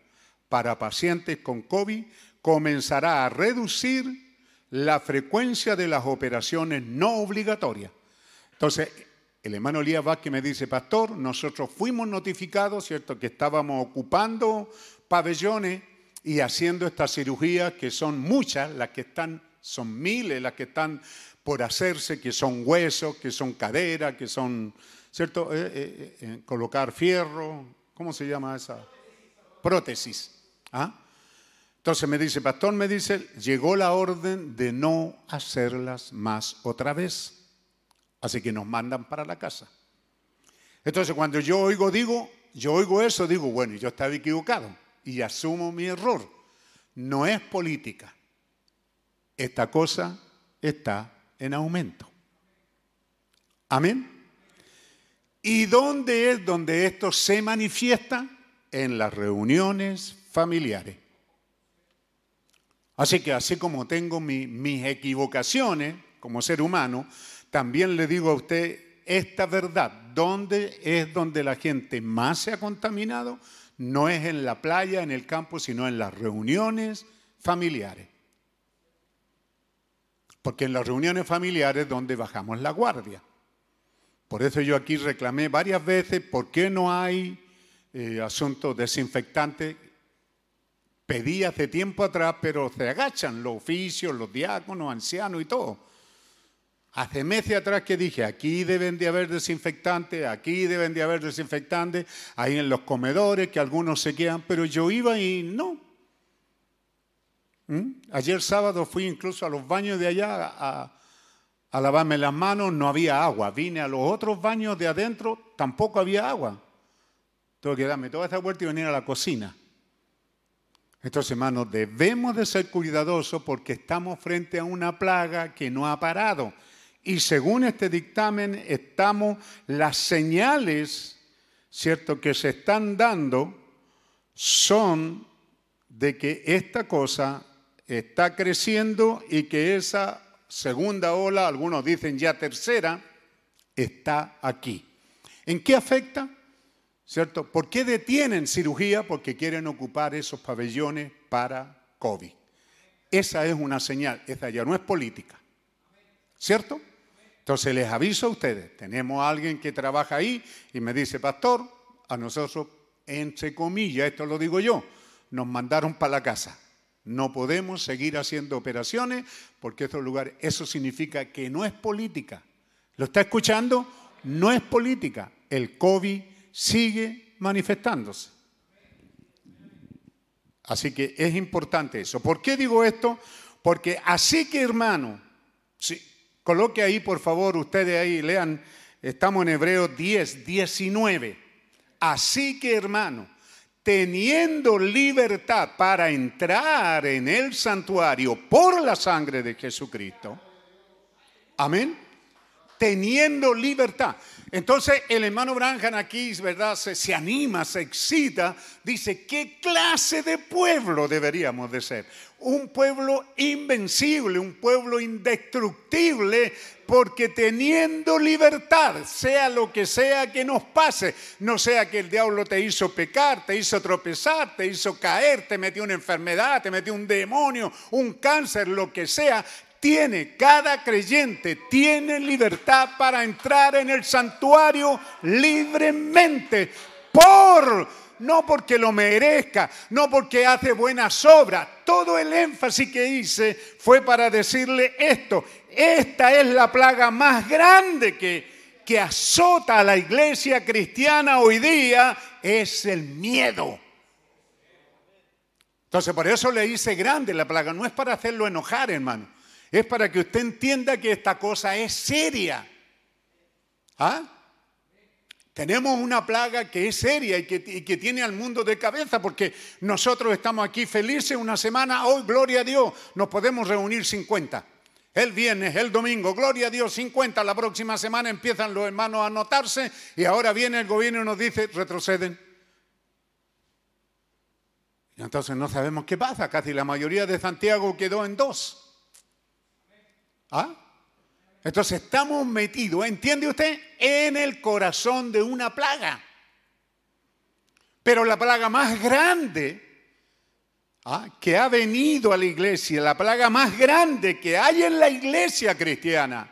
para pacientes con COVID, comenzará a reducir la frecuencia de las operaciones no obligatorias. Entonces, el hermano Elías Vázquez me dice, pastor, nosotros fuimos notificados, ¿cierto?, que estábamos ocupando pabellones y haciendo estas cirugías, que son muchas, las que están, son miles las que están por hacerse, que son huesos, que son cadera, que son, ¿cierto?, eh, eh, eh, colocar fierro, ¿cómo se llama esa? Prótesis. ¿Ah? Entonces me dice, pastor, me dice, llegó la orden de no hacerlas más otra vez. Así que nos mandan para la casa. Entonces cuando yo oigo, digo, yo oigo eso, digo, bueno, yo estaba equivocado y asumo mi error. No es política. Esta cosa está en aumento. Amén. ¿Y dónde es donde esto se manifiesta? En las reuniones familiares. Así que así como tengo mis equivocaciones como ser humano, también le digo a usted esta verdad. ¿Dónde es donde la gente más se ha contaminado? No es en la playa, en el campo, sino en las reuniones familiares. Porque en las reuniones familiares es donde bajamos la guardia. Por eso yo aquí reclamé varias veces por qué no hay eh, asuntos desinfectantes. Pedí hace tiempo atrás, pero se agachan los oficios, los diáconos, ancianos y todo. Hace meses atrás que dije, aquí deben de haber desinfectantes, aquí deben de haber desinfectantes, ahí en los comedores, que algunos se quedan, pero yo iba y no. ¿Mm? Ayer sábado fui incluso a los baños de allá a, a lavarme las manos, no había agua. Vine a los otros baños de adentro, tampoco había agua. Tengo que darme toda esta vuelta y venir a la cocina. Entonces, hermanos, debemos de ser cuidadosos porque estamos frente a una plaga que no ha parado. Y según este dictamen, estamos, las señales, ¿cierto?, que se están dando son de que esta cosa está creciendo y que esa segunda ola, algunos dicen ya tercera, está aquí. ¿En qué afecta? ¿Cierto? ¿Por qué detienen cirugía? Porque quieren ocupar esos pabellones para COVID. Esa es una señal, esa ya no es política. ¿Cierto? Entonces les aviso a ustedes, tenemos a alguien que trabaja ahí y me dice, pastor, a nosotros, entre comillas, esto lo digo yo, nos mandaron para la casa. No podemos seguir haciendo operaciones porque eso significa que no es política. ¿Lo está escuchando? No es política. El COVID sigue manifestándose. Así que es importante eso. ¿Por qué digo esto? Porque así que hermano, sí, coloque ahí por favor, ustedes ahí lean, estamos en Hebreos 10, 19. Así que hermano, teniendo libertad para entrar en el santuario por la sangre de Jesucristo. Amén. Teniendo libertad. Entonces el hermano Branham aquí, ¿verdad? Se, se, anima, se excita, dice, ¿qué clase de pueblo deberíamos de ser? Un pueblo invencible, un pueblo indestructible, porque teniendo libertad, sea lo que sea que nos pase, no sea que el diablo te hizo pecar, te hizo tropezar, te hizo caer, te metió una enfermedad, te metió un demonio, un cáncer, lo que sea, tiene, cada creyente tiene libertad para entrar en el santuario libremente por, no porque lo merezca, no porque hace buenas obras. Todo el énfasis que hice fue para decirle esto. Esta es la plaga más grande que, azota a la iglesia cristiana hoy día, es el miedo. Entonces, por eso le hice grande la plaga. No es para hacerlo enojar, hermano es para que usted entienda que esta cosa es seria. ¿Ah? Tenemos una plaga que es seria y que, y que, tiene al mundo de cabeza porque nosotros estamos aquí felices una semana, hoy, gloria a Dios, nos podemos reunir 50. El viernes, el domingo, gloria a Dios, 50. La próxima semana empiezan los hermanos a anotarse y ahora viene el gobierno y nos dice, retroceden. Y entonces no sabemos qué pasa, casi la mayoría de Santiago quedó en dos. ¿Ah? Entonces estamos metidos, ¿entiende usted? En el corazón de una plaga. Pero la plaga más grande ¿ah? que ha venido a la iglesia, la plaga más grande que hay en la iglesia cristiana,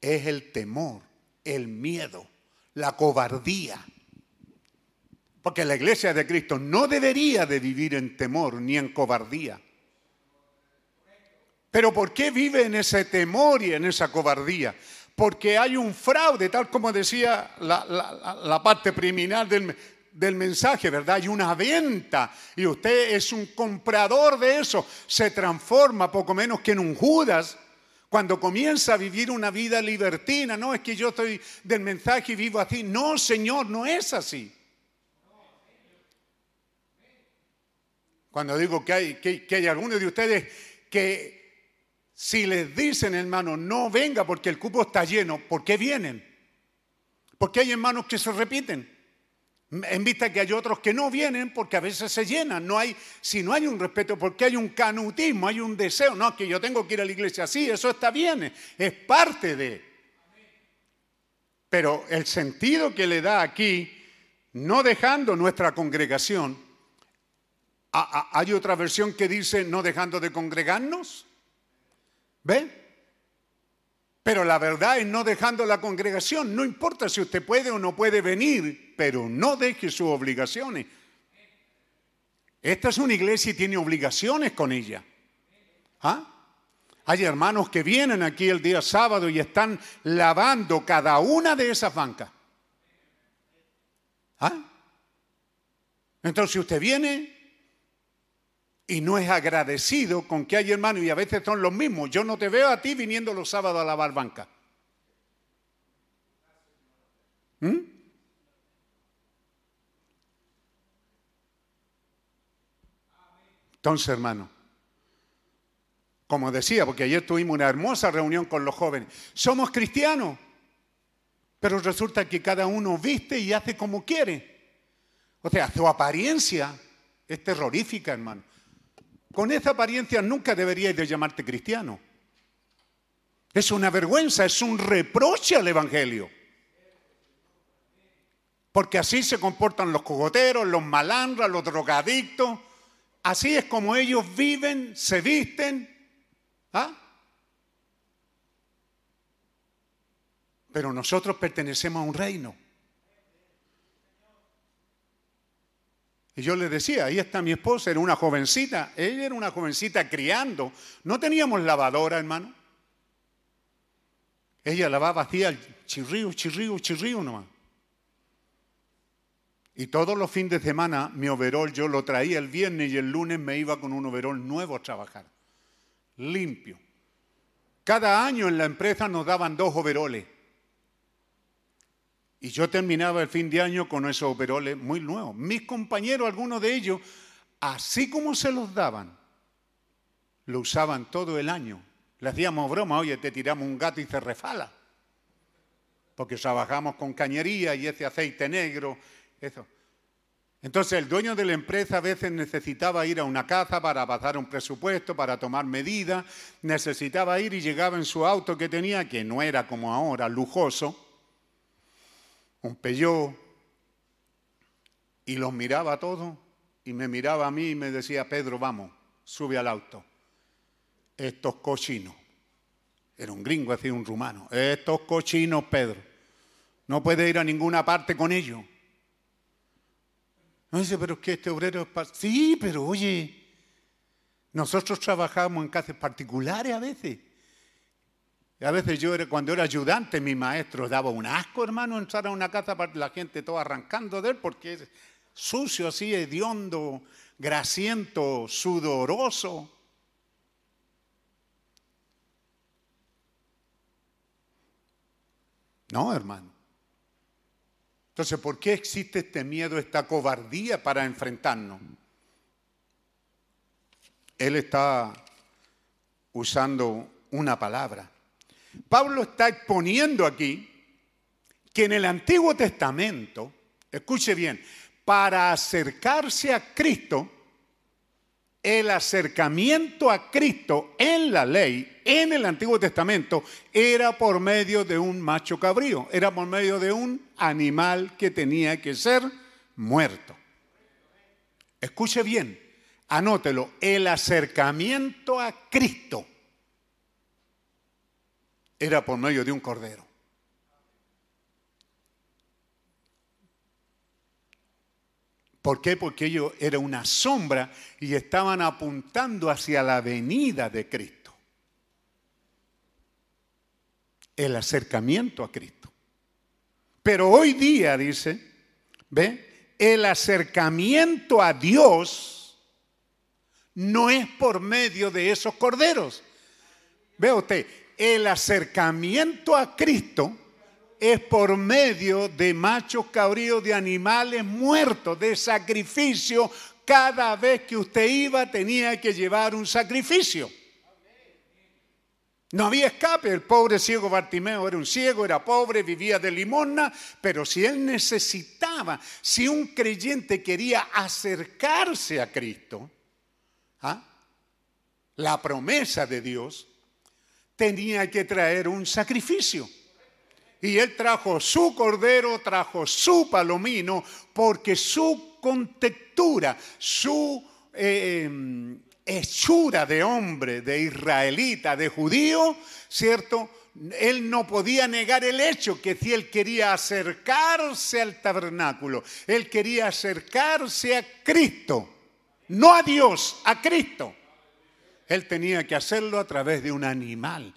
es el temor, el miedo, la cobardía. Porque la iglesia de Cristo no debería de vivir en temor ni en cobardía. Pero ¿por qué vive en ese temor y en esa cobardía? Porque hay un fraude, tal como decía la, la, parte preliminar del, del mensaje, ¿verdad? Hay una venta y usted es un comprador de eso. Se transforma poco menos que en un Judas cuando comienza a vivir una vida libertina. No es que yo estoy del mensaje y vivo así. No, Señor, no es así. Cuando digo que hay, que, hay algunos de ustedes que si les dicen, hermano, no venga porque el cupo está lleno, ¿por qué vienen? Porque hay hermanos que se repiten. En vista que hay otros que no vienen porque a veces se llenan. No hay, si no hay un respeto, porque hay un canutismo, hay un deseo. No, que yo tengo que ir a la iglesia. Sí, eso está bien, es parte de. Pero el sentido que le da aquí, no dejando nuestra congregación, hay otra versión que dice no dejando de congregarnos. ¿Ve? Pero la verdad es no dejando la congregación. No importa si usted puede o no puede venir, pero no deje sus obligaciones. Esta es una iglesia y tiene obligaciones con ella. ¿Ah? Hay hermanos que vienen aquí el día sábado y están lavando cada una de esas bancas. ¿Ah? Entonces, si usted viene, y no es agradecido con que hay hermanos y a veces son los mismos. Yo no te veo a ti viniendo los sábados a lavar banca. ¿Mm? Entonces, hermano, como decía, porque ayer tuvimos una hermosa reunión con los jóvenes, somos cristianos, pero resulta que cada uno viste y hace como quiere. O sea, su apariencia es terrorífica, hermano. Con esa apariencia nunca deberíais de llamarte cristiano. Es una vergüenza, es un reproche al Evangelio. Porque así se comportan los cogoteros, los malandras, los drogadictos. Así es como ellos viven, se visten. ¿Ah? Pero nosotros pertenecemos a un reino. Y yo le decía, ahí está mi esposa, era una jovencita, ella era una jovencita criando. No teníamos lavadora, hermano. Ella lavaba, hacía el chirrío, chirrío, chirrío nomás. Y todos los fines de semana mi overol yo lo traía el viernes y el lunes me iba con un overol nuevo a trabajar. Limpio. Cada año en la empresa nos daban dos overoles. Y yo terminaba el fin de año con esos overoles muy nuevos. Mis compañeros, algunos de ellos, así como se los daban, lo usaban todo el año. Le hacíamos broma, oye, te tiramos un gato y se refala. Porque trabajamos con cañería y ese aceite negro, eso. Entonces el dueño de la empresa a veces necesitaba ir a una casa para pasar un presupuesto, para tomar medidas, necesitaba ir y llegaba en su auto que tenía, que no era como ahora, lujoso, un Peugeot, y los miraba todos, y me miraba a mí y me decía, Pedro, vamos, sube al auto. Estos cochinos, era un gringo, hacía un rumano, estos cochinos, Pedro, no puede ir a ninguna parte con ellos. No dice, pero es que este obrero es... par-". Sí, pero oye, nosotros trabajamos en casas particulares a veces. Y a veces yo, cuando era ayudante, mi maestro daba un asco, hermano, entrar a una casa para la gente toda arrancando de él, porque es sucio así, hediondo, grasiento, sudoroso. No, hermano. Entonces, ¿por qué existe este miedo, esta cobardía para enfrentarnos? Él está usando una palabra. Pablo está exponiendo aquí que en el Antiguo Testamento, escuche bien, para acercarse a Cristo, el acercamiento a Cristo en la ley, en el Antiguo Testamento, era por medio de un macho cabrío, era por medio de un animal que tenía que ser muerto. Escuche bien, anótelo, el acercamiento a Cristo era por medio de un cordero. ¿Por qué? Porque ellos era una sombra y estaban apuntando hacia la venida de Cristo. El acercamiento a Cristo. Pero hoy día, dice, ¿ve? El acercamiento a Dios no es por medio de esos corderos. Ve usted, el acercamiento a Cristo es por medio de machos cabríos, de animales muertos, de sacrificio. Cada vez que usted iba tenía que llevar un sacrificio. No había escape, el pobre ciego Bartimeo era un ciego, era pobre, vivía de limosna, pero si él necesitaba, si un creyente quería acercarse a Cristo, ¿ah? la promesa de Dios, tenía que traer un sacrificio. Y él trajo su cordero, trajo su palomino, porque su contextura, su eh, hechura de hombre, de israelita, de judío, ¿cierto? Él no podía negar el hecho que si él quería acercarse al tabernáculo, él quería acercarse a Cristo, no a Dios, a Cristo. Él tenía que hacerlo a través de un animal.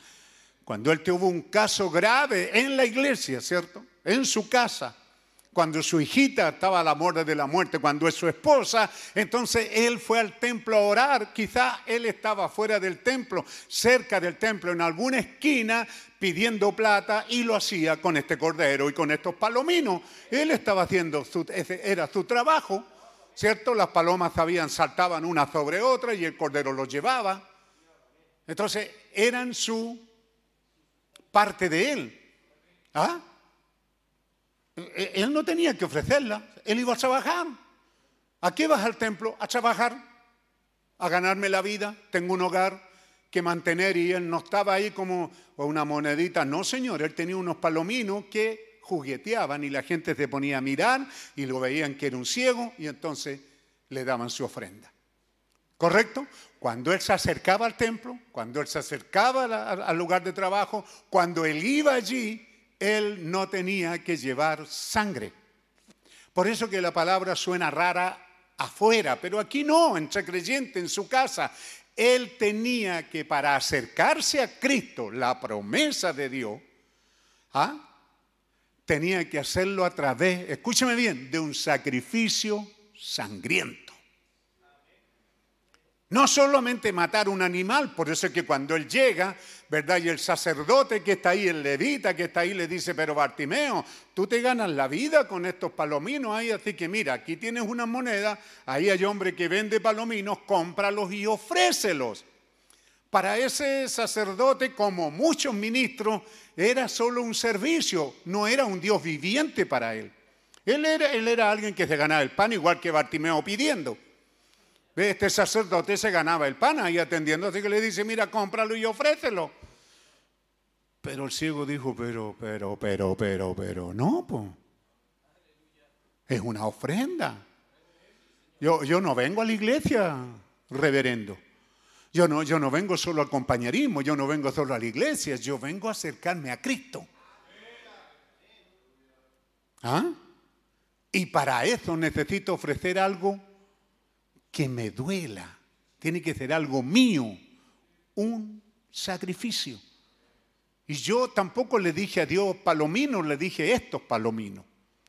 Cuando él tuvo un caso grave en la iglesia, ¿cierto? En su casa, cuando su hijita estaba a la muerte de la muerte, cuando es su esposa, entonces él fue al templo a orar. Quizá él estaba fuera del templo, cerca del templo, en alguna esquina, pidiendo plata y lo hacía con este cordero y con estos palominos. Él estaba haciendo, su, era su trabajo, ¿cierto? Las palomas habían, saltaban una sobre otra y el cordero los llevaba. Entonces eran su parte de él. ¿Ah? Él no tenía que ofrecerla, él iba a trabajar. ¿A qué vas al templo? A trabajar, a ganarme la vida. Tengo un hogar que mantener y él no estaba ahí como una monedita. No, señor, él tenía unos palominos que jugueteaban y la gente se ponía a mirar y lo veían que era un ciego y entonces le daban su ofrenda. ¿Correcto? Cuando él se acercaba al templo, cuando él se acercaba al lugar de trabajo, cuando él iba allí, él no tenía que llevar sangre. Por eso que la palabra suena rara afuera, pero aquí no, entre creyente, en su casa. Él tenía que para acercarse a Cristo, la promesa de Dios, ¿ah? Tenía que hacerlo a través, escúcheme bien, de un sacrificio sangriento. No solamente matar un animal, por eso es que cuando él llega, ¿verdad? Y el sacerdote que está ahí, el levita que está ahí, le dice, pero Bartimeo, tú te ganas la vida con estos palominos ahí, así que mira, aquí tienes una moneda, ahí hay hombre que vende palominos, cómpralos y ofrécelos. Para ese sacerdote, como muchos ministros, era solo un servicio, no era un Dios viviente para él. Él era, él era alguien que se ganaba el pan, igual que Bartimeo pidiendo. Este sacerdote se ganaba el pan ahí atendiendo, así que le dice, mira, cómpralo y ofrécelo. Pero el ciego dijo, pero, pero, pero, pero, pero, no. Es una ofrenda. Yo, yo no vengo a la iglesia, reverendo. Yo no, yo no vengo solo al compañerismo, yo no vengo solo a la iglesia, yo vengo a acercarme a Cristo. ¿Ah? Y para eso necesito ofrecer algo que me duela. Tiene que ser algo mío, un sacrificio. Y yo tampoco le dije a Dios palominos, le dije estos palominos.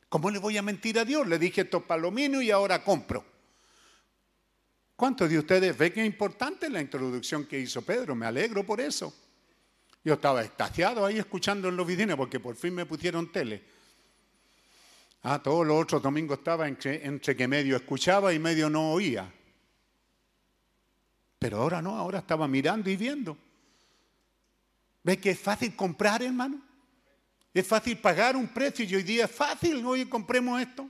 ¿Cómo le voy a mentir a Dios? Le dije estos palominos y ahora compro. ¿Cuántos de ustedes ven que es importante la introducción que hizo Pedro? Me alegro por eso. Yo estaba extasiado ahí escuchando en los videos porque por fin me pusieron tele. Ah, todos los otros domingos estaba entre, entre que medio escuchaba y medio no oía. Pero ahora no, ahora estaba mirando y viendo. ¿Ves que es fácil comprar, hermano? Es fácil pagar un precio y hoy día es fácil, hoy compremos esto.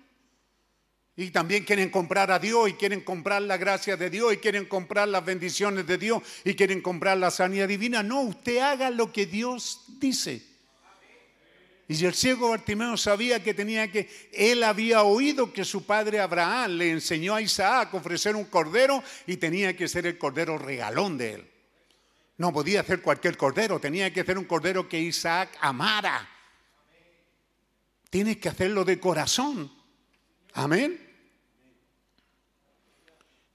Y también quieren comprar a Dios y quieren comprar la gracia de Dios y quieren comprar las bendiciones de Dios y quieren comprar la sanidad divina. No, usted haga lo que Dios dice. Y el ciego Bartimeo sabía que tenía que, él había oído que su padre Abraham le enseñó a Isaac a ofrecer un cordero y tenía que ser el cordero regalón de él. No podía hacer cualquier cordero, tenía que ser un cordero que Isaac amara. Tienes que hacerlo de corazón. Amén.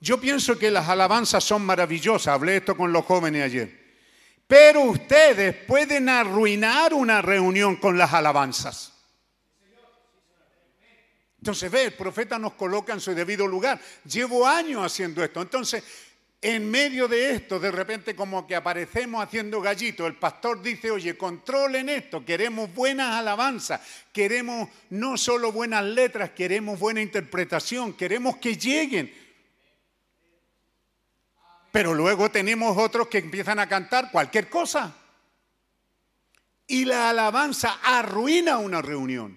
Yo pienso que las alabanzas son maravillosas. Hablé esto con los jóvenes ayer. Pero ustedes pueden arruinar una reunión con las alabanzas. Entonces, ve, el profeta nos coloca en su debido lugar. Llevo años haciendo esto. Entonces, en medio de esto, de repente como que aparecemos haciendo gallito, el pastor dice, oye, controlen esto, queremos buenas alabanzas, queremos no solo buenas letras, queremos buena interpretación, queremos que lleguen. Pero luego tenemos otros que empiezan a cantar cualquier cosa. Y la alabanza arruina una reunión.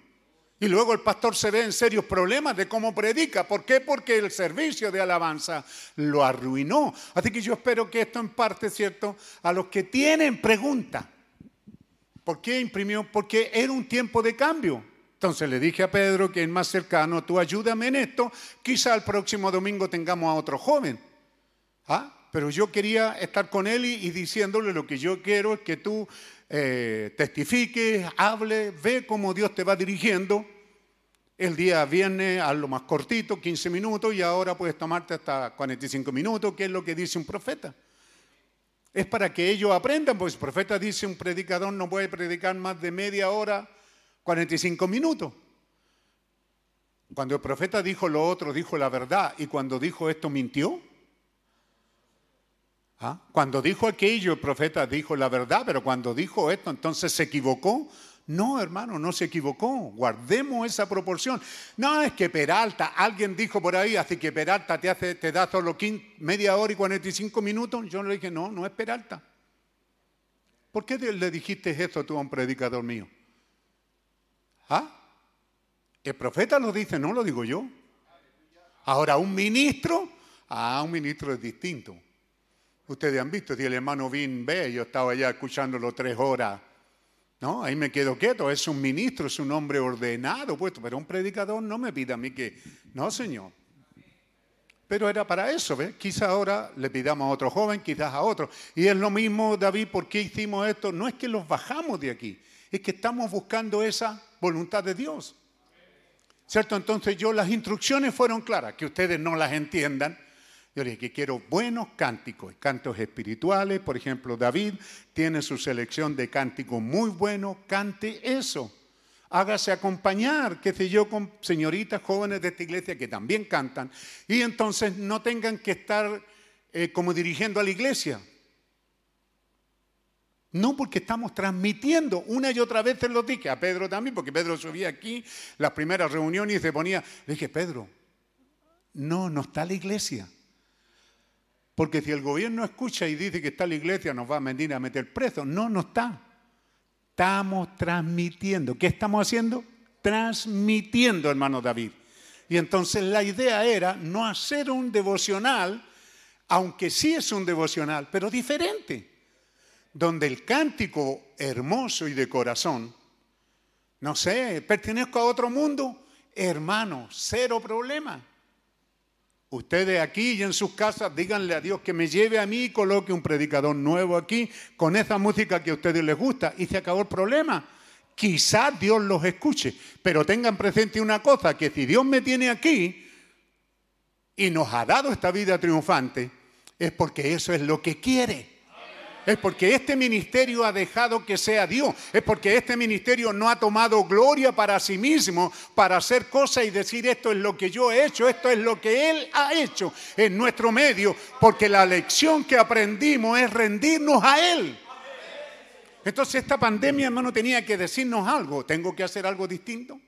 Y luego el pastor se ve en serios problemas de cómo predica. ¿Por qué? Porque el servicio de alabanza lo arruinó. Así que yo espero que esto en parte, ¿cierto? A los que tienen pregunta. ¿Por qué imprimió? Porque era un tiempo de cambio. Entonces le dije a Pedro que es más cercano, tú ayúdame en esto. Quizá el próximo domingo tengamos a otro joven. ¿Ah? Pero yo quería estar con él y, diciéndole lo que yo quiero es que tú eh, testifiques, hables, ve cómo Dios te va dirigiendo. El día viene a lo más cortito, 15 minutos, y ahora puedes tomarte hasta 45 minutos, que es lo que dice un profeta. Es para que ellos aprendan, pues el profeta dice, un predicador no puede predicar más de media hora, 45 minutos. Cuando el profeta dijo lo otro, dijo la verdad, y cuando dijo esto, mintió. ¿Ah? Cuando dijo aquello, el profeta dijo la verdad, pero cuando dijo esto, entonces se equivocó. No, hermano, no se equivocó. Guardemos esa proporción. No es que Peralta, alguien dijo por ahí, así que Peralta te, hace, te da solo media hora y 45 minutos. Yo le dije, no, no es Peralta. ¿Por qué le dijiste eso tú a un predicador mío? ¿Ah? El profeta lo dice, no lo digo yo. Ahora, un ministro, ah, un ministro es distinto. Ustedes han visto, si el hermano Vin ve, yo estaba allá escuchándolo tres horas No, ahí me quedo quieto, es un ministro, es un hombre ordenado, puesto, pero un predicador no me pide a mí que, no, Señor. Pero era para eso, ¿ves? Quizás ahora le pidamos a otro joven, quizás a otro. Y es lo mismo, David, ¿por qué hicimos esto? No es que los bajamos de aquí, es que estamos buscando esa voluntad de Dios. ¿Cierto? Entonces yo las instrucciones fueron claras, que ustedes no las entiendan. Yo dije que quiero buenos cánticos, cantos espirituales. Por ejemplo, David tiene su selección de cánticos muy buenos, cante eso. Hágase acompañar, qué sé yo, con señoritas jóvenes de esta iglesia que también cantan. Y entonces no tengan que estar eh, como dirigiendo a la iglesia. No, porque estamos transmitiendo una y otra vez, se lo dije a Pedro también, porque Pedro subía aquí las primeras reuniones y se ponía, le dije, Pedro, no, no está la iglesia. Porque si el gobierno escucha y dice que está la iglesia, nos va a venir a meter preso. No, no está. Estamos transmitiendo. ¿Qué estamos haciendo? Transmitiendo, hermano David. Y entonces la idea era no hacer un devocional, aunque sí es un devocional, pero diferente donde el cántico hermoso y de corazón, no sé, pertenezco a otro mundo, hermano, cero problema. Ustedes aquí y en sus casas díganle a Dios que me lleve a mí y coloque un predicador nuevo aquí con esa música que a ustedes les gusta. Y se acabó el problema. Quizás Dios los escuche, pero tengan presente una cosa, que si Dios me tiene aquí y nos ha dado esta vida triunfante, es porque eso es lo que quiere es porque este ministerio ha dejado que sea Dios, es porque este ministerio no ha tomado gloria para sí mismo, para hacer cosas y decir esto es lo que yo he hecho, esto es lo que Él ha hecho en nuestro medio, porque la lección que aprendimos es rendirnos a Él. Entonces esta pandemia, hermano, tenía que decirnos algo, tengo que hacer algo distinto.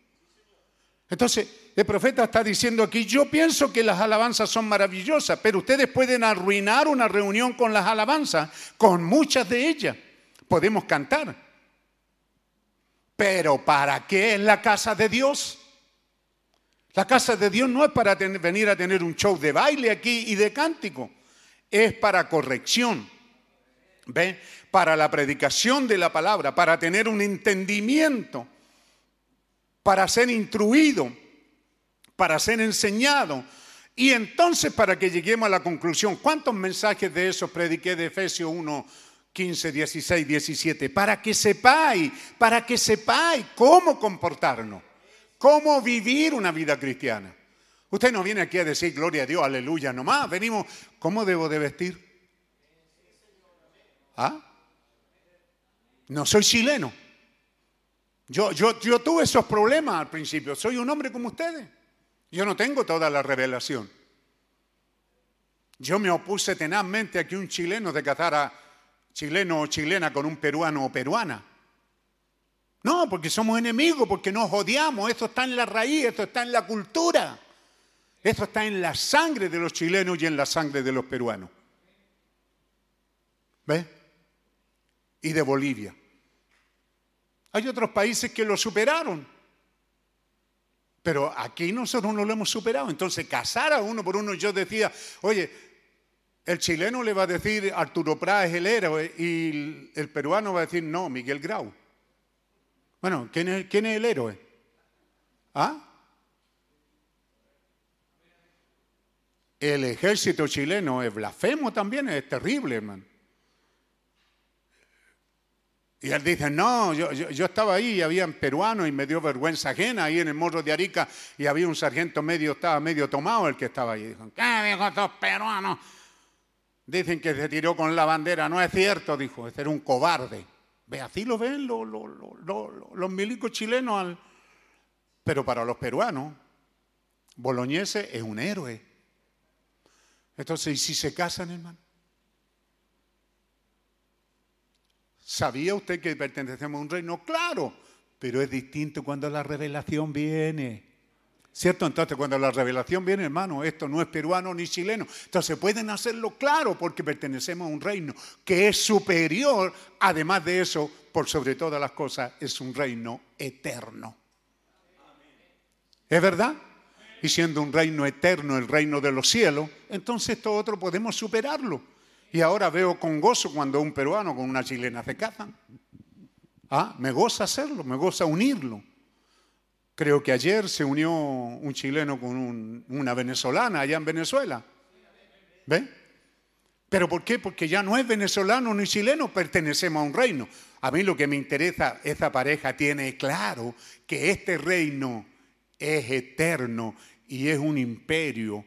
Entonces, el profeta está diciendo aquí, yo pienso que las alabanzas son maravillosas, pero ustedes pueden arruinar una reunión con las alabanzas, con muchas de ellas. Podemos cantar. Pero ¿para qué es la casa de Dios? La casa de Dios no es para venir a tener un show de baile aquí y de cántico, es para corrección. ¿Ve? Para la predicación de la palabra, para tener un entendimiento para ser instruido, para ser enseñado. Y entonces para que lleguemos a la conclusión, ¿cuántos mensajes de esos prediqué de Efesios 1, 15, 16, 17? Para que sepáis, para que sepáis cómo comportarnos, cómo vivir una vida cristiana. Usted no viene aquí a decir gloria a Dios, aleluya, nomás. Venimos, ¿cómo debo de vestir? ¿Ah? No soy chileno. Yo, yo, tuve esos problemas al principio. Soy un hombre como ustedes. Yo no tengo toda la revelación. Yo me opuse tenazmente a que un chileno se casara chileno o chilena con un peruano o peruana. No, porque somos enemigos, porque nos odiamos. Esto está en la raíz, esto está en la cultura. Esto está en la sangre de los chilenos y en la sangre de los peruanos. ¿Ves? Y de Bolivia. Hay otros países que lo superaron. Pero aquí nosotros no lo hemos superado. Entonces, casar a uno por uno, yo decía, oye, el chileno le va a decir Arturo Prat es el héroe y el peruano va a decir, no, Miguel Grau. Bueno, ¿quién es, quién es el héroe? ¿Ah? El ejército chileno es blasfemo también, es terrible, hermano. Y él dice, no, yo, yo, estaba ahí y había peruanos y me dio vergüenza ajena ahí en el morro de Arica y había un sargento medio, estaba medio tomado el que estaba ahí. Dijo, ¿qué dijo estos peruanos? Dicen que se tiró con la bandera. No es cierto, dijo, ese era un cobarde. Ve, así lo ven los, los, milicos chilenos. Pero para los peruanos, Boloñese es un héroe. Entonces, ¿y si se casan, hermano? ¿Sabía usted que pertenecemos a un reino? Claro, pero es distinto cuando la revelación viene. ¿Cierto? Entonces, cuando la revelación viene, hermano, esto no es peruano ni chileno. Entonces, pueden hacerlo claro porque pertenecemos a un reino que es superior. Además de eso, por sobre todas las cosas, es un reino eterno. ¿Es verdad? Y siendo un reino eterno, el reino de los cielos, entonces esto otro podemos superarlo. Y ahora veo con gozo cuando un peruano con una chilena se casan. Ah, me goza hacerlo, me goza unirlo. Creo que ayer se unió un chileno con un- una venezolana allá en Venezuela. ¿Ve? ¿Pero por qué? Porque ya no es venezolano ni chileno, pertenecemos a un reino. A mí lo que me interesa, esa pareja tiene claro que este reino es eterno y es un imperio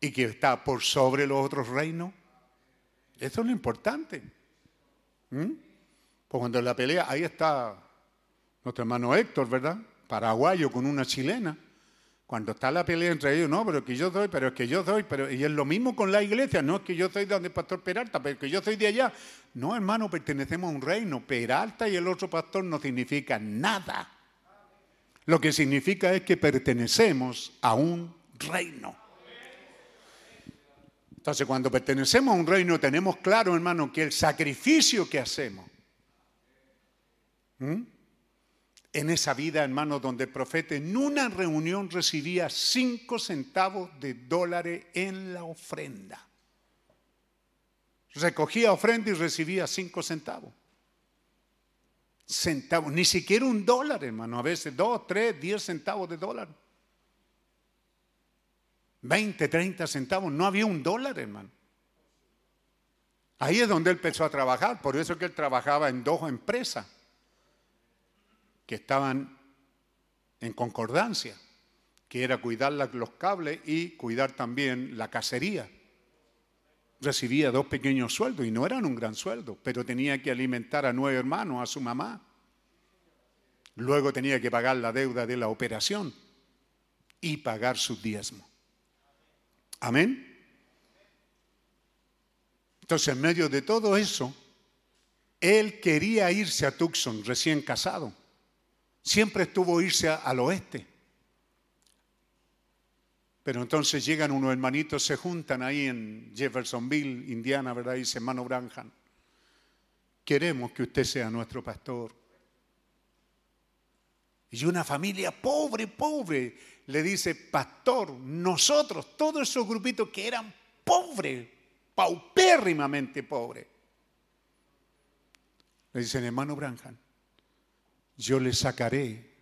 y que está por sobre los otros reinos. Eso es lo importante. ¿Mm? Pues cuando la pelea, ahí está nuestro hermano Héctor, ¿verdad? Paraguayo con una chilena. Cuando está la pelea entre ellos, no, pero es que yo soy, pero es que yo soy, pero y es lo mismo con la iglesia, no es que yo soy de donde el pastor Peralta, pero es que yo soy de allá. No, hermano, pertenecemos a un reino. Peralta y el otro pastor no significan nada. Lo que significa es que pertenecemos a un reino. Entonces, cuando pertenecemos a un reino, tenemos claro, hermano, que el sacrificio que hacemos en esa vida, hermano, donde el profeta en una reunión recibía cinco centavos de dólares en la ofrenda. Recogía ofrenda y recibía cinco centavos. Centavos, ni siquiera un dólar, hermano, a veces dos, tres, diez centavos de dólar. 20, 30 centavos, no había un dólar, hermano. Ahí es donde él empezó a trabajar, por eso es que él trabajaba en dos empresas que estaban en concordancia, que era cuidar los cables y cuidar también la cacería. Recibía dos pequeños sueldos y no eran un gran sueldo, pero tenía que alimentar a nueve hermanos, a su mamá. Luego tenía que pagar la deuda de la operación y pagar sus diezmos. Amén. Entonces, en medio de todo eso, él quería irse a Tucson, recién casado. Siempre estuvo irse al oeste. Pero entonces llegan unos hermanitos, se juntan ahí en Jeffersonville, Indiana, ¿verdad? Y dice, hermano Branham, queremos que usted sea nuestro pastor. Y una familia pobre, pobre, le dice, pastor, nosotros, todos esos grupitos que eran pobres, paupérrimamente pobres, le dicen, hermano Branham, yo le sacaré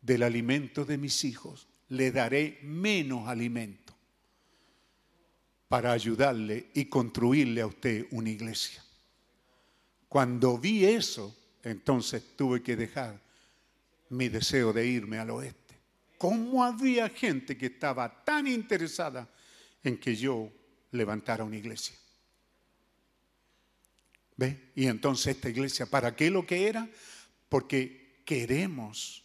del alimento de mis hijos, le daré menos alimento para ayudarle y construirle a usted una iglesia. Cuando vi eso, entonces tuve que dejar mi deseo de irme al oeste. ¿Cómo había gente que estaba tan interesada en que yo levantara una iglesia? ¿Ve? Y entonces esta iglesia, ¿para qué lo que era? Porque queremos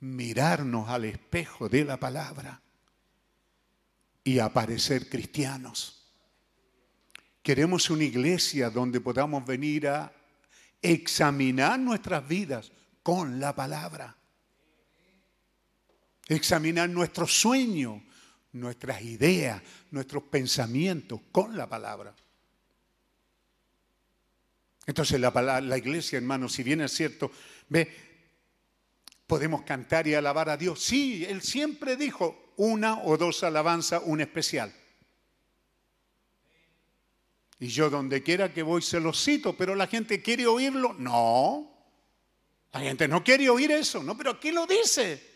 mirarnos al espejo de la palabra y aparecer cristianos. Queremos una iglesia donde podamos venir a examinar nuestras vidas con la palabra. Examinar nuestros sueños, nuestras ideas, nuestros pensamientos con la palabra. Entonces la, iglesia, hermano, si bien es cierto, ve, podemos cantar y alabar a Dios. Sí, Él siempre dijo una o dos alabanzas, un especial. Y yo donde quiera que voy se lo cito, pero la gente quiere oírlo. No, la gente no quiere oír eso, no, pero aquí lo dice.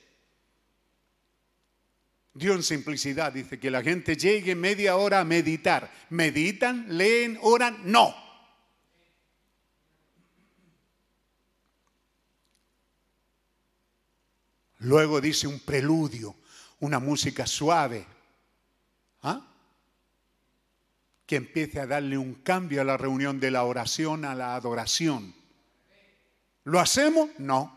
Dios en simplicidad dice que la gente llegue media hora a meditar. ¿Meditan? ¿Leen? ¿Oran? No. Luego dice un preludio, una música suave, ¿ah? que empiece a darle un cambio a la reunión de la oración a la adoración. ¿Lo hacemos? No.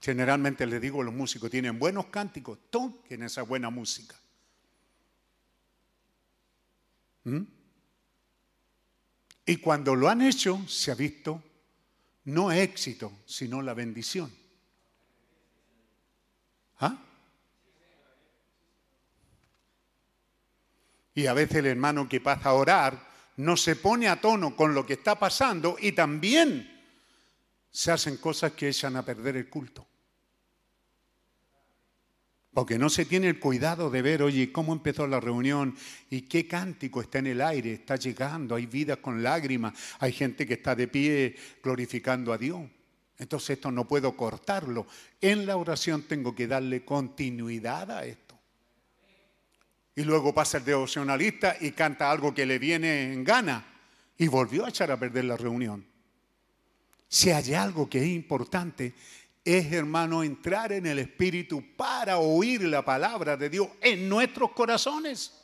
Generalmente les digo a los músicos, tienen buenos cánticos, toquen esa buena música. ¿Mm? Y cuando lo han hecho, se ha visto no éxito, sino la bendición. ¿Ah? Y a veces el hermano que pasa a orar no se pone a tono con lo que está pasando y también se hacen cosas que echan a perder el culto. Porque no se tiene el cuidado de ver, oye, cómo empezó la reunión y qué cántico está en el aire, está llegando, hay vidas con lágrimas, hay gente que está de pie glorificando a Dios. Entonces esto no puedo cortarlo. En la oración tengo que darle continuidad a esto. Y luego pasa el devocionalista y canta algo que le viene en gana y volvió a echar a perder la reunión. Si hay algo que es importante, es, hermano, entrar en el Espíritu para oír la palabra de Dios en nuestros corazones.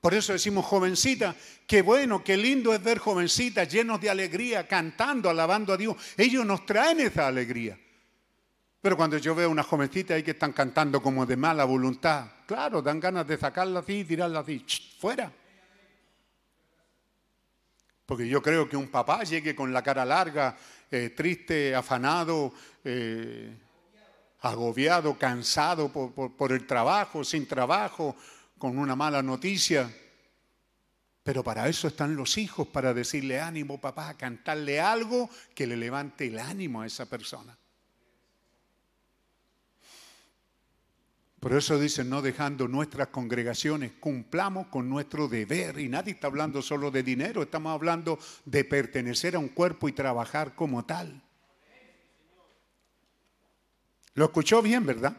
Por eso decimos jovencita, qué bueno, qué lindo es ver jovencitas llenos de alegría, cantando, alabando a Dios. Ellos nos traen esa alegría. Pero cuando yo veo una jovencita ahí que están cantando como de mala voluntad, claro, dan ganas de sacarla así y tirarla así, fuera. Porque yo creo que un papá llegue con la cara larga, eh, triste, afanado, eh, agobiado, cansado por el trabajo, sin trabajo, con una mala noticia. Pero para eso están los hijos, para decirle ánimo, papá, cantarle algo que le levante el ánimo a esa persona. Por eso dicen, no dejando nuestras congregaciones, cumplamos con nuestro deber. Y nadie está hablando solo de dinero, estamos hablando de pertenecer a un cuerpo y trabajar como tal. ¿Lo escuchó bien, verdad?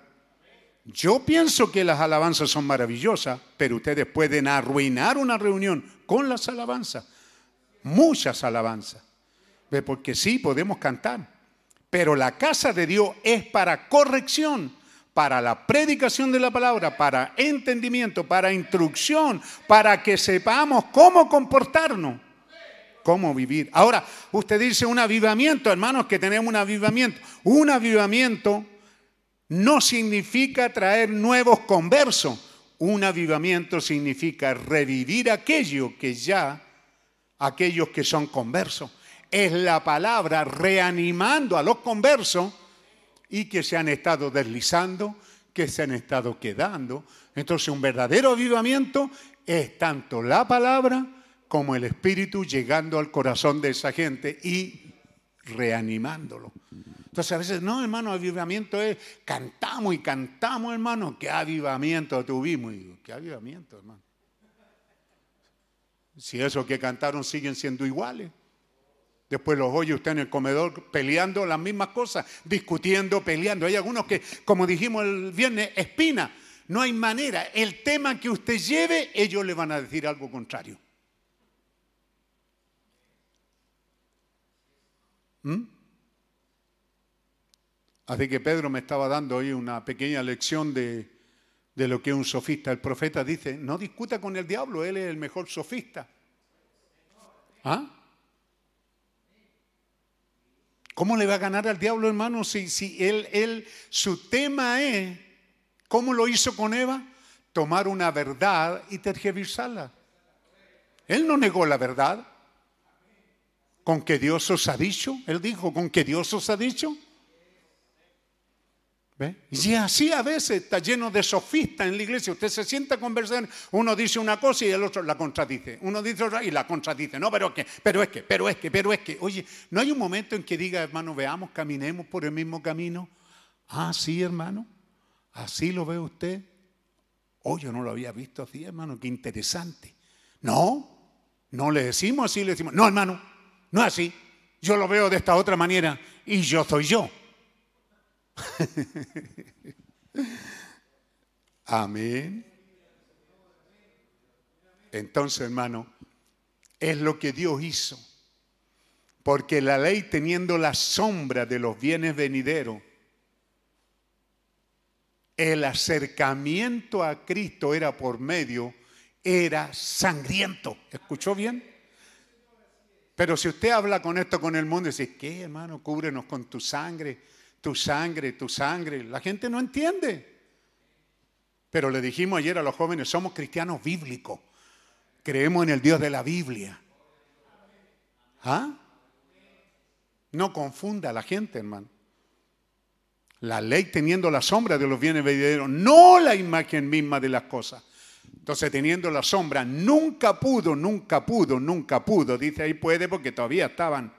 Yo pienso que las alabanzas son maravillosas, pero ustedes pueden arruinar una reunión con las alabanzas. Muchas alabanzas. Porque sí, podemos cantar. Pero la casa de Dios es para corrección, para la predicación de la palabra, para entendimiento, para instrucción, para que sepamos cómo comportarnos, cómo vivir. Ahora, usted dice un avivamiento, hermanos, que tenemos un avivamiento. Un avivamiento no significa traer nuevos conversos. Un avivamiento significa revivir aquello que ya, aquellos que son conversos. Es la palabra reanimando a los conversos y que se han estado deslizando, que se han estado quedando. Entonces un verdadero avivamiento es tanto la palabra como el Espíritu llegando al corazón de esa gente y reanimándolo. Entonces a veces, no, hermano, avivamiento es, cantamos y cantamos, hermano, qué avivamiento tuvimos. Y digo, qué avivamiento, hermano. Si esos que cantaron siguen siendo iguales. Después los oye usted en el comedor peleando las mismas cosas, discutiendo, peleando. Hay algunos que, como dijimos el viernes, espina. No hay manera. El tema que usted lleve, ellos le van a decir algo contrario. ¿Mm? Así que Pedro me estaba dando hoy una pequeña lección de, lo que es un sofista. El profeta dice, no discuta con el diablo, él es el mejor sofista. ¿Ah? ¿Cómo le va a ganar al diablo, hermano, si, si él, él, su tema es, ¿cómo lo hizo con Eva? Tomar una verdad y tergiversarla. Él no negó la verdad. ¿Con que Dios os ha dicho? Él dijo, ¿con que Dios os ha dicho? Y así a veces está lleno de sofistas en la iglesia. Usted se sienta a conversar, uno dice una cosa y el otro la contradice. Uno dice otra y la contradice. No, pero es que, pero es que, pero es que, pero es que. Oye, ¿no hay un momento en que diga, hermano, veamos, caminemos por el mismo camino? Ah, sí, hermano. Así lo ve usted. Oh, yo no lo había visto así, hermano. Qué interesante. No, no le decimos así, le decimos, no, hermano, no es así. Yo lo veo de esta otra manera y yo soy yo. Amén. Entonces, hermano, es lo que Dios hizo. Porque la ley teniendo la sombra de los bienes venideros, el acercamiento a Cristo era por medio, era sangriento. ¿Escuchó bien? Pero si usted habla con esto con el mundo dice, ¿qué hermano? Cúbrenos con tu sangre tu sangre, tu sangre. La gente no entiende. Pero le dijimos ayer a los jóvenes, somos cristianos bíblicos. Creemos en el Dios de la Biblia. ¿Ah? No confunda a la gente, hermano. La ley teniendo la sombra de los bienes venideros, no la imagen misma de las cosas. Entonces, teniendo la sombra, nunca pudo, nunca pudo, nunca pudo. Dice ahí puede porque todavía estaban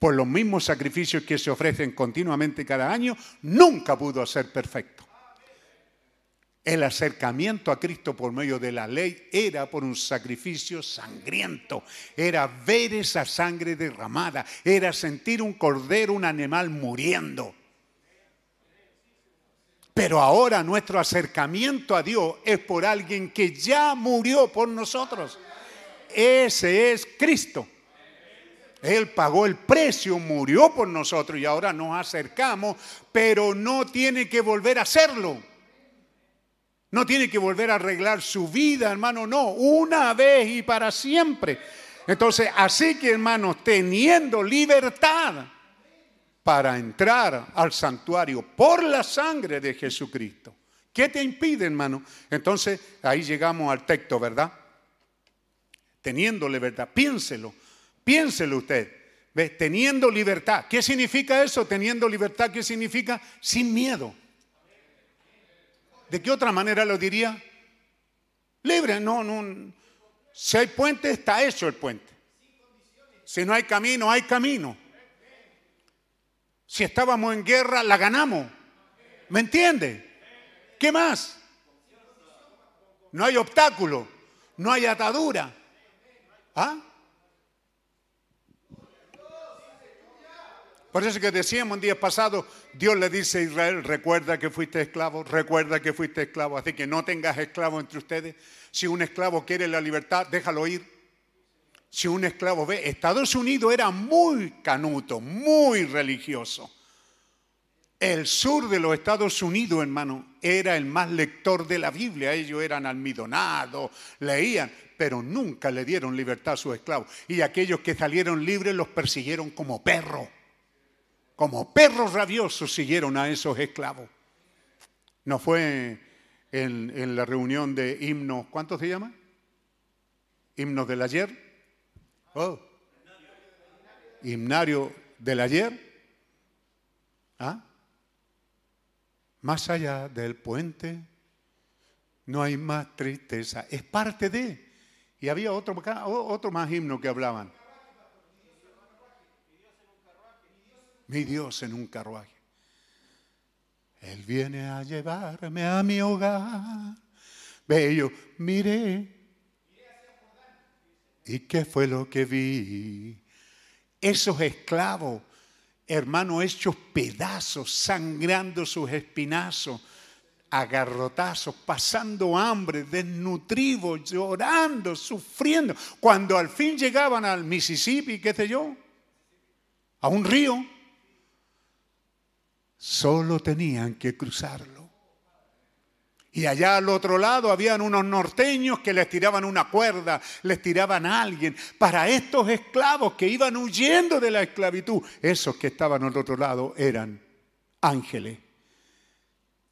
por los mismos sacrificios que se ofrecen continuamente cada año, nunca pudo ser perfecto. El acercamiento a Cristo por medio de la ley era por un sacrificio sangriento, era ver esa sangre derramada, era sentir un cordero, un animal muriendo. Pero ahora nuestro acercamiento a Dios es por alguien que ya murió por nosotros. Ese es Cristo. Él pagó el precio, murió por nosotros y ahora nos acercamos, pero no tiene que volver a hacerlo. No tiene que volver a arreglar su vida, hermano, no, una vez y para siempre. Entonces, así que, hermanos, teniendo libertad para entrar al santuario por la sangre de Jesucristo. ¿Qué te impide, hermano? Entonces, ahí llegamos al texto, ¿verdad? Teniendo libertad, piénselo, piénselo usted. ¿Ve? Teniendo libertad. ¿Qué significa eso? Teniendo libertad, ¿qué significa? Sin miedo. ¿De qué otra manera lo diría? Libre, no, no. Si hay puente, está hecho el puente. Si no hay camino, hay camino. Si estábamos en guerra, la ganamos. ¿Me entiende? ¿Qué más? No hay obstáculo, no hay atadura. ¿Ah? Por eso que decíamos un día pasado, Dios le dice a Israel, recuerda que fuiste esclavo, recuerda que fuiste esclavo, así que no tengas esclavo entre ustedes. Si un esclavo quiere la libertad, déjalo ir. Si un esclavo ve, Estados Unidos era muy canuto, muy religioso. El sur de los Estados Unidos, hermano, era el más lector de la Biblia. Ellos eran almidonados, leían, pero nunca le dieron libertad a sus esclavos. Y aquellos que salieron libres los persiguieron como perros como perros rabiosos siguieron a esos esclavos. ¿No fue en, la reunión de himnos, ¿cuántos se llama? ¿Himnos del ayer? Oh. ¿Himnario del ayer? ¿Ah? Más allá del puente no hay más tristeza. Es parte de. Y había otro, otro más himno que hablaban. Mi Dios en un carruaje. Él viene a llevarme a mi hogar. Bello, miré. ¿Y qué fue lo que vi? Esos esclavos, hermanos, hechos pedazos, sangrando sus espinazos, agarrotazos, pasando hambre, desnutridos, llorando, sufriendo. Cuando al fin llegaban al Mississippi, qué sé yo, a un río, Solo tenían que cruzarlo. Y allá al otro lado habían unos norteños que les tiraban una cuerda, les tiraban a alguien. Para estos esclavos que iban huyendo de la esclavitud, esos que estaban al otro lado eran ángeles.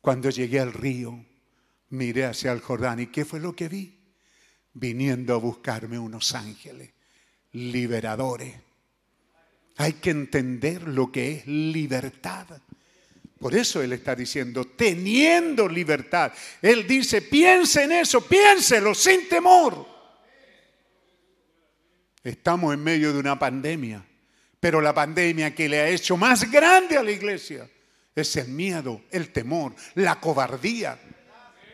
Cuando llegué al río, miré hacia el Jordán y ¿qué fue lo que vi? Viniendo a buscarme unos ángeles, liberadores. Hay que entender lo que es libertad. Por eso Él está diciendo, teniendo libertad. Él dice, piense en eso, piénselo sin temor. Estamos en medio de una pandemia, pero la pandemia que le ha hecho más grande a la iglesia es el miedo, el temor, la cobardía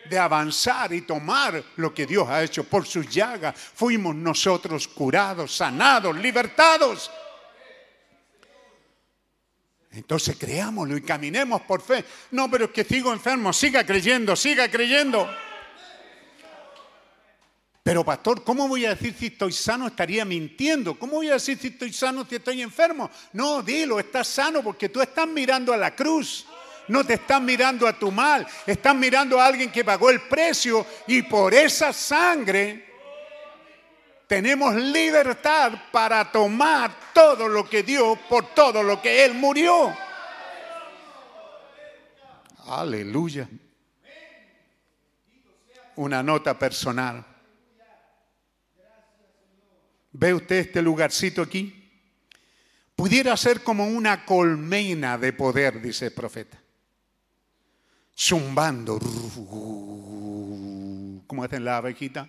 de avanzar y tomar lo que Dios ha hecho por sus llagas. Fuimos nosotros curados, sanados, libertados. Entonces creámoslo y caminemos por fe. No, pero es que sigo enfermo, siga creyendo, siga creyendo. Pero pastor, ¿cómo voy a decir si estoy sano? Estaría mintiendo. ¿Cómo voy a decir si estoy sano si estoy enfermo? No, dilo, estás sano porque tú estás mirando a la cruz. No te estás mirando a tu mal, estás mirando a alguien que pagó el precio y por esa sangre tenemos libertad para tomar todo lo que dio por todo lo que Él murió. Aleluya. Una nota personal. ¿Ve usted este lugarcito aquí? Pudiera ser como una colmena de poder, dice el profeta. Zumbando. ¿Cómo hacen la abejita?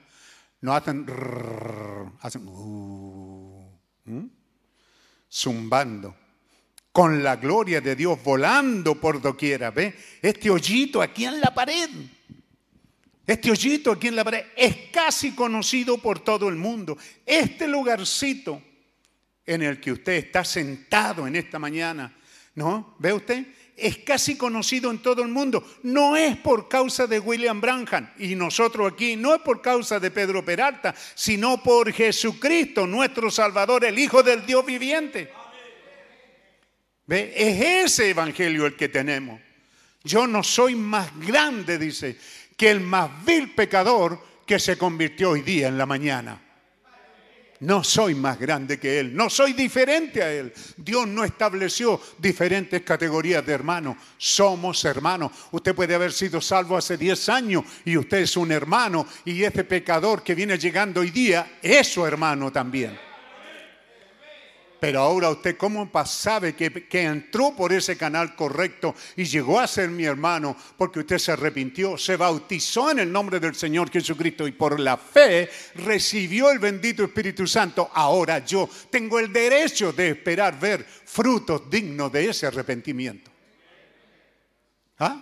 No hacen, hacen, uh, zumbando, con la gloria de Dios volando por doquiera. ¿Ve? Este hoyito aquí en la pared, este hoyito aquí en la pared es casi conocido por todo el mundo. Este lugarcito en el que usted está sentado en esta mañana, ¿no? ¿Ve usted? Es casi conocido en todo el mundo. No es por causa de William Branham y nosotros aquí, no es por causa de Pedro Peralta, sino por Jesucristo, nuestro Salvador, el Hijo del Dios viviente. ¿Ve? Es ese evangelio el que tenemos. Yo no soy más grande, dice, que el más vil pecador que se convirtió hoy día en la mañana. No soy más grande que Él, no soy diferente a Él. Dios no estableció diferentes categorías de hermanos. Somos hermanos. Usted puede haber sido salvo hace 10 años y usted es un hermano y este pecador que viene llegando hoy día es su hermano también. Pero ahora usted cómo sabe que, que, entró por ese canal correcto y llegó a ser mi hermano porque usted se arrepintió, se bautizó en el nombre del Señor Jesucristo y por la fe recibió el bendito Espíritu Santo. Ahora yo tengo el derecho de esperar ver frutos dignos de ese arrepentimiento. ¿Ah?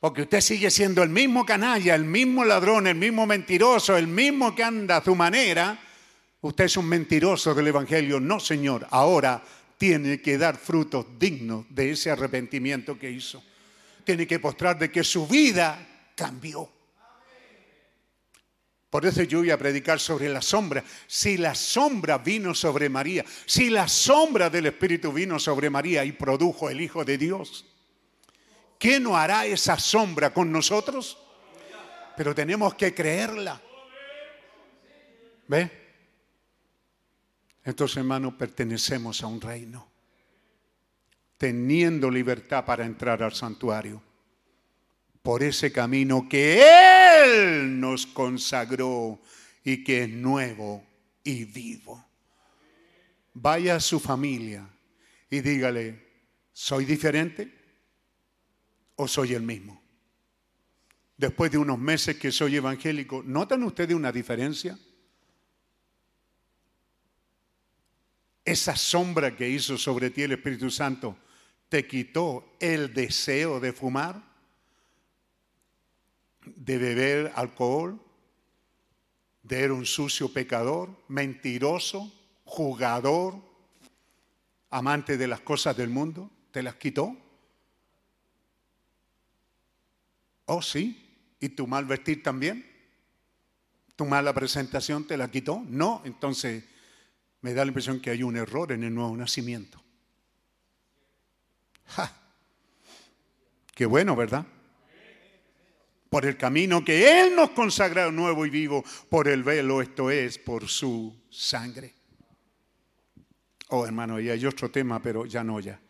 Porque usted sigue siendo el mismo canalla, el mismo ladrón, el mismo mentiroso, el mismo que anda a su manera Usted es un mentiroso del Evangelio. No, Señor. Ahora tiene que dar frutos dignos de ese arrepentimiento que hizo. Tiene que mostrar de que su vida cambió. Por eso yo voy a predicar sobre la sombra. Si la sombra vino sobre María, si la sombra del Espíritu vino sobre María y produjo el Hijo de Dios, ¿qué no hará esa sombra con nosotros? Pero tenemos que creerla. ¿Ve? Entonces, hermanos, pertenecemos a un reino, teniendo libertad para entrar al santuario, por ese camino que Él nos consagró y que es nuevo y vivo. Vaya a su familia y dígale, ¿soy diferente o soy el mismo? Después de unos meses que soy evangélico, ¿notan ustedes una diferencia? Esa sombra que hizo sobre ti el Espíritu Santo te quitó el deseo de fumar, de beber alcohol, de ser un sucio pecador, mentiroso, jugador, amante de las cosas del mundo. ¿Te las quitó? Oh, sí. ¿Y tu mal vestir también? ¿Tu mala presentación te la quitó? No, entonces me da la impresión que hay un error en el nuevo nacimiento. Qué bueno, ¿verdad? Por el camino que Él nos consagra nuevo y vivo, por el velo, esto es, por su sangre. Oh, hermano, y hay otro tema, pero ya no ya.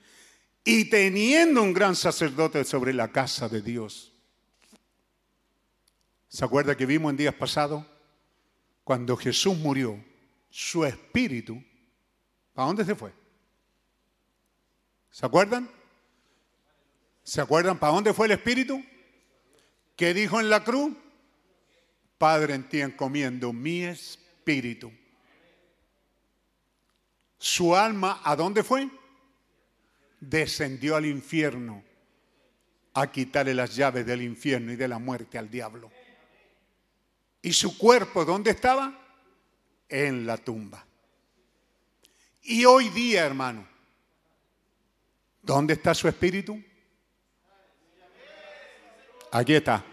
Y teniendo un gran sacerdote sobre la casa de Dios. ¿Se acuerda que vimos en días pasados? Cuando Jesús murió, su espíritu, ¿a dónde se fue? ¿Se acuerdan? ¿Se acuerdan para dónde fue el espíritu? ¿Qué dijo en la cruz? Padre, en ti encomiendo mi espíritu. Su alma, ¿a dónde fue? Descendió al infierno a quitarle las llaves del infierno y de la muerte al diablo. ¿Y su cuerpo dónde estaba? En la tumba. Y hoy día, hermano, ¿dónde está su espíritu? Aquí está.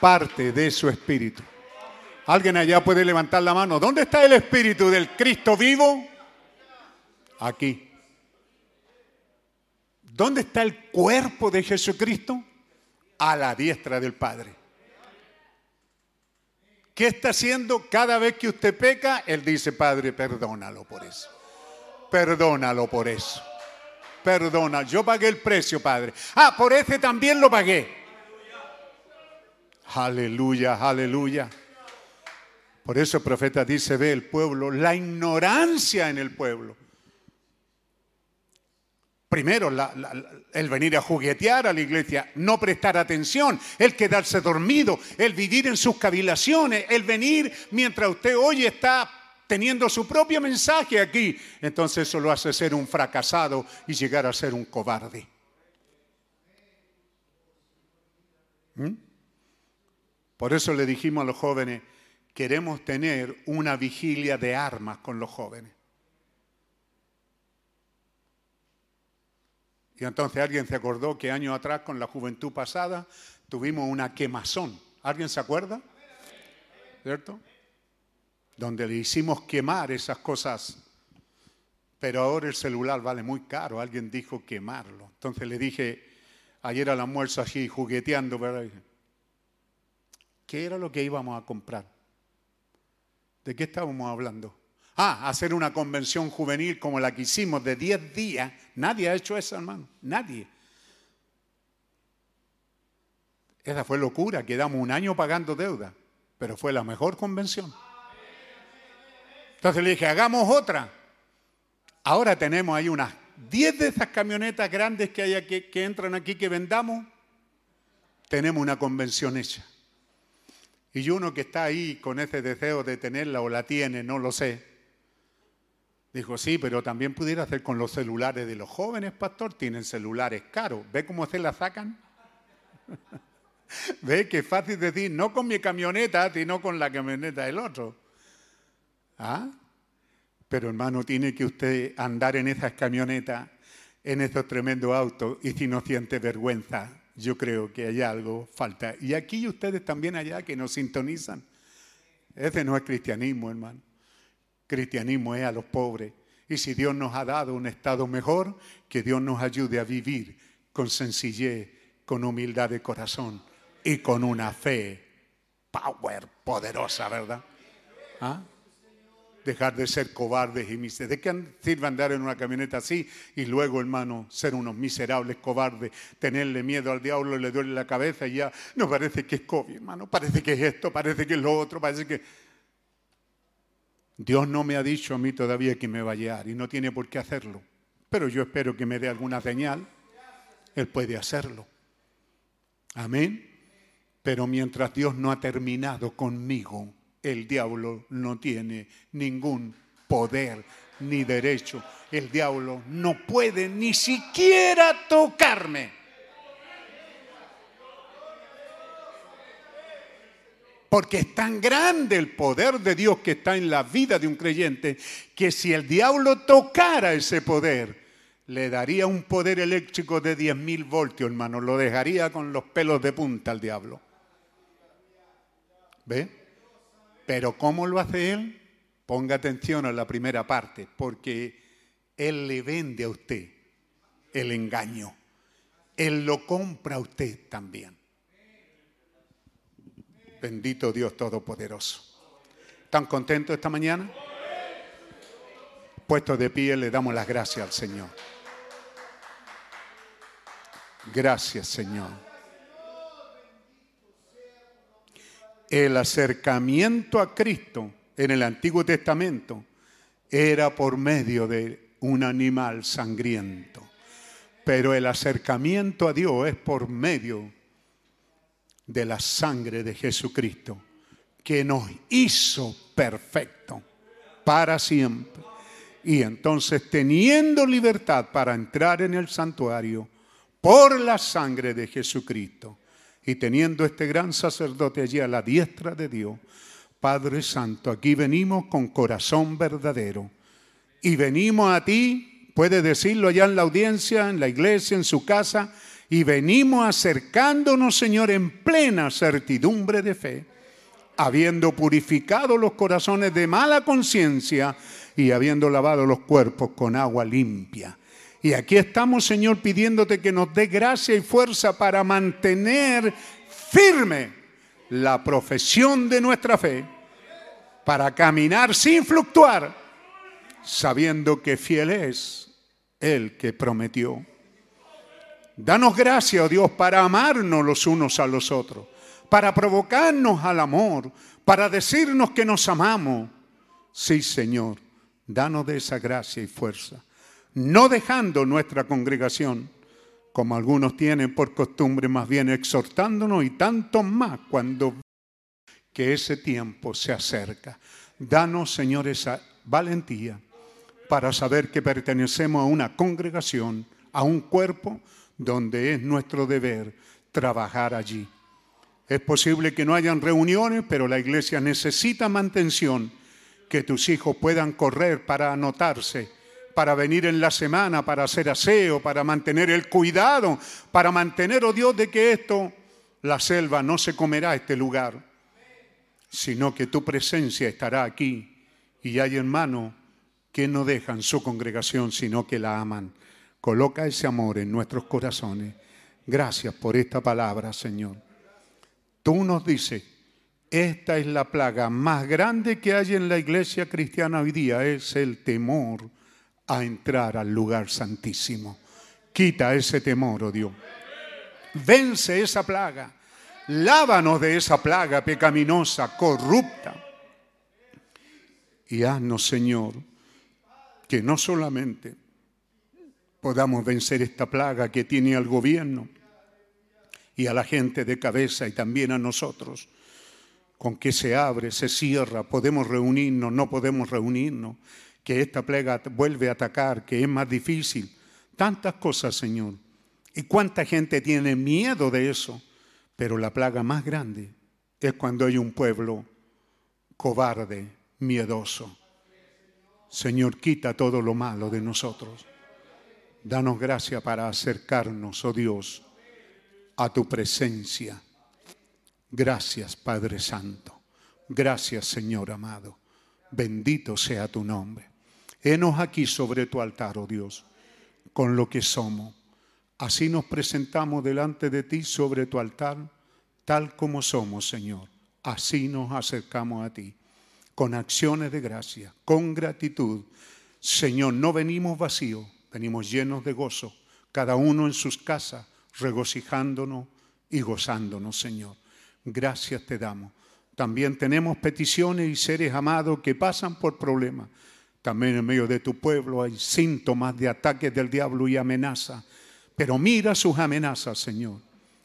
Parte de su espíritu. ¿Alguien allá puede levantar la mano? ¿Dónde está el espíritu del Cristo vivo? Aquí. ¿Dónde está el cuerpo de Jesucristo? A la diestra del Padre. ¿Qué está haciendo cada vez que usted peca? Él dice, Padre, perdónalo por eso. Perdónalo por eso. Perdona, yo pagué el precio, Padre. Ah, por ese también lo pagué. Aleluya, aleluya. Por eso el profeta dice, ve el pueblo, la ignorancia en el pueblo. Primero, el venir a juguetear a la iglesia, no prestar atención, el quedarse dormido, el vivir en sus cavilaciones, el venir mientras usted hoy está teniendo su propio mensaje aquí, entonces eso lo hace ser un fracasado y llegar a ser un cobarde. ¿Mm? Por eso le dijimos a los jóvenes, queremos tener una vigilia de armas con los jóvenes. Y entonces alguien se acordó que años atrás con la juventud pasada tuvimos una quemazón. ¿Alguien se acuerda? ¿Cierto? Donde le hicimos quemar esas cosas. Pero ahora el celular vale muy caro. Alguien dijo quemarlo. Entonces le dije ayer al almuerzo así jugueteando, ¿verdad? ¿Qué era lo que íbamos a comprar? ¿De qué estábamos hablando? Ah, hacer una convención juvenil como la que hicimos de 10 días. Nadie ha hecho eso, hermano. Nadie. Esa fue locura. Quedamos un año pagando deuda. Pero fue la mejor convención. Entonces le dije, hagamos otra. Ahora tenemos ahí unas 10 de esas camionetas grandes que, hay que entran aquí que vendamos. Tenemos una convención hecha. Y uno que está ahí con ese deseo de tenerla o la tiene, no lo sé, Dijo, sí, pero también pudiera hacer con los celulares de los jóvenes, pastor. Tienen celulares caros. ¿Ve cómo se la sacan? ¿Ve que fácil decir, no con mi camioneta, sino con la camioneta del otro? ¿Ah? Pero hermano, tiene que usted andar en esas camionetas, en esos tremendos autos, y si no siente vergüenza, yo creo que hay algo falta. Y aquí ustedes también allá que nos sintonizan. Ese no es cristianismo, hermano. Cristianismo es a los pobres. Y si Dios nos ha dado un estado mejor, que Dios nos ayude a vivir con sencillez, con humildad de corazón y con una fe power poderosa, ¿verdad? ¿Ah? Dejar de ser cobardes y miserables. ¿De qué sirve andar en una camioneta así y luego, hermano, ser unos miserables cobardes, tenerle miedo al diablo, le duele la cabeza y ya no parece que es COVID, hermano, parece que es esto, parece que es lo otro, parece que... Dios no me ha dicho a mí todavía que me va a llevar y no tiene por qué hacerlo. Pero yo espero que me dé alguna señal. Él puede hacerlo. Amén. Pero mientras Dios no ha terminado conmigo, el diablo no tiene ningún poder ni derecho. El diablo no puede ni siquiera tocarme. Porque es tan grande el poder de Dios que está en la vida de un creyente que si el diablo tocara ese poder, le daría un poder eléctrico de 10.000 voltios, hermano. Lo dejaría con los pelos de punta al diablo. ¿Ve? Pero ¿cómo lo hace él? Ponga atención a la primera parte, porque él le vende a usted el engaño. Él lo compra a usted también. Bendito Dios Todopoderoso. ¿Están contentos esta mañana? Puesto de pie, le damos las gracias al Señor. Gracias, Señor. El acercamiento a Cristo en el Antiguo Testamento era por medio de un animal sangriento, pero el acercamiento a Dios es por medio de la sangre de Jesucristo, que nos hizo perfecto para siempre. Y entonces teniendo libertad para entrar en el santuario por la sangre de Jesucristo y teniendo este gran sacerdote allí a la diestra de Dios, Padre Santo, aquí venimos con corazón verdadero y venimos a ti, puede decirlo allá en la audiencia, en la iglesia, en su casa, y venimos acercándonos, Señor, en plena certidumbre de fe, habiendo purificado los corazones de mala conciencia y habiendo lavado los cuerpos con agua limpia. Y aquí estamos, Señor, pidiéndote que nos dé gracia y fuerza para mantener firme la profesión de nuestra fe, para caminar sin fluctuar, sabiendo que fiel es el que prometió. Danos gracia, oh Dios, para amarnos los unos a los otros, para provocarnos al amor, para decirnos que nos amamos. Sí, Señor, danos de esa gracia y fuerza, no dejando nuestra congregación, como algunos tienen por costumbre, más bien exhortándonos y tanto más cuando que ese tiempo se acerca. Danos, Señor, esa valentía para saber que pertenecemos a una congregación, a un cuerpo donde es nuestro deber trabajar allí. Es posible que no hayan reuniones, pero la iglesia necesita mantención, que tus hijos puedan correr para anotarse, para venir en la semana, para hacer aseo, para mantener el cuidado, para mantener, oh Dios, de que esto, la selva, no se comerá este lugar, sino que tu presencia estará aquí y hay hermanos que no dejan su congregación, sino que la aman. Coloca ese amor en nuestros corazones. Gracias por esta palabra, Señor. Tú nos dices, esta es la plaga más grande que hay en la iglesia cristiana hoy día, es el temor a entrar al lugar santísimo. Quita ese temor, oh Dios. Vence esa plaga. Lávanos de esa plaga pecaminosa, corrupta. Y haznos, Señor, que no solamente podamos vencer esta plaga que tiene al gobierno y a la gente de cabeza y también a nosotros, con que se abre, se cierra, podemos reunirnos, no podemos reunirnos, que esta plaga vuelve a atacar, que es más difícil. Tantas cosas, Señor. ¿Y cuánta gente tiene miedo de eso? Pero la plaga más grande es cuando hay un pueblo cobarde, miedoso. Señor, quita todo lo malo de nosotros. Danos gracia para acercarnos, oh Dios, a tu presencia. Gracias, Padre Santo. Gracias, Señor amado. Bendito sea tu nombre. Henos aquí sobre tu altar, oh Dios, con lo que somos. Así nos presentamos delante de ti sobre tu altar, tal como somos, Señor. Así nos acercamos a ti con acciones de gracia, con gratitud. Señor, no venimos vacíos, venimos llenos de gozo, cada uno en sus casas, regocijándonos y gozándonos, Señor. Gracias te damos. También tenemos peticiones y seres amados que pasan por problemas. También en medio de tu pueblo hay síntomas de ataques del diablo y amenaza. Pero mira sus amenazas, Señor,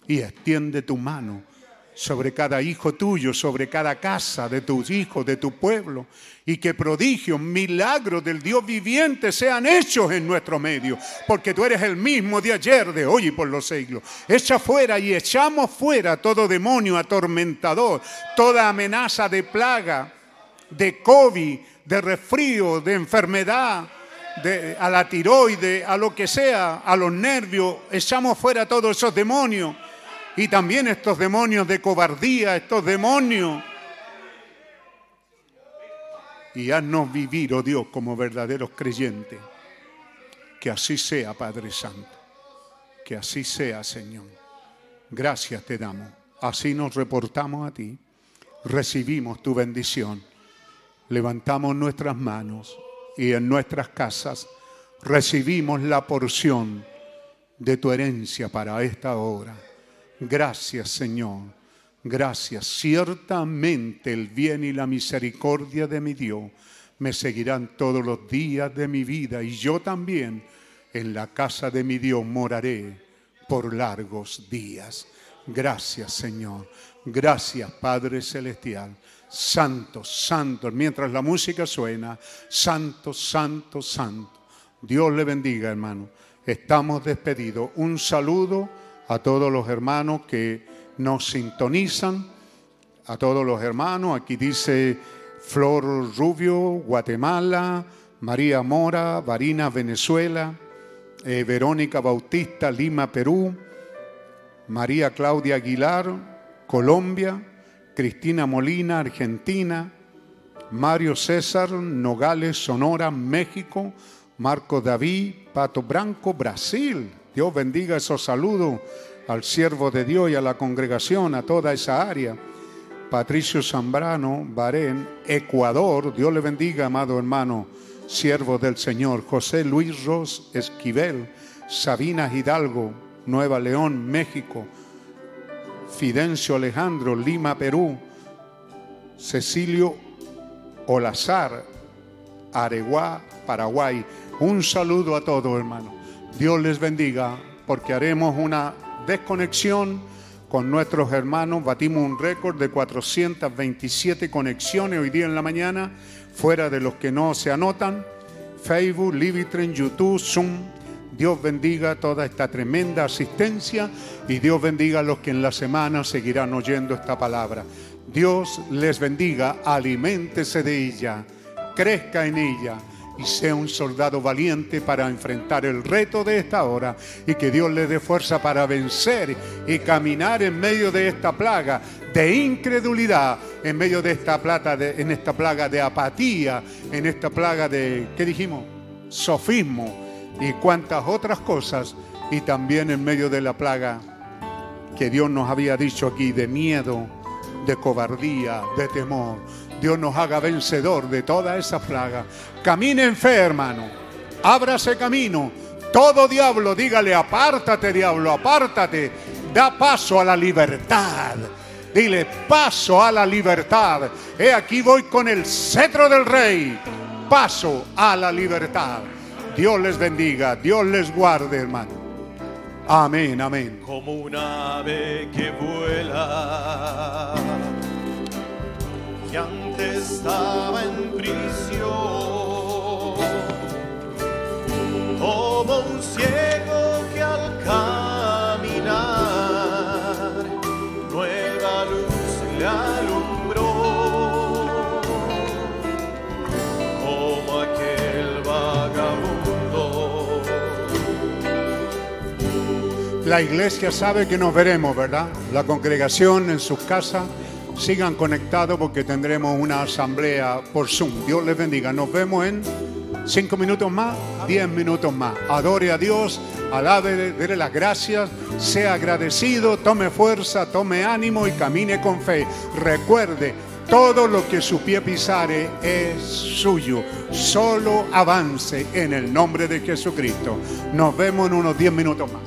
y extiende tu mano sobre cada hijo tuyo, sobre cada casa de tus hijos, de tu pueblo, y que prodigios, milagros del Dios viviente sean hechos en nuestro medio, porque tú eres el mismo de ayer, de hoy y por los siglos. Echa fuera y echamos fuera todo demonio atormentador, toda amenaza de plaga, de COVID, de resfrío, de enfermedad, de, a la tiroide, a lo que sea, a los nervios, echamos fuera todos esos demonios y también estos demonios de cobardía, estos demonios. Y haznos vivir, oh Dios, como verdaderos creyentes. Que así sea, Padre Santo. Que así sea, Señor. Gracias te damos. Así nos reportamos a ti. Recibimos tu bendición. Levantamos nuestras manos y en nuestras casas recibimos la porción de tu herencia para esta hora. Gracias Señor, gracias. Ciertamente el bien y la misericordia de mi Dios me seguirán todos los días de mi vida y yo también en la casa de mi Dios moraré por largos días. Gracias Señor, gracias Padre Celestial. Santo, santo, mientras la música suena, santo, santo, santo. Dios le bendiga, hermano. Estamos despedidos. Un saludo a todos los hermanos que nos sintonizan, a todos los hermanos. Aquí dice Flor Rubio, Guatemala, María Mora, Varina, Venezuela, eh, Verónica Bautista, Lima, Perú, María Claudia Aguilar, Colombia, Cristina Molina, Argentina, Mario César, Nogales, Sonora, México, Marco David, Pato Branco, Brasil. Dios bendiga esos saludos al siervo de Dios y a la congregación, a toda esa área. Patricio Zambrano, Barén, Ecuador. Dios le bendiga, amado hermano, siervo del Señor. José Luis Ros Esquivel, Sabina Hidalgo, Nueva León, México. Fidencio Alejandro, Lima, Perú. Cecilio Olazar, Areguá, Paraguay. Un saludo a todos, hermano. Dios les bendiga porque haremos una desconexión con nuestros hermanos. Batimos un récord de 427 conexiones hoy día en la mañana, fuera de los que no se anotan. Facebook, Livitren, YouTube, Zoom. Dios bendiga toda esta tremenda asistencia y Dios bendiga a los que en la semana seguirán oyendo esta palabra. Dios les bendiga, aliméntese de ella, crezca en ella y sea un soldado valiente para enfrentar el reto de esta hora y que Dios le dé fuerza para vencer y caminar en medio de esta plaga de incredulidad, en medio de esta plata de, en esta plaga de apatía, en esta plaga de ¿qué dijimos? sofismo y cuantas otras cosas y también en medio de la plaga que Dios nos había dicho aquí de miedo, de cobardía, de temor. Dios nos haga vencedor de toda esa plaga. Camine en fe, hermano. Ábrase camino. Todo diablo, dígale, apártate, diablo, apártate. Da paso a la libertad. Dile, paso a la libertad. He aquí voy con el cetro del rey. Paso a la libertad. Dios les bendiga, Dios les guarde, hermano. Amén, amén. como un ave que vuela, que antes estaba en prisión, como un ciego que al caminar nueva luz le alumbró, como aquel vagabundo. La iglesia sabe que nos veremos, ¿verdad? La congregación en sus casas. Sigan conectados porque tendremos una asamblea por Zoom. Dios les bendiga. Nos vemos en cinco minutos más, diez minutos más. Adore a Dios, alabe, dele las gracias, sea agradecido, tome fuerza, tome ánimo y camine con fe. Recuerde, todo lo que su pie pisare es suyo. Solo avance en el nombre de Jesucristo. Nos vemos en unos diez minutos más.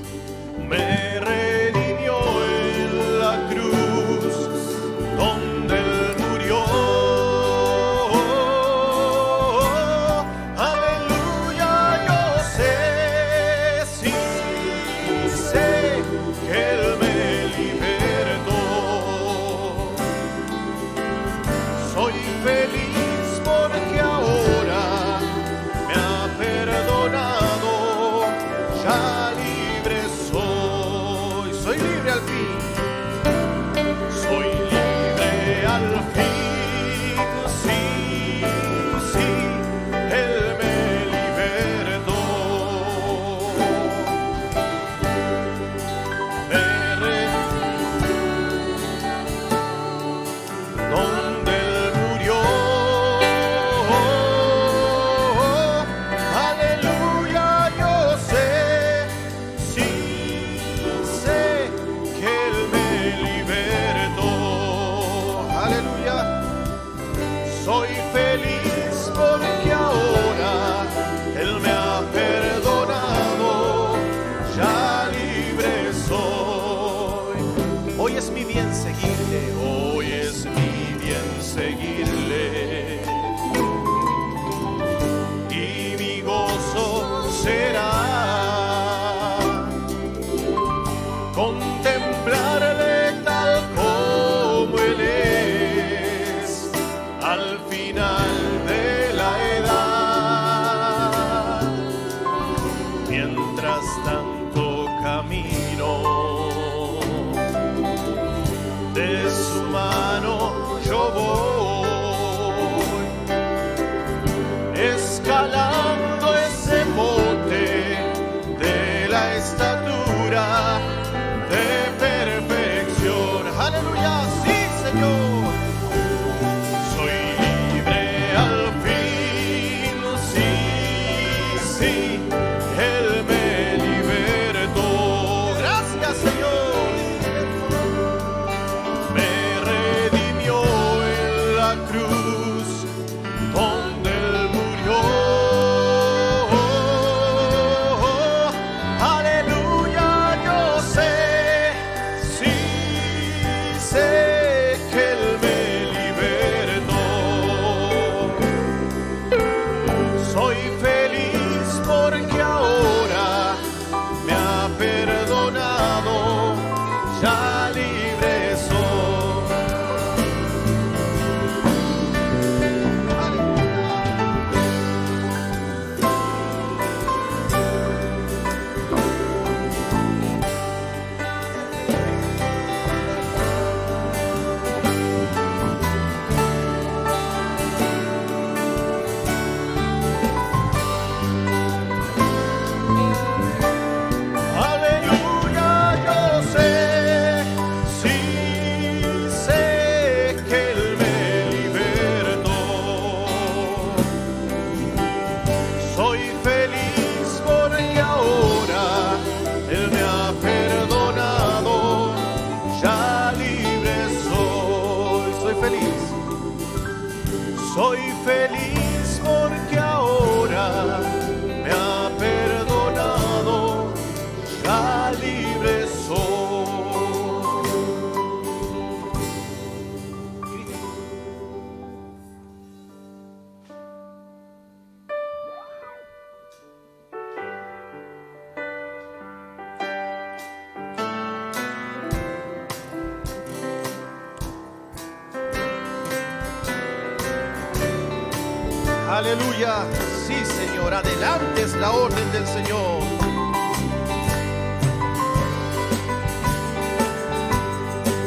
Aleluya. Sí, Señor. Adelante es la orden del Señor.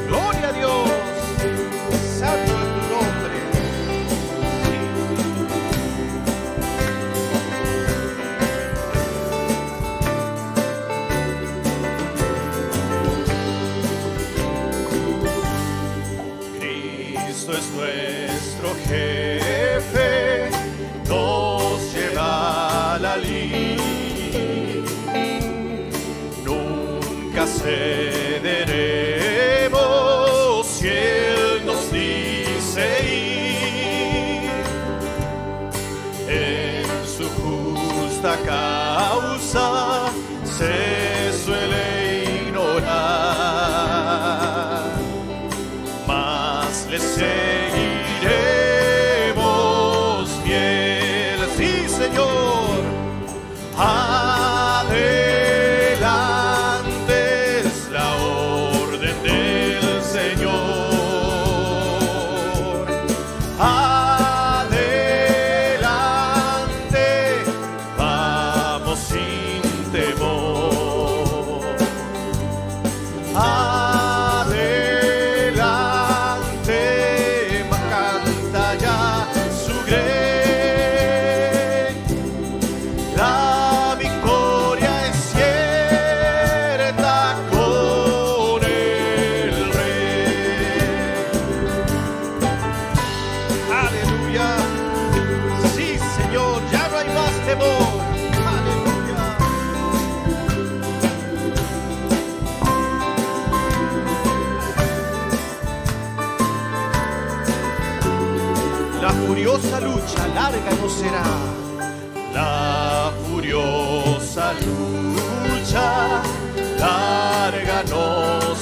Gloria a Dios. Santo es tu nombre. Cristo es nuestro jefe.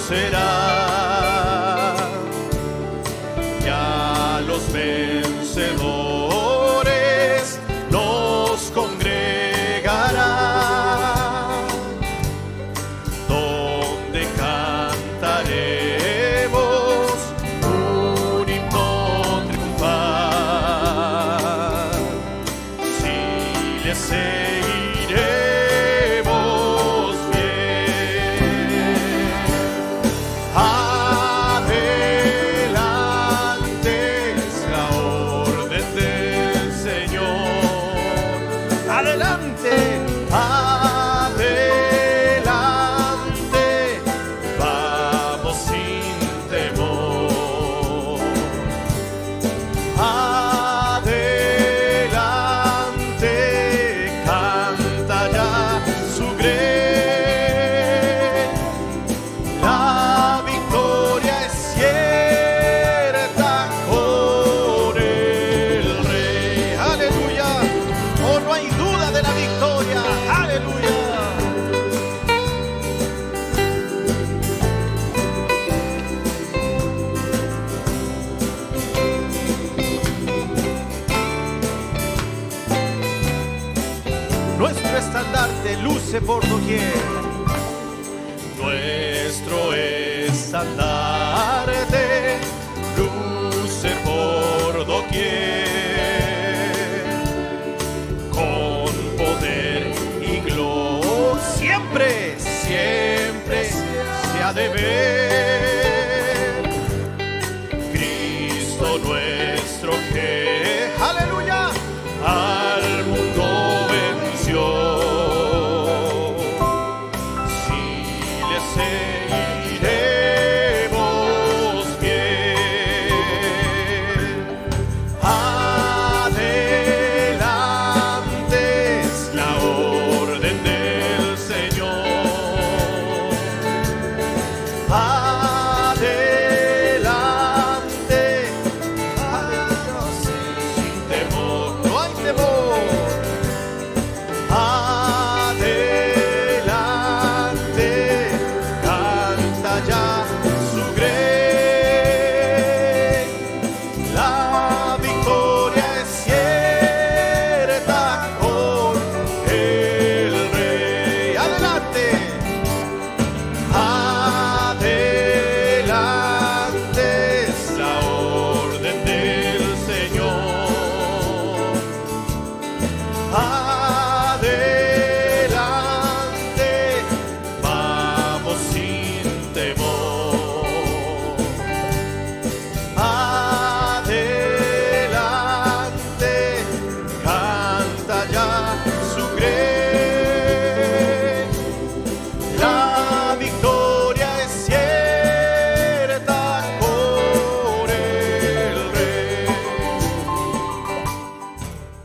será.